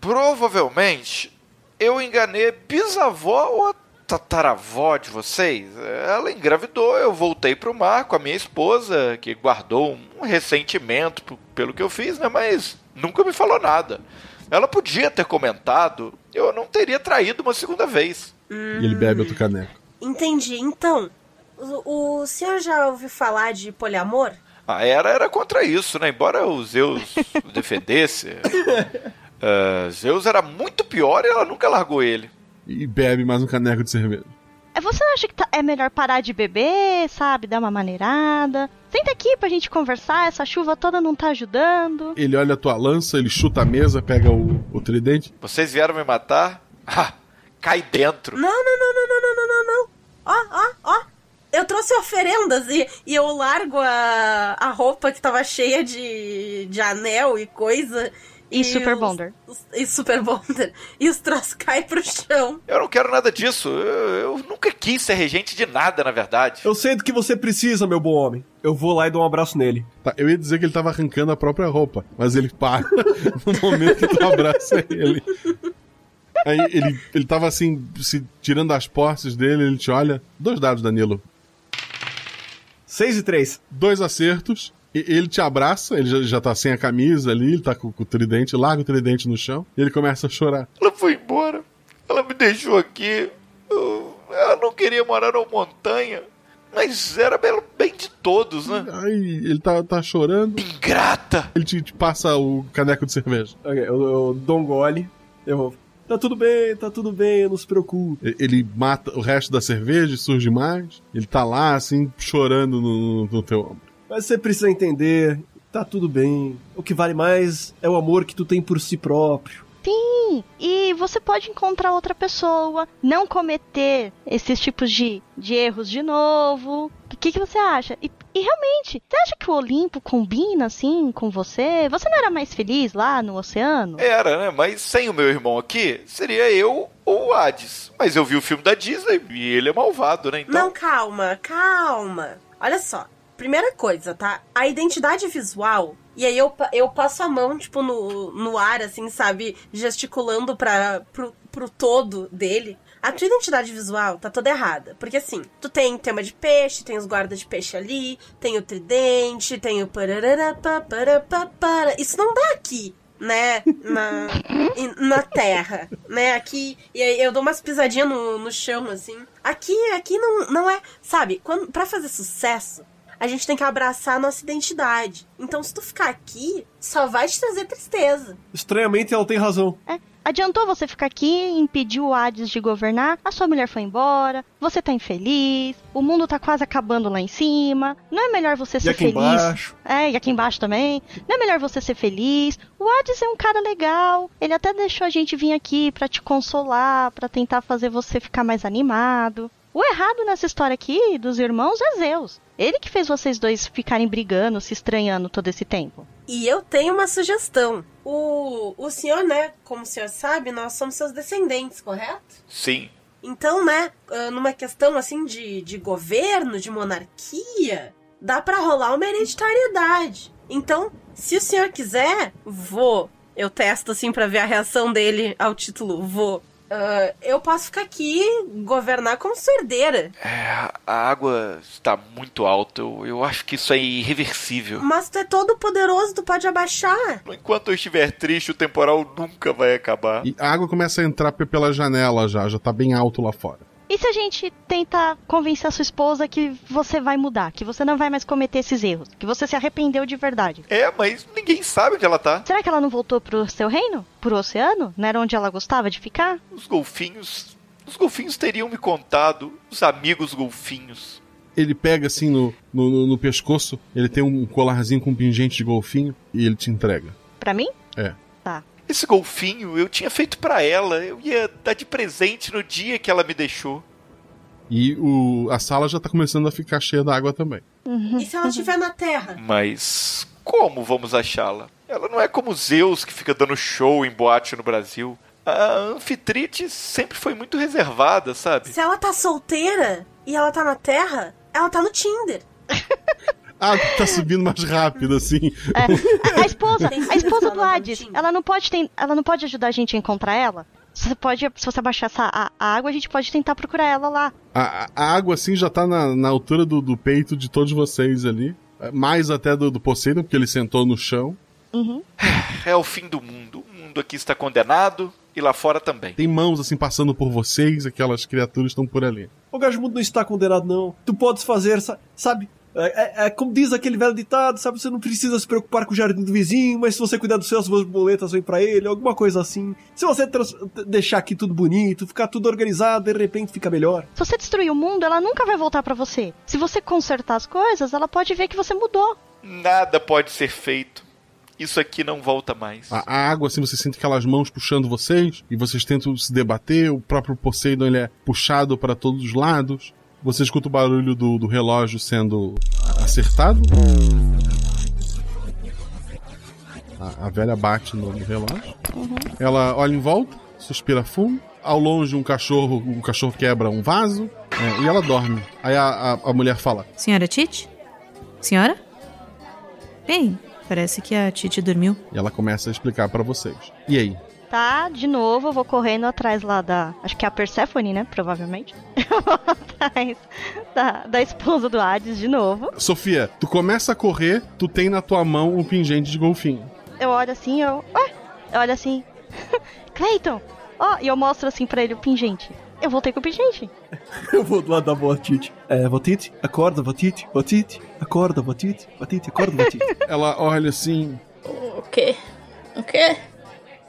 V: provavelmente eu enganei bisavó ou tataravó de vocês. Ela engravidou, eu voltei pro mar com a minha esposa, que guardou um ressentimento pelo que eu fiz, né? Mas nunca me falou nada. Ela podia ter comentado, eu não teria traído uma segunda vez.
A: E ele bebe outro caneco.
J: Entendi. Então, o, o senhor já ouviu falar de poliamor?
V: A Era era contra isso, né? Embora o Zeus o defendesse, ah, Zeus era muito pior e ela nunca largou ele
A: e bebe mais um caneco de cerveja.
I: É, você acha que tá, é melhor parar de beber, sabe? Dar uma maneirada? Senta aqui pra gente conversar, essa chuva toda não tá ajudando.
A: Ele olha a tua lança, ele chuta a mesa, pega o, o tridente.
V: Vocês vieram me matar? Ah, cai dentro.
J: Não, não, não, não, não, não, não, não. Ó, ó, ó. Eu trouxe oferendas e, e eu largo a, a roupa que tava cheia de, de anel e coisa
I: e Super
J: os-
I: Bonder.
J: os- E Super Bonder. E os troços caem pro chão.
V: Eu não quero nada disso. Eu, eu nunca quis ser regente de nada, na verdade.
D: Eu sei do que você precisa, meu bom homem. Eu vou lá e dou um abraço nele.
A: Tá, eu ia dizer que ele tava arrancando a própria roupa, mas ele para no momento que tu abraça ele. Aí ele, ele tava assim, se tirando as posses dele, ele te olha. Dois dados, Danilo.
D: 6 e 3.
A: Dois acertos. Ele te abraça, ele já, já tá sem a camisa ali, ele tá com, com o tridente, larga o tridente no chão, e ele começa a chorar.
V: Ela foi embora. Ela me deixou aqui. Eu- ela não queria morar na montanha. Mas era bem, bem de todos, né?
A: Aí ele tá, tá chorando.
V: Ingrata!
A: Ele te, te passa o caneco de cerveja.
D: Ok, eu, eu dou um gole. Eu. Tá tudo bem, tá tudo bem, não se preocupe.
A: Ele mata o resto da cerveja e surge mais. Ele tá lá, assim, chorando no, no teu ombro.
D: Mas você precisa entender, tá tudo bem. O que vale mais é o amor que tu tem por si próprio.
I: Sim, e você pode encontrar outra pessoa, não cometer esses tipos de, de erros de novo. O que, que você acha? E, e realmente, você acha que o Olimpo combina assim com você? Você não era mais feliz lá no oceano?
V: Era, né? Mas sem o meu irmão aqui, seria eu ou o Hades. Mas eu vi o filme da Disney e ele é malvado, né? Então.
J: Não, calma, calma. Olha só. Primeira coisa, tá? A identidade visual. E aí eu, eu passo a mão, tipo, no, no ar, assim, sabe? Gesticulando pra, pro, pro todo dele. A tua identidade visual tá toda errada. Porque assim, tu tem tema de peixe, tem os guardas de peixe ali, tem o tridente, tem o. Isso não dá aqui né, na, na terra, né, aqui, e aí eu dou umas pisadinhas no, no chão, assim, aqui, aqui não, não é, sabe, quando, pra fazer sucesso, a gente tem que abraçar a nossa identidade, então se tu ficar aqui, só vai te trazer tristeza.
D: Estranhamente ela tem razão.
I: É, adiantou você ficar aqui, impedir o Hades de governar, a sua mulher foi embora, você tá infeliz, o mundo tá quase acabando lá em cima. Não é melhor você
D: E
I: ser
D: aqui
I: feliz?
D: embaixo?
I: É, e aqui embaixo também. Não é melhor você ser feliz? O Hades é um cara legal. Ele até deixou a gente vir aqui pra te consolar, pra tentar fazer você ficar mais animado. O errado nessa história aqui dos irmãos é Zeus. Ele que fez vocês dois ficarem brigando, se estranhando todo esse tempo.
J: E eu tenho uma sugestão. O, o senhor, né, como o senhor sabe, nós somos seus descendentes, correto?
V: Sim.
J: Então, né, ah, numa questão assim de, de governo, de monarquia, dá pra rolar uma hereditariedade. Então, se o senhor quiser, vou. Eu testo assim pra ver a reação dele ao título vou. Ah, eu posso ficar aqui e governar como sua herdeira.
V: É, a água está muito alta. Eu, eu acho que isso é irreversível.
J: Mas tu é todo poderoso, tu pode abaixar.
V: Enquanto eu estiver triste, o temporal nunca vai acabar.
A: E a água começa a entrar pe- pela janela já, já tá bem alto lá fora.
I: E se a gente tentar convencer a sua esposa que você vai mudar, que você não vai mais cometer esses erros, que você se arrependeu de verdade?
V: É, mas ninguém sabe onde ela tá.
I: Será que ela não voltou pro seu reino? Pro oceano? Não era onde ela gostava de ficar?
V: Os golfinhos. Os golfinhos teriam me contado. Os amigos golfinhos.
A: Ele pega assim no, no, no- no pescoço, ele tem um colarzinho com um pingente de golfinho e ele te entrega.
I: Pra mim?
A: É.
V: Esse golfinho eu tinha feito pra ela. Eu ia dar de presente no dia que ela me deixou.
A: E o, a sala já tá começando a ficar cheia d'água também.
J: E se ela estiver na terra?
V: Mas como vamos achá-la? Ela não é como Zeus que fica dando show em boate no Brasil. A anfitrite sempre foi muito reservada, sabe?
J: Se ela tá solteira e ela tá na terra, ela tá no Tinder.
A: Ah, tá subindo mais rápido assim.
I: É, a esposa, a esposa do Hades, ela não pode ten- ela não pode ajudar a gente a encontrar ela? Você pode, se você abaixar essa, a, a água, a gente pode tentar procurar ela lá.
A: A, a- a água assim já tá na, na altura do, do peito de todos vocês ali. É, Mais até do, do Poseidon, porque ele sentou no chão.
I: Uhum.
V: É o fim do mundo. O mundo aqui está condenado e lá fora também.
A: Tem mãos assim passando por vocês, aquelas criaturas estão por ali.
D: O Gajmundo não está condenado, não. Tu podes fazer, sa- sabe? É, é- é como diz aquele velho ditado, sabe? Você não precisa se preocupar com o jardim do vizinho, mas se você cuidar dos seus, as borboletas vêm pra ele, alguma coisa assim. Se você deixar aqui tudo bonito, ficar tudo organizado, de repente fica melhor.
I: Se você destruir o mundo, ela nunca vai voltar pra você. Se você consertar as coisas, ela pode ver que você mudou.
V: Nada pode ser feito. Isso aqui não volta mais.
A: A, a água, assim, você sente aquelas mãos puxando vocês, e vocês tentam se debater, o próprio Poseidon ele é puxado para todos os lados. Você escuta o barulho do, do relógio sendo acertado. A, a velha bate no, no relógio. Ela olha em volta, suspira fundo. Ao longe, um cachorro, um cachorro quebra um vaso é, e ela dorme. Aí a, a, a mulher fala:
N: Senhora Tite? Senhora? Bem, parece que a Tite dormiu.
A: E ela começa a explicar para vocês. E aí?
I: Tá, de novo, eu vou correndo atrás lá da. Acho que é a Persephone, né? Provavelmente. Eu vou atrás da, da esposa do Hades de novo.
A: Sofia, tu começa a correr, tu tem na tua mão um pingente de golfinho.
I: Eu olho assim, eu. Ué? Eu olho assim. Clayton! Ó, e eu mostro assim pra ele o pingente. Eu voltei com o pingente.
D: Eu vou do lado da Votite. É, Votite, acorda, Votite, Votite, acorda, Votite, Votite, acorda, Votite.
A: Ela olha assim.
R: O quê? O quê?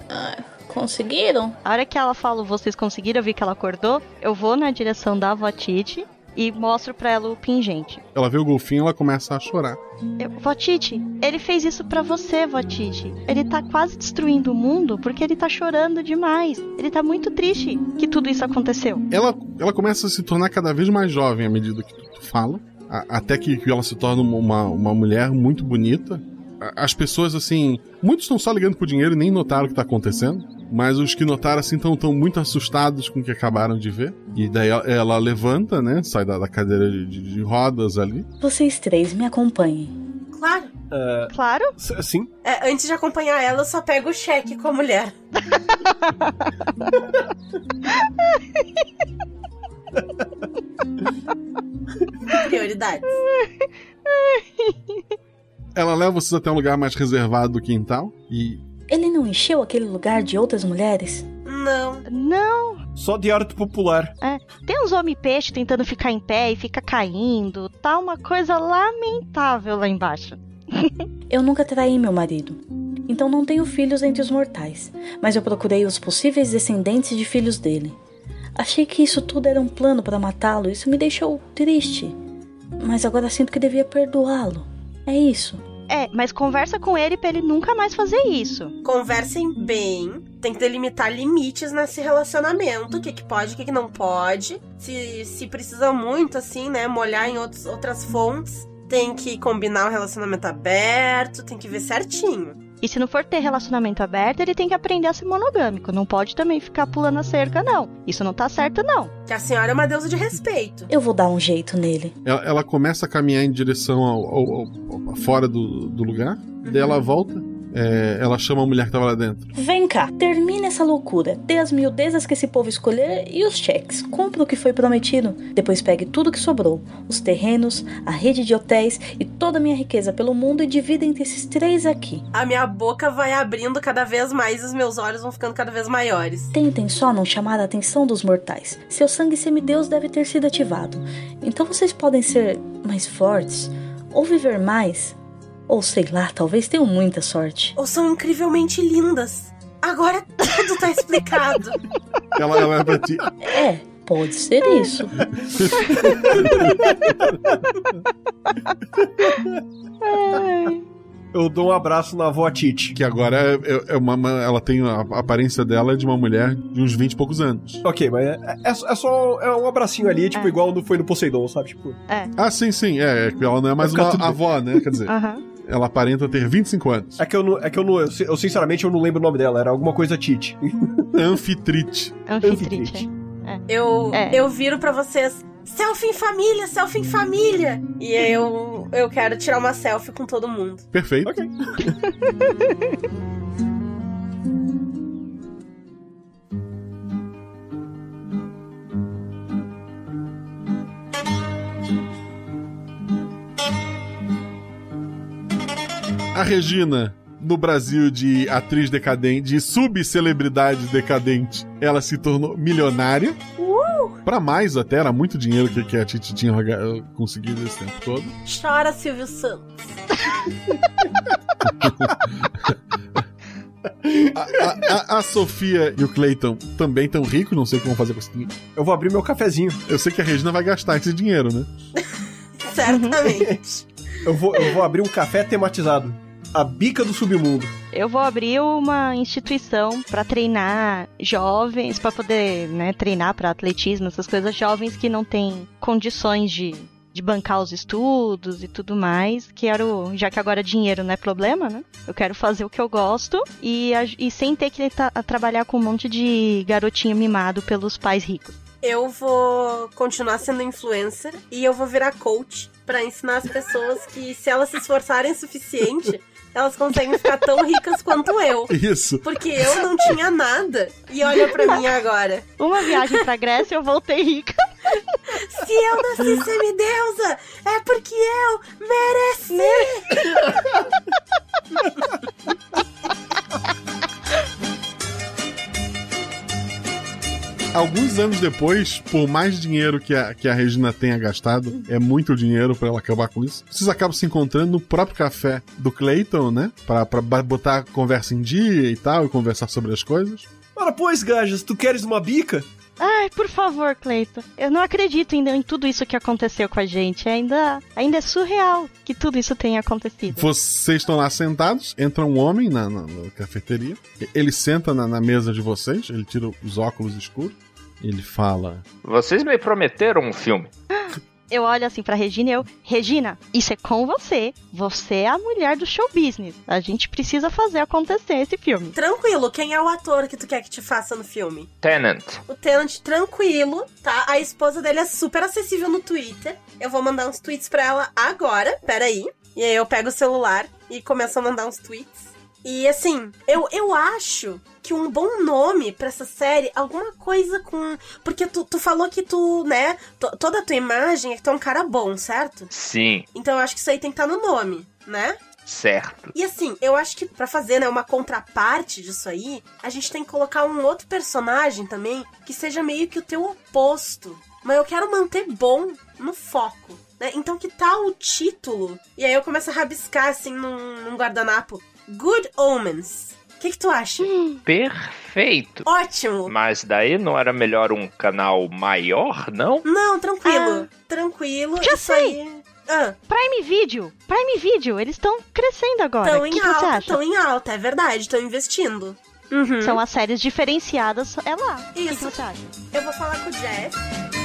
R: Ah, conseguiram?
I: A hora que ela fala, vocês conseguiram, eu vi que ela acordou. Eu vou na direção da avó Titi. E mostro pra ela o pingente.
A: Ela vê o golfinho e ela começa a chorar.
I: Eu, Votite, ele fez isso pra você, Votite. Ele tá quase destruindo o mundo porque ele tá chorando demais. Ele tá muito triste que tudo isso aconteceu.
A: Ela, ela começa a se tornar cada vez mais jovem à medida que tu, tu fala. A- até que, que ela se torna uma, uma mulher muito bonita. As pessoas, assim. Muitos estão só ligando pro dinheiro e nem notaram o que tá acontecendo. Mas os que notaram, assim, estão tão muito assustados com o que acabaram de ver. E daí ela, ela levanta, né? Sai da, da cadeira de, de- de rodas ali.
R: Vocês três me acompanhem.
J: Claro.
I: Claro.
D: Sim.
J: É, antes de acompanhar ela, eu só pego o cheque com a mulher. Prioridades.
A: Ela leva vocês até um lugar mais reservado do quintal. E
R: Ele não encheu aquele lugar de outras mulheres?
J: Não.
I: Não.
D: Só de arte popular.
I: É, tem uns homem-peixe tentando ficar em pé e fica caindo. Tá uma coisa lamentável lá embaixo.
R: Eu nunca traí meu marido. Então não tenho filhos entre os mortais. Mas eu procurei os possíveis descendentes de filhos dele. Achei que isso tudo era um plano para matá-lo. Isso me deixou triste. Mas agora sinto que devia perdoá-lo. É isso.
I: É, mas conversa com ele pra ele nunca mais fazer isso.
J: Conversem bem. Tem que delimitar limites nesse relacionamento. O que, que pode, o que, que não pode. Se, se precisa muito, assim, né? Molhar em outros, outras fontes. Tem que combinar o relacionamento aberto. Tem que ver certinho.
I: E se não for ter relacionamento aberto, ele tem que aprender a ser monogâmico. Não pode também ficar pulando a cerca, não. Isso não tá certo, não.
J: Que a senhora é uma deusa de respeito.
R: Eu vou dar um jeito nele.
A: ela, ela começa a caminhar em direção ao, ao- ao- ao- fora do, do lugar. Daí ela volta. É, ela chama a mulher que tava lá dentro.
R: Vem cá, termine essa loucura. Dê as miudezas que esse povo escolher e os cheques. Compre o que foi prometido. Depois pegue tudo que sobrou: os terrenos, a rede de hotéis e toda a minha riqueza pelo mundo e divida entre esses três aqui.
J: A minha boca vai abrindo cada vez mais e os meus olhos vão ficando cada vez maiores.
R: Tentem só não chamar a atenção dos mortais. Seu sangue semideus deve ter sido ativado. Então vocês podem ser mais fortes, ou viver mais, ou sei lá, talvez tenham muita sorte.
J: Ou são incrivelmente lindas. Agora tudo tá explicado.
A: Ela, ela é pra ti.
R: É, pode ser isso.
D: Eu dou um abraço na avó Tite.
A: Que agora é, é- é uma, uma- ela tem a aparência dela de uma mulher de uns 20 e poucos anos.
D: Ok, mas é, é- é só é um abracinho ali, tipo, igual no, foi no Poseidon, sabe? Tipo,
I: É.
A: Ah, sim, sim. É, é que ela não é mais uma avó, né? Quer dizer,
I: Aham.
A: Ela aparenta ter 25 anos.
D: é que eu não, é que eu, não eu, eu, sinceramente eu não lembro o nome dela, era alguma coisa Tite.
A: Anfitrite.
I: Anfitrite.
J: Eu,
I: É.
J: eu viro pra vocês. Selfie em família, selfie em família. E eu, eu quero tirar uma selfie com todo mundo.
A: Perfeito. A Regina, no Brasil de atriz decadente, de subcelebridade decadente, ela se tornou milionária. Pra mais até, era muito dinheiro que, que a Titi tinha conseguido esse tempo todo.
J: Chora, Silvio Santos.
A: A, a- a Sofia e o Clayton também estão ricos, não sei o que vão fazer com esse dinheiro.
D: Eu vou abrir meu cafezinho.
A: Eu sei que a Regina vai gastar esse dinheiro, né?
J: Certamente.
D: Eu vou, eu vou abrir um café tematizado. A bica do submundo.
I: Eu vou abrir uma instituição pra treinar jovens, pra poder, né, treinar pra atletismo, essas coisas, jovens que não têm condições de, de bancar os estudos e tudo mais. Quero, já que agora dinheiro não é problema, né? Eu quero fazer o que eu gosto e, e sem ter que ta- trabalhar com um monte de garotinho mimado pelos pais ricos.
J: Eu vou continuar sendo influencer e eu vou virar coach pra ensinar as pessoas que se elas se esforçarem o suficiente, elas conseguem ficar tão ricas quanto eu.
A: Isso.
J: Porque eu não tinha nada. E olha pra mim agora.
I: Uma viagem pra Grécia eu voltei rica.
J: Se eu nasci semideusa, é porque eu mereci.
A: Alguns anos depois, por mais dinheiro que a, que a Regina tenha gastado, é muito dinheiro pra ela acabar com isso. Vocês acabam se encontrando no próprio café do Clayton, né? Pra, pra botar a conversa em dia e tal, e conversar sobre as coisas.
D: Ora, pois, Gajas, tu queres uma bica?
I: Ai, por favor, Cleiton. Eu não acredito ainda em tudo isso que aconteceu com a gente. Ainda, ainda é surreal que tudo isso tenha acontecido.
A: Vocês estão lá sentados, entra um homem na, na- na cafeteria, ele senta na, na mesa de vocês, ele tira os óculos escuros, ele fala:
S: Vocês me prometeram um filme.
I: Eu olho assim pra Regina e eu, Regina, isso é com você. Você é a mulher do show business. A gente precisa fazer acontecer esse filme.
J: Tranquilo, quem é o ator que tu quer que te faça no filme?
S: Tenant.
J: O Tenant, tranquilo, tá? A esposa dele é super acessível no Twitter. Eu vou mandar uns tweets pra ela agora, peraí. E aí eu pego o celular e começo a mandar uns tweets. E assim, eu, eu acho que um bom nome pra essa série, alguma coisa com. Porque tu, tu falou que tu, né? to- toda a tua imagem é que tu é um cara bom, certo?
S: Sim,
J: Então eu acho que isso aí tem que estar no nome, né?
S: certo.
J: E assim, eu acho que pra fazer, né, uma contraparte disso aí, a gente tem que colocar um outro personagem também que seja meio que o teu oposto. Mas eu quero manter bom no foco. Né? Então que tal o título? E aí eu começo a rabiscar assim num, num guardanapo. Good Omens. O que, que tu acha?
S: Perfeito.
J: Ótimo!
S: Mas daí não era melhor um canal maior, não?
J: Não, tranquilo. Tranquilo.
I: Já
J: isso
I: sei.
J: aí. Ah,
I: Prime Video. Prime Video. Eles estão crescendo agora.
J: estão em
I: que,
J: alta, estão em alta, é verdade, estão investindo. Uhum.
I: São as séries diferenciadas. É lá. O que, que
J: Isso.
I: você acha?
J: Eu vou falar com o Jeff.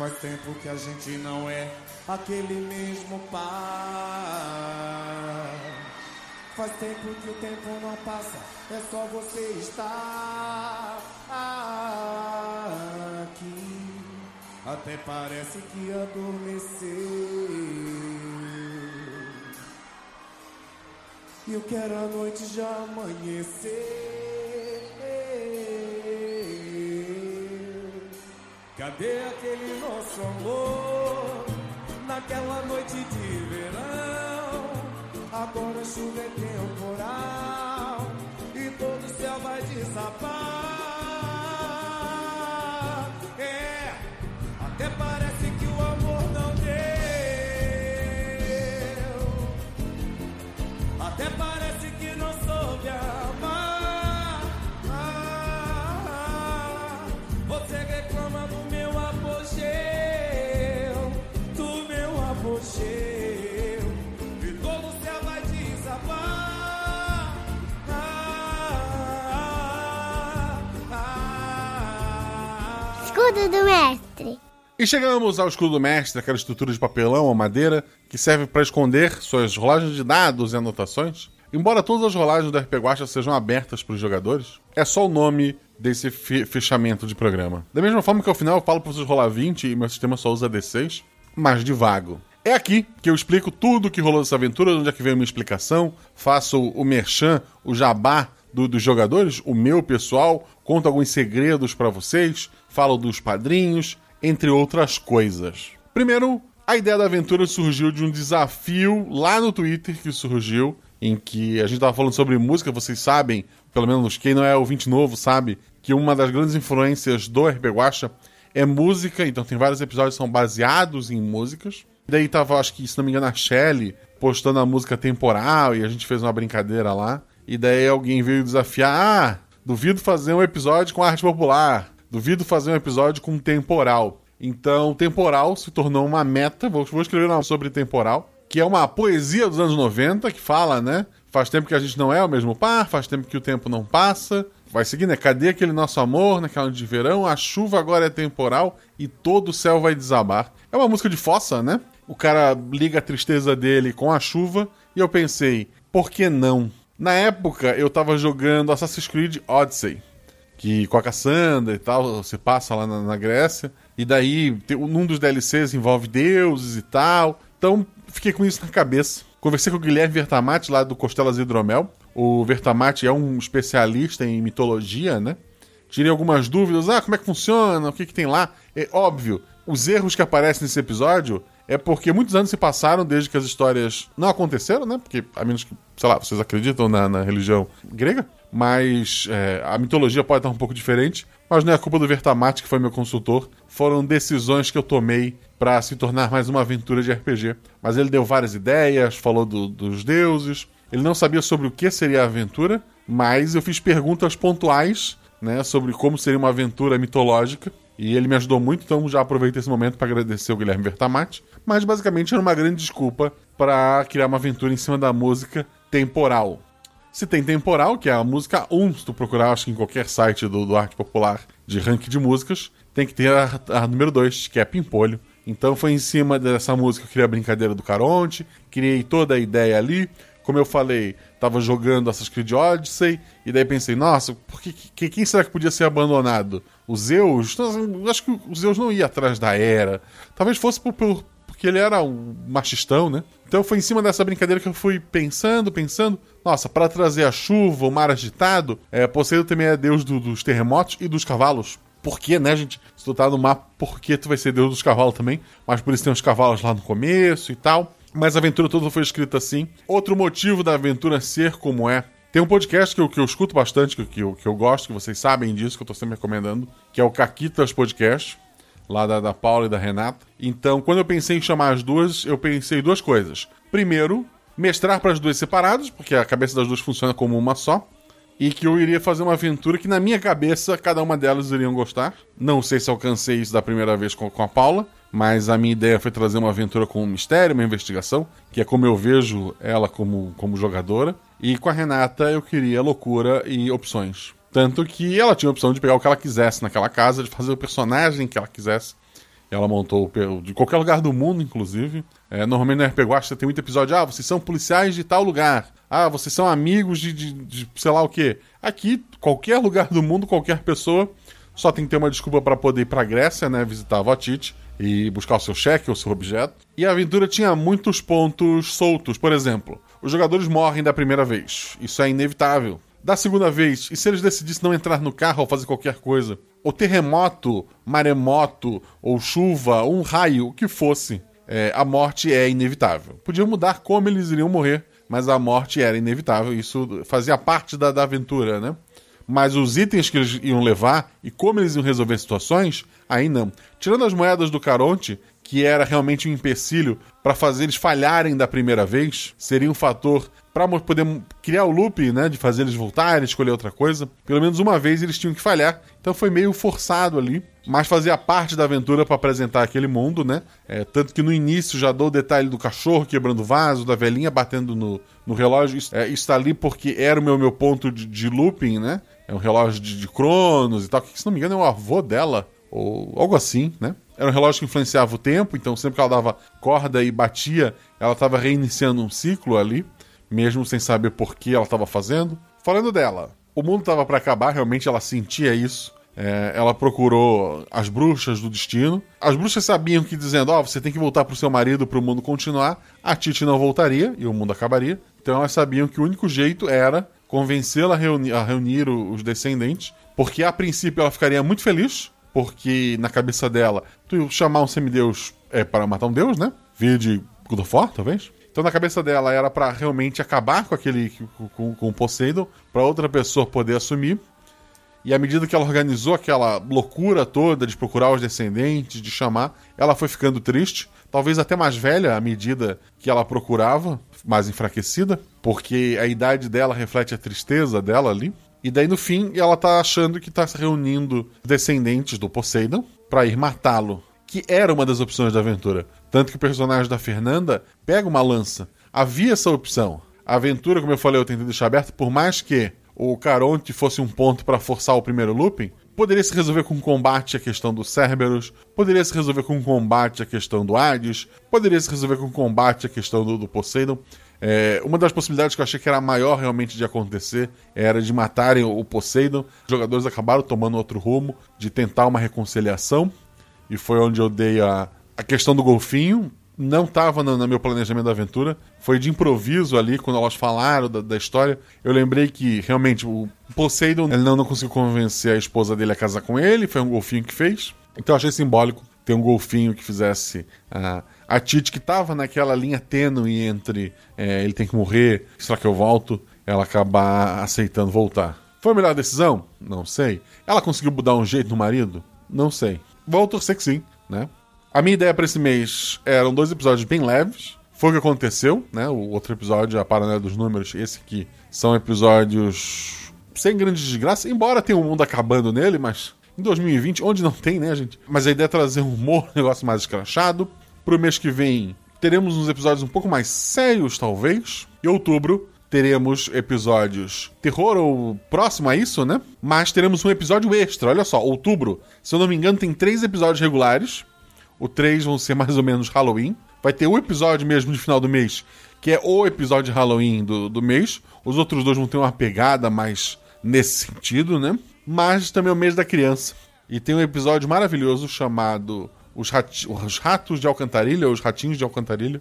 W: Faz tempo que a gente não é aquele mesmo par. Faz tempo que o tempo não passa, é só você estar aqui. Até parece que adormeceu. E eu quero a noite já amanhecer. Cadê aquele nosso amor? Naquela noite de verão. Agora chuva é temporal. E todo o céu vai desabar.
X: Escudo do mestre.
A: E chegamos ao escudo do mestre, aquela estrutura de papelão ou madeira que serve para esconder suas rolagens de dados e anotações. Embora todas as rolagens do RP Guacha sejam abertas para os jogadores, é só o nome desse fe- fechamento de programa. Da mesma forma que ao final eu falo para vocês rolar 20 e meu sistema só usa D6, mas de vago. É aqui que eu explico tudo o que rolou dessa aventura, onde é que veio a minha explicação, faço o merchan, o jabá do- dos jogadores, o meu pessoal, conto alguns segredos para vocês, falo dos padrinhos, entre outras coisas. Primeiro, a ideia da aventura surgiu de um desafio lá no Twitter que surgiu, em que a gente tava falando sobre música, vocês sabem, pelo menos quem não é ouvinte novo sabe, que uma das grandes influências do RP Guacha é música, então tem vários episódios que são baseados em músicas. Daí tava, acho que, se não me engano, a Shelly postando a música temporal e a gente fez uma brincadeira lá. E daí alguém veio desafiar: ah, duvido fazer um episódio com arte popular, duvido fazer um episódio com temporal. Então, temporal se tornou uma meta. Vou, vou escrever uma sobre temporal, que é uma poesia dos anos 90 que fala, né? Faz tempo que a gente não é o mesmo par, faz tempo que o tempo não passa. Vai seguir, né? Cadê aquele nosso amor naquela noite de verão? A chuva agora é temporal e todo o céu vai desabar. É uma música de fossa, né? O cara liga a tristeza dele com a chuva e eu pensei, por que não? Na época eu tava jogando Assassin's Creed Odyssey, que com a Cassandra e tal, você passa lá na, na Grécia, e daí tem- num dos DLCs envolve deuses e tal. Então fiquei com isso na cabeça. Conversei com o Guilherme Vertamati lá do Costelas Hidromel. O Vertamati é um especialista em mitologia, né? Tirei algumas dúvidas. Ah, como é que funciona? O que, que tem lá? É óbvio, os erros que aparecem nesse episódio é porque muitos anos se passaram desde que as histórias não aconteceram, né? Porque, a menos que, sei lá, vocês acreditam na, na religião grega, mas é, a mitologia pode estar um pouco diferente. Mas não é culpa do Vertamati, que foi meu consultor. Foram decisões que eu tomei para se tornar mais uma aventura de RPG. Mas ele deu várias ideias, falou do- dos deuses. Ele não sabia sobre o que seria a aventura, mas eu fiz perguntas pontuais, né, sobre como seria uma aventura mitológica. E ele me ajudou muito, então já aproveito esse momento para agradecer o Guilherme Vertamati. Mas basicamente era uma grande desculpa para criar uma aventura em cima da música temporal. Se tem temporal, que é a música 1, se tu procurar, acho que em qualquer site do, do arte popular de ranking de músicas, tem que ter a, a número 2, que é Pimpolho. Então foi em cima dessa música que eu criei a brincadeira do Caronte, criei toda a ideia ali. Como eu falei, tava jogando Assassin's Creed Odyssey, e daí pensei, nossa, por que, que- quem será que podia ser abandonado? O Zeus? Acho que o Zeus não ia atrás da Era. Talvez fosse por, por- porque ele era um machistão, né? Então foi em cima dessa brincadeira que eu fui pensando, pensando. Nossa, para trazer a chuva, o mar agitado, é, Poseidon também é deus do- dos terremotos e dos cavalos. Por quê, né, gente? Se tu tá no mapa, por que tu vai ser deus dos cavalos também? Mas por isso tem os cavalos lá no começo e tal. Mas a aventura toda foi escrita assim. Outro motivo da aventura ser como é. Tem um podcast que eu, que eu escuto bastante, que, que eu, que eu gosto, que vocês sabem disso, que eu tô sempre recomendando, que é o Caquitas Podcast lá da, da Paula e da Renata. Então, quando eu pensei em chamar as duas, eu pensei duas coisas. Primeiro, mestrar para as duas separadas, porque a cabeça das duas funciona como uma só. E que eu iria fazer uma aventura que, na minha cabeça, cada uma delas iriam gostar. Não sei se alcancei isso da primeira vez com, com a Paula, mas a minha ideia foi trazer uma aventura com um mistério, uma investigação, que é como eu vejo ela como, como jogadora. E com a Renata eu queria loucura e opções. Tanto que ela tinha a opção de pegar o que ela quisesse naquela casa, de fazer o personagem que ela quisesse. Ela montou de qualquer lugar do mundo, inclusive. É, normalmente no RPG tem muito episódio, ah, vocês são policiais de tal lugar. Ah, vocês são amigos de, de, de sei lá o quê. Aqui, qualquer lugar do mundo, qualquer pessoa, só tem que ter uma desculpa para poder ir pra Grécia, né, visitar a Votite e buscar o seu cheque ou o seu objeto. E a aventura tinha muitos pontos soltos. Por exemplo, os jogadores morrem da primeira vez. Isso é inevitável. Da segunda vez, e se eles decidissem não entrar no carro ou fazer qualquer coisa? O terremoto, maremoto, ou chuva, ou um raio, o que fosse, é, a morte é inevitável. Podia mudar como eles iriam morrer, mas a morte era inevitável. Isso fazia parte da, da aventura, né? Mas os itens que eles iam levar e como eles iam resolver situações, aí não. Tirando as moedas do Caronte, que era realmente um empecilho para fazer eles falharem da primeira vez, seria um fator para poder criar o loop, né, de fazer eles voltarem, escolher outra coisa. Pelo menos uma vez eles tinham que falhar, então foi meio forçado ali, mas fazia parte da aventura para apresentar aquele mundo, né? É, tanto que no início já dou o detalhe do cachorro quebrando o vaso, da velhinha batendo no, no relógio. Isso, é, isso tá ali porque era o meu, meu ponto de, de looping, né? É um relógio de, de Cronos e tal, que se não me engano é o avô dela, ou algo assim, né? Era um relógio que influenciava o tempo, então sempre que ela dava corda e batia, ela estava reiniciando um ciclo ali, mesmo sem saber por que ela estava fazendo. Falando dela, o mundo estava para acabar, realmente ela sentia isso. É, ela procurou as bruxas do destino. As bruxas sabiam que dizendo, ó, você tem que voltar pro seu marido para o mundo continuar, a Titi não voltaria e o mundo acabaria. Então elas sabiam que o único jeito era convencê-la a reunir, a reunir os descendentes, porque a princípio ela ficaria muito feliz, porque na cabeça dela, tu chamar um semideus é para matar um deus, né? Via de God of War, talvez. Então na cabeça dela era para realmente acabar com aquele com, com o Poseidon, para outra pessoa poder assumir. E à medida que ela organizou aquela loucura toda de procurar os descendentes, de chamar, ela foi ficando triste, talvez até mais velha à medida que ela procurava, mais enfraquecida, porque a idade dela reflete a tristeza dela ali. E daí no fim ela tá achando que tá reunindo descendentes do Poseidon para ir matá-lo, que era uma das opções da aventura. Tanto que o personagem da Fernanda pega uma lança. Havia essa opção. A aventura, como eu falei, eu tentei deixar aberta, por mais que o Caronte fosse um ponto para forçar o primeiro looping, poderia se resolver com combate a questão do Cerberus, poderia se resolver com combate a questão do Hades, poderia se resolver com combate a questão do, do Poseidon. É, uma das possibilidades que eu achei que era maior realmente de acontecer era de matarem o Poseidon. Os jogadores acabaram tomando outro rumo, de tentar uma reconciliação, e foi onde eu dei a, a questão do golfinho. Não estava no, no meu planejamento da aventura, foi de improviso ali, quando elas falaram da, da história. Eu lembrei que realmente o Poseidon ele não, não conseguiu convencer a esposa dele a casar com ele, foi um golfinho que fez. Então eu achei simbólico ter um golfinho que fizesse a, A Tite, que tava naquela linha tênue entre é, ele tem que morrer, será que eu volto? Ela acabar aceitando voltar. Foi a melhor decisão? Não sei. Ela conseguiu mudar um jeito no marido? Não sei. Vou torcer que sim, né? A minha ideia para esse mês eram dois episódios bem leves. Foi o que aconteceu, né? O outro episódio, a Paraná dos Números, esse aqui, são episódios sem grande desgraça, embora tenha um mundo acabando nele, mas em 2020, onde não tem, né, gente? Mas a ideia é trazer um humor, um negócio mais escrachado. Pro mês que vem, teremos uns episódios um pouco mais sérios, talvez. Em outubro, teremos episódios terror ou próximo a isso, né? Mas teremos um episódio extra. Olha só, outubro, se eu não me engano, tem três episódios regulares. O três vão ser mais ou menos Halloween. Vai ter um episódio mesmo de final do mês, que é o episódio de Halloween do, do mês. Os outros dois vão ter uma pegada mais nesse sentido, né? Mas também é o mês da criança. E tem um episódio maravilhoso chamado Os, Rat... Os Ratos de Alcantarilha, ou Os Ratinhos de Alcantarilha,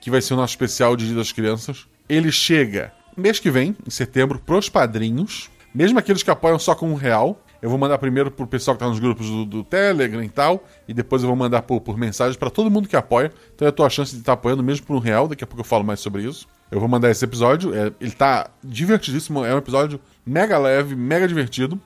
A: que vai ser o nosso especial de Dia das Crianças. Ele chega mês que vem, em setembro, pros padrinhos. Mesmo aqueles que apoiam só com um real. Eu vou mandar primeiro pro pessoal que tá nos grupos do, do Telegram e tal. E depois eu vou mandar por, por mensagem para todo mundo que apoia. Então tô a chance de estar tá apoiando mesmo por um real. Daqui a pouco eu falo mais sobre isso. Eu vou mandar esse episódio. É, ele tá divertidíssimo. É um episódio mega leve, mega divertido.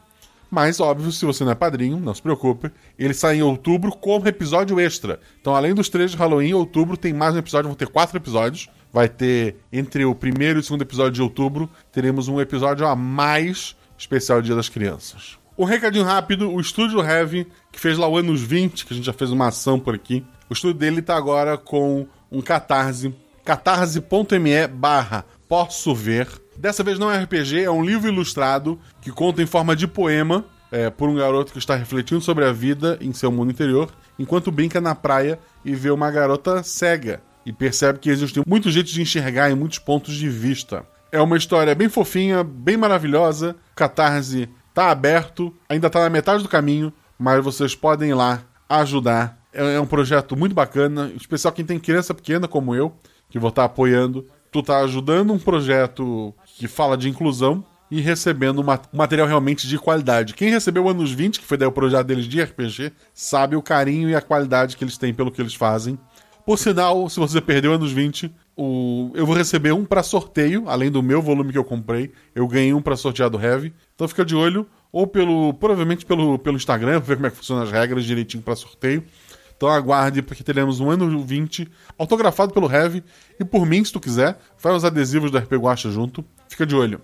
A: Mas, óbvio, se você não é padrinho, não se preocupe. Ele sai em outubro como episódio extra. Então, além dos três de Halloween, em outubro tem mais um episódio, vão ter quatro episódios. Vai ter, entre o primeiro e o segundo episódio de outubro, teremos um episódio a mais especial Dia das Crianças. Um recadinho rápido: o estúdio Heavy, que fez lá o anos 20, que a gente já fez uma ação por aqui. O estúdio dele tá agora com um catarse, catarse.me barra posso ver. Dessa vez não é RPG, é um livro ilustrado que conta em forma de poema é, por um garoto que está refletindo sobre a vida em seu mundo interior, enquanto brinca na praia e vê uma garota cega e percebe que existem muitos jeitos de enxergar em muitos pontos de vista. É uma história bem fofinha, bem maravilhosa. Catarse tá aberto, ainda tá na metade do caminho, mas vocês podem ir lá ajudar. É, é um projeto muito bacana, especial quem tem criança pequena como eu, que vou estar apoiando. Tu tá ajudando um projeto que fala de inclusão e recebendo um material realmente de qualidade. Quem recebeu Anos 20, que foi daí o projeto deles de RPG, sabe o carinho e a qualidade que eles têm pelo que eles fazem. Por sinal, se você perdeu anos 20, o... eu vou receber um para sorteio, além do meu volume que eu comprei. Eu ganhei um para sortear do Heavy. Então fica de olho, ou pelo. provavelmente pelo, pelo Instagram, ver como é que funcionam as regras direitinho para sorteio. Então aguarde, porque teremos um ano 20 autografado pelo Heavy. E por mim, se tu quiser, faz os adesivos do RP Guacha junto. Fica de olho.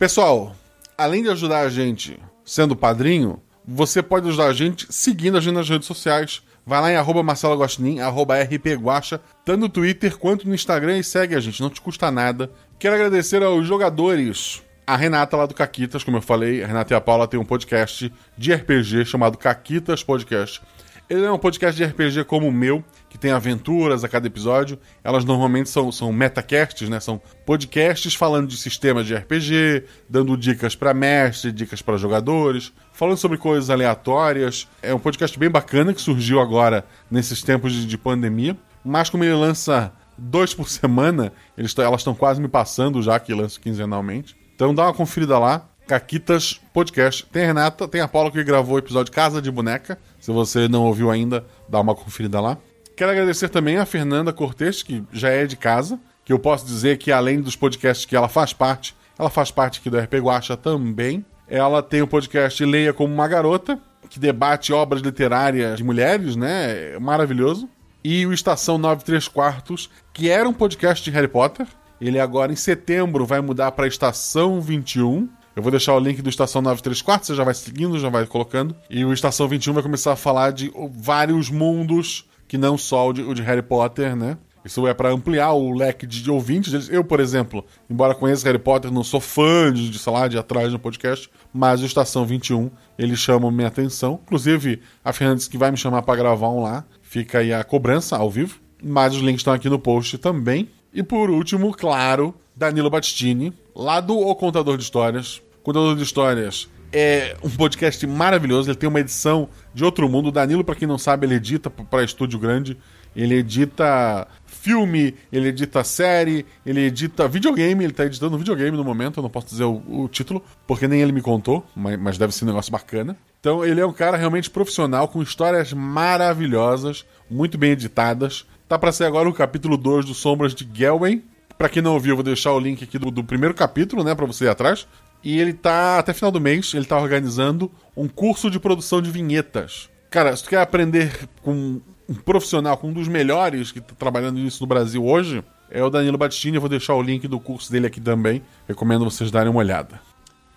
A: Pessoal, além de ajudar a gente sendo padrinho, você pode ajudar a gente seguindo a gente nas redes sociais. Vai lá em arroba Marcelo arroba rpguacha, tanto no Twitter quanto no Instagram e segue a gente, não te custa nada. Quero agradecer aos jogadores. A Renata lá do Caquitas, como eu falei, a Renata e a Paula têm um podcast de RPG chamado Caquitas Podcast. Ele é um podcast de RPG como o meu, que tem aventuras a cada episódio. Elas normalmente são, são metacasts, né? São podcasts falando de sistemas de RPG, dando dicas para mestre, dicas para jogadores, falando sobre coisas aleatórias. É um podcast bem bacana que surgiu agora nesses tempos de, de pandemia. Mas como ele lança dois por semana, eles, elas estão quase me passando já que lanço quinzenalmente. Então dá uma conferida lá. Caquitas Podcast. Tem a Renata, tem a Paula que gravou o episódio Casa de Boneca. Se você não ouviu ainda, dá uma conferida lá. Quero agradecer também a Fernanda Cortes, que já é de casa, que eu posso dizer que além dos podcasts que ela faz parte, ela faz parte aqui do RP Guacha também. Ela tem o podcast Leia como uma Garota, que debate obras literárias de mulheres, né? Maravilhoso. E o Estação 93 Quartos, que era um podcast de Harry Potter. Ele agora, em setembro, vai mudar para Estação 21 eu vou deixar o link do Estação 934, você já vai seguindo, já vai colocando. E o Estação 21 vai começar a falar de vários mundos, que não só o de, o de Harry Potter, né? Isso é para ampliar o leque de ouvintes. Eu, por exemplo, embora conheça Harry Potter, não sou fã de, de sei lá, de atrás no podcast, mas o Estação 21, eles chamam minha atenção. Inclusive, a Fernandes que vai me chamar para gravar um lá. Fica aí a cobrança ao vivo. Mas os links estão aqui no post também. E por último, claro, Danilo Battistini, lá do O Contador de Histórias. Contador de Histórias é um podcast maravilhoso, ele tem uma edição de outro mundo. O Danilo, para quem não sabe, ele edita para estúdio grande, ele edita filme, ele edita série, ele edita videogame, ele tá editando videogame no momento, eu não posso dizer o, o título, porque nem ele me contou, mas, mas deve ser um negócio bacana. Então ele é um cara realmente profissional, com histórias maravilhosas, muito bem editadas. Tá pra sair agora o capítulo 2 do Sombras de Gelwen. Pra quem não ouviu, eu vou deixar o link aqui do, do primeiro capítulo, né, pra você ir atrás. E ele tá, até final do mês, ele tá organizando um curso de produção de vinhetas. Cara, se tu quer aprender com um profissional, com um dos melhores que tá trabalhando nisso no Brasil hoje, é o Danilo Battistini. Eu vou deixar o link do curso dele aqui também. Recomendo vocês darem uma olhada.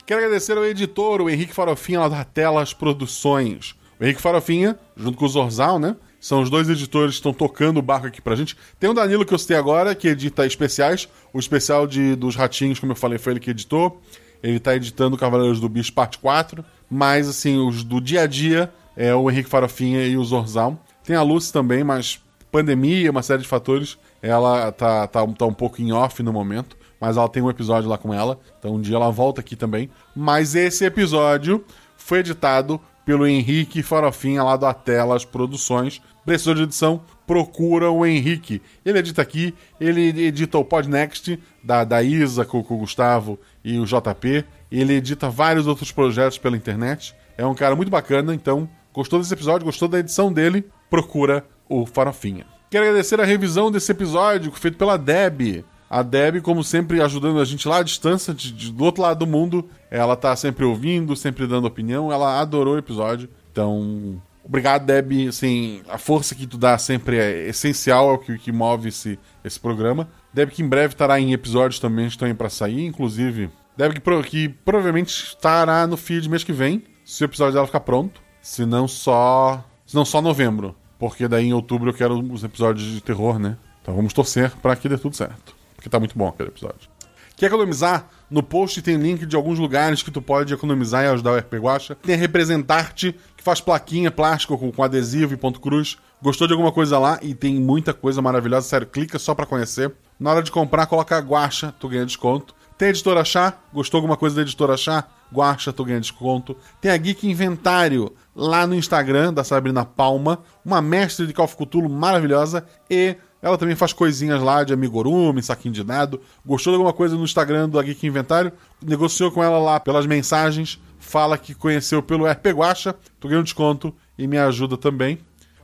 A: Quero agradecer ao editor, o Henrique Farofinha, lá da Telas Produções. O Henrique Farofinha, junto com o Zorzal, né? São os dois editores que estão tocando o barco aqui pra gente. Tem o Danilo que eu citei agora, que edita especiais. O especial de, dos Ratinhos, como eu falei, foi ele que editou. Ele tá editando Cavaleiros do Bicho Parte 4. Mas, assim, os do dia a dia é o Henrique Farofinha e o Zorzal. Tem a Lucy também, mas pandemia, uma série de fatores. Ela tá, tá, tá um pouco em off no momento. Mas ela tem um episódio lá com ela. Então um dia ela volta aqui também. Mas esse episódio foi editado pelo Henrique Farofinha lá do Atelas Produções. Precisou de edição? Procura o Henrique. Ele edita aqui, ele edita o Podnext da, da Isa com, com o Gustavo e o JP. Ele edita vários outros projetos pela internet. É um cara muito bacana, então gostou desse episódio, gostou da edição dele? Procura o Farofinha. Quero agradecer a revisão desse episódio feito pela Deb. A Deb, como sempre, ajudando a gente lá à distância, de, de, do outro lado do mundo. Ela tá sempre ouvindo, sempre dando opinião. Ela adorou o episódio. Então, obrigado, Deb. Assim, a força que tu dá sempre é essencial, é o que, que move esse, esse programa. Deb, que em breve estará em episódios também, estão aí pra sair. Inclusive, Deb, que, que provavelmente estará no feed mês que vem, se o episódio dela ficar pronto. Se não só. Se não só novembro. Porque daí em outubro eu quero os episódios de terror, né? Então vamos torcer para que dê tudo certo. Porque tá muito bom aquele episódio. Quer economizar? No post tem link de alguns lugares que tu pode economizar e ajudar o RP Guacha. Tem a Representarte, que faz plaquinha, plástico com, com adesivo e ponto cruz. Gostou de alguma coisa lá e tem muita coisa maravilhosa, sério, clica só pra conhecer. Na hora de comprar, coloca Guacha, tu ganha desconto. Tem a Editora Chá, gostou alguma coisa da Editora Chá? Guacha, tu ganha desconto. Tem a Geek Inventário, lá no Instagram, da Sabrina Palma. Uma mestre de Call of Cthulhu maravilhosa e ela também faz coisinhas lá de amigurumi, saquinho de nado. Gostou de alguma coisa no Instagram do Geek Inventário? Negociou com ela lá pelas mensagens. Fala que conheceu pelo RP Guacha. Tu ganha um desconto e me ajuda também.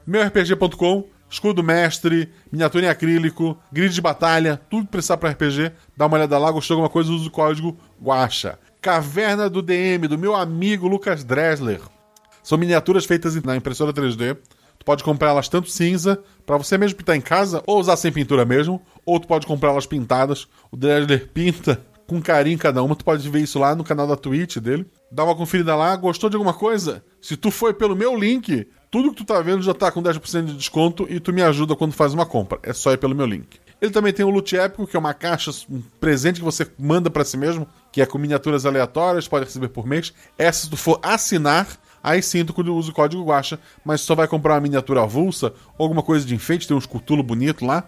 A: MeuRPG.com, escudo mestre, miniatura em acrílico, grid de batalha, tudo que precisar para RPG. Dá uma olhada lá, gostou de alguma coisa, usa o código Guacha. Caverna do DM, do meu amigo Lucas Dressler. São miniaturas feitas na impressora 3D. Tu pode comprar elas tanto cinza, para você mesmo pintar em casa, ou usar sem pintura mesmo, ou tu pode comprar elas pintadas. O Dressler pinta com carinho cada uma. Tu pode ver isso lá no canal da Twitch dele. Dá uma conferida lá. Gostou de alguma coisa? Se tu foi pelo meu link, tudo que tu tá vendo já tá com 10% de desconto e tu me ajuda quando faz uma compra. É só ir pelo meu link. Ele também tem o Loot Épico, que é uma caixa, um presente que você manda para si mesmo, que é com miniaturas aleatórias, pode receber por mês. Essa, se tu for assinar, aí sim tu usa o código Guacha, mas só vai comprar uma miniatura avulsa ou alguma coisa de enfeite, tem uns cutulo bonito lá.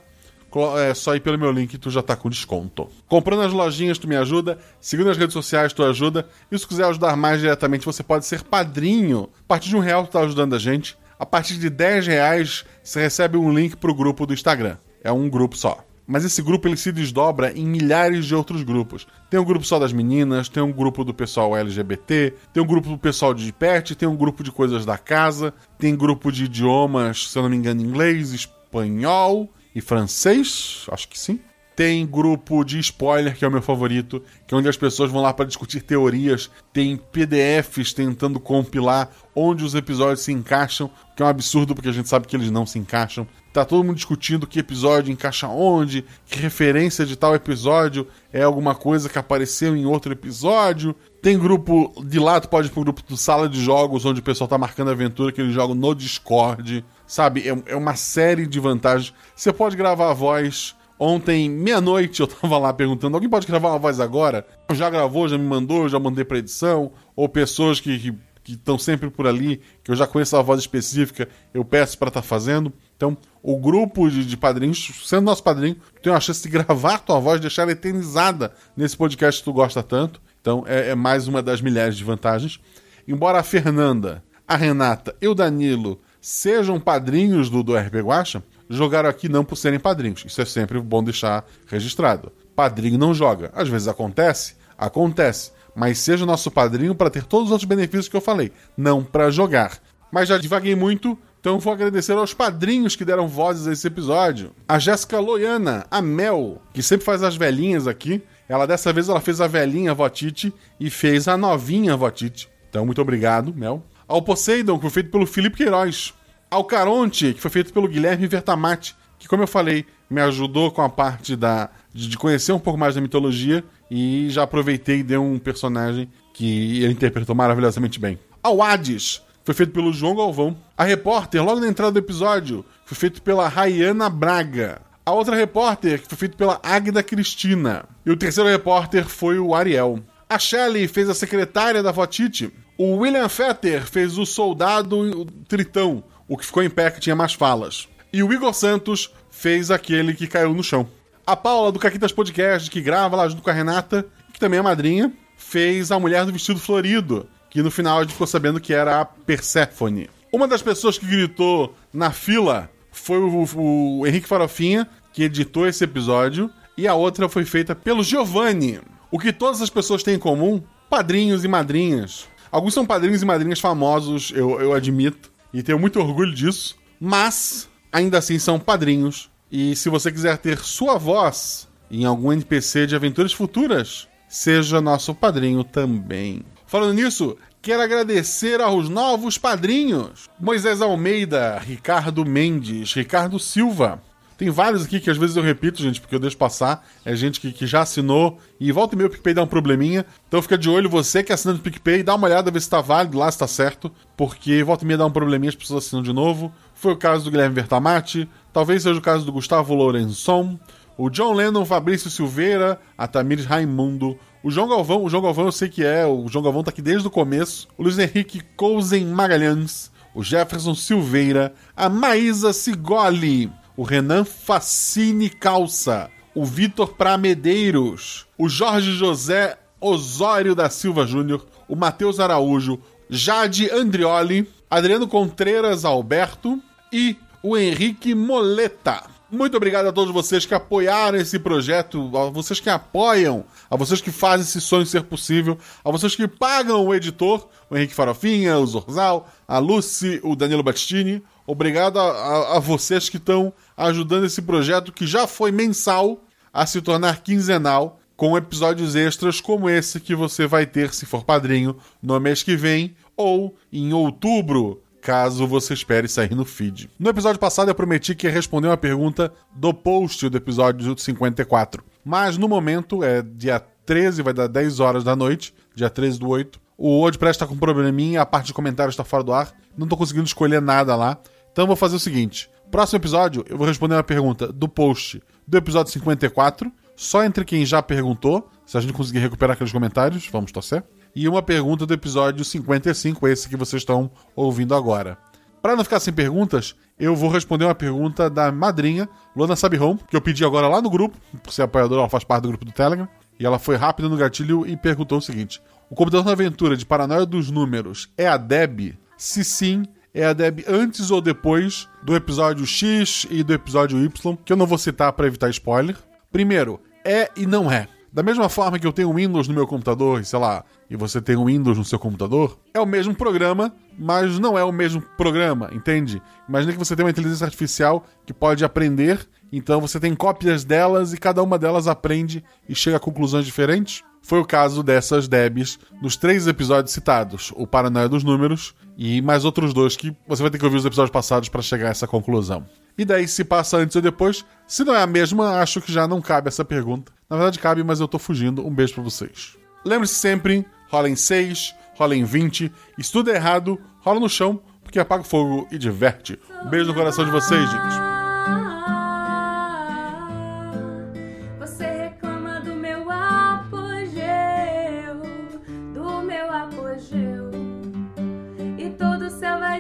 A: É só ir pelo meu link tu já tá com desconto. Comprando nas lojinhas tu me ajuda, seguindo nas redes sociais tu ajuda, e se quiser ajudar mais diretamente você pode ser padrinho. A partir de um real tu tá ajudando a gente. A partir de 10 reais você recebe um link pro grupo do Instagram. É um grupo só. Mas esse grupo ele se desdobra em milhares de outros grupos. Tem um grupo só das meninas, tem um grupo do pessoal LGBT, tem um grupo do pessoal de pet, tem um grupo de coisas da casa, tem grupo de idiomas, se eu não me engano, inglês, espanhol e francês, acho que sim. Tem grupo de spoiler, que é o meu favorito, que é onde as pessoas vão lá para discutir teorias. Tem PDFs tentando compilar onde os episódios se encaixam, que é um absurdo porque a gente sabe que eles não se encaixam. Tá todo mundo discutindo que episódio encaixa onde, que referência de tal episódio é alguma coisa que apareceu em outro episódio. Tem grupo de lá, pode ir pro grupo do Sala de Jogos, onde o pessoal tá marcando aventura que eles jogam no Discord. Sabe, é, é uma série de vantagens. Você pode gravar a voz. Ontem, meia-noite, eu tava lá perguntando: alguém pode gravar uma voz agora? Já gravou, já me mandou, já mandei pra edição. Ou pessoas que, estão sempre por ali, que eu já conheço a voz específica, eu peço para estar tá fazendo. Então, o grupo de, de, padrinhos, sendo nosso padrinho, tem uma chance de gravar tua voz, deixar ela eternizada nesse podcast que tu gosta tanto. Então, é, é mais uma das milhares de vantagens. Embora a Fernanda, a Renata e o Danilo sejam padrinhos do, do RP Guacha, jogaram aqui não por serem padrinhos. Isso é sempre bom deixar registrado. Padrinho não joga. Às vezes acontece, acontece mas seja nosso padrinho para ter todos os outros benefícios que eu falei, não para jogar. Mas já divaguei muito, Então vou agradecer aos padrinhos que deram vozes a esse episódio. A Jéssica Loiana, a Mel, que sempre faz as velhinhas aqui. Ela dessa vez ela fez a velhinha Votite e fez a novinha Votite. Então muito obrigado, Mel. Ao Poseidon, que foi feito pelo Felipe Queiroz. Ao Caronte, que foi feito pelo Guilherme Vertamati, que como eu falei, me ajudou com a parte da de conhecer um pouco mais da mitologia e já aproveitei e deu um personagem que ele interpretou maravilhosamente bem. Ao Hades, foi feito pelo João Galvão. A repórter, logo na entrada do episódio, foi feito pela Rayana Braga. A outra repórter, que foi feito pela Águida Cristina. E o terceiro repórter foi o Ariel. A Shelley fez a secretária da Votite. O William Fetter fez o soldado Tritão, o que ficou em pé que tinha mais falas. E o Igor Santos fez aquele que caiu no chão. A Paula do Caquitas Podcast, que grava lá junto com a Renata, que também é madrinha, fez a mulher do vestido florido, que no final a gente ficou sabendo que era a Perséfone. Uma das pessoas que gritou na fila foi o, o Henrique Farofinha, que editou esse episódio, e a outra foi feita pelo Giovanni. O que todas as pessoas têm em comum? Padrinhos e madrinhas. Alguns são padrinhos e madrinhas famosos, eu, eu admito, e tenho muito orgulho disso, mas ainda assim são padrinhos. E se você quiser ter sua voz em algum NPC de aventuras futuras, seja nosso padrinho também. Falando nisso, quero agradecer aos novos padrinhos: Moisés Almeida, Ricardo Mendes, Ricardo Silva. Tem vários aqui que às vezes eu repito, gente, porque eu deixo passar. É gente que, que já assinou e volta e meio o PicPay dá um probleminha. Então fica de olho, você que é assinando o PicPay, dá uma olhada, ver se tá válido lá, se tá certo. Porque volta e meia dá um probleminha, as pessoas assinam de novo. Foi o caso do Guilherme Vertamati, talvez seja o caso do Gustavo Lourençon, o John Lennon, Fabrício Silveira, a Tamires Raimundo, o João Galvão, o João Galvão eu sei que é, o João Galvão tá aqui desde o começo, o Luiz Henrique Cousen Magalhães, o Jefferson Silveira, a Maísa Sigoli, o Renan Facine Calça, o Vitor Pramedeiros, o Jorge José Osório da Silva Júnior, o Matheus Araújo, Jade Andrioli, Adriano Contreiras Alberto. E o Henrique Moleta. Muito obrigado a todos vocês que apoiaram esse projeto, a vocês que apoiam, a vocês que fazem esse sonho ser possível, a vocês que pagam o editor, o Henrique Farofinha, o Zorzal, a Lucy, o Danilo Battistini. Obrigado a, a, a vocês que estão ajudando esse projeto que já foi mensal a se tornar quinzenal, com episódios extras como esse que você vai ter se for padrinho no mês que vem ou em outubro caso você espere sair no feed. No episódio passado eu prometi que ia responder uma pergunta do post do episódio 54. Mas no momento é dia 13, vai dar 10 horas da noite, dia 13 do 8. O WordPress tá com um probleminha, a parte de comentários tá fora do ar. Não tô conseguindo escolher nada lá. Então vou fazer o seguinte: próximo episódio eu vou responder uma pergunta do post do episódio 54, só entre quem já perguntou. Se a gente conseguir recuperar aqueles comentários, vamos torcer e uma pergunta do episódio 55, esse que vocês estão ouvindo agora. Para não ficar sem perguntas, eu vou responder uma pergunta da madrinha, Luana Sabirron, que eu pedi agora lá no grupo, por ser apoiadora, ela faz parte do grupo do Telegram, e ela foi rápida no gatilho e perguntou o seguinte: O computador na aventura de Paranoia dos Números é a Deb? Se sim, é a Deb antes ou depois do episódio X e do episódio Y, que eu não vou citar para evitar spoiler. Primeiro, é e não é. Da mesma forma que eu tenho Windows no meu computador, sei lá, e você tem o Windows no seu computador, é o mesmo programa, mas não é o mesmo programa, entende? Imagina que você tem uma inteligência artificial que pode aprender, então você tem cópias delas e cada uma delas aprende e chega a conclusões diferentes. Foi o caso dessas Debs nos três episódios citados: o Paranoia dos Números e mais outros dois que você vai ter que ouvir os episódios passados para chegar a essa conclusão. E daí, se passa antes ou depois, se não é a mesma, acho que já não cabe essa pergunta. Na verdade, cabe, mas eu tô fugindo. Um beijo para vocês. Lembre-se sempre: rola em 6, rola em 20. E se tudo é errado, rola no chão, porque apaga o fogo e diverte. Um beijo no coração de vocês, gente.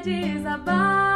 W: Desabar.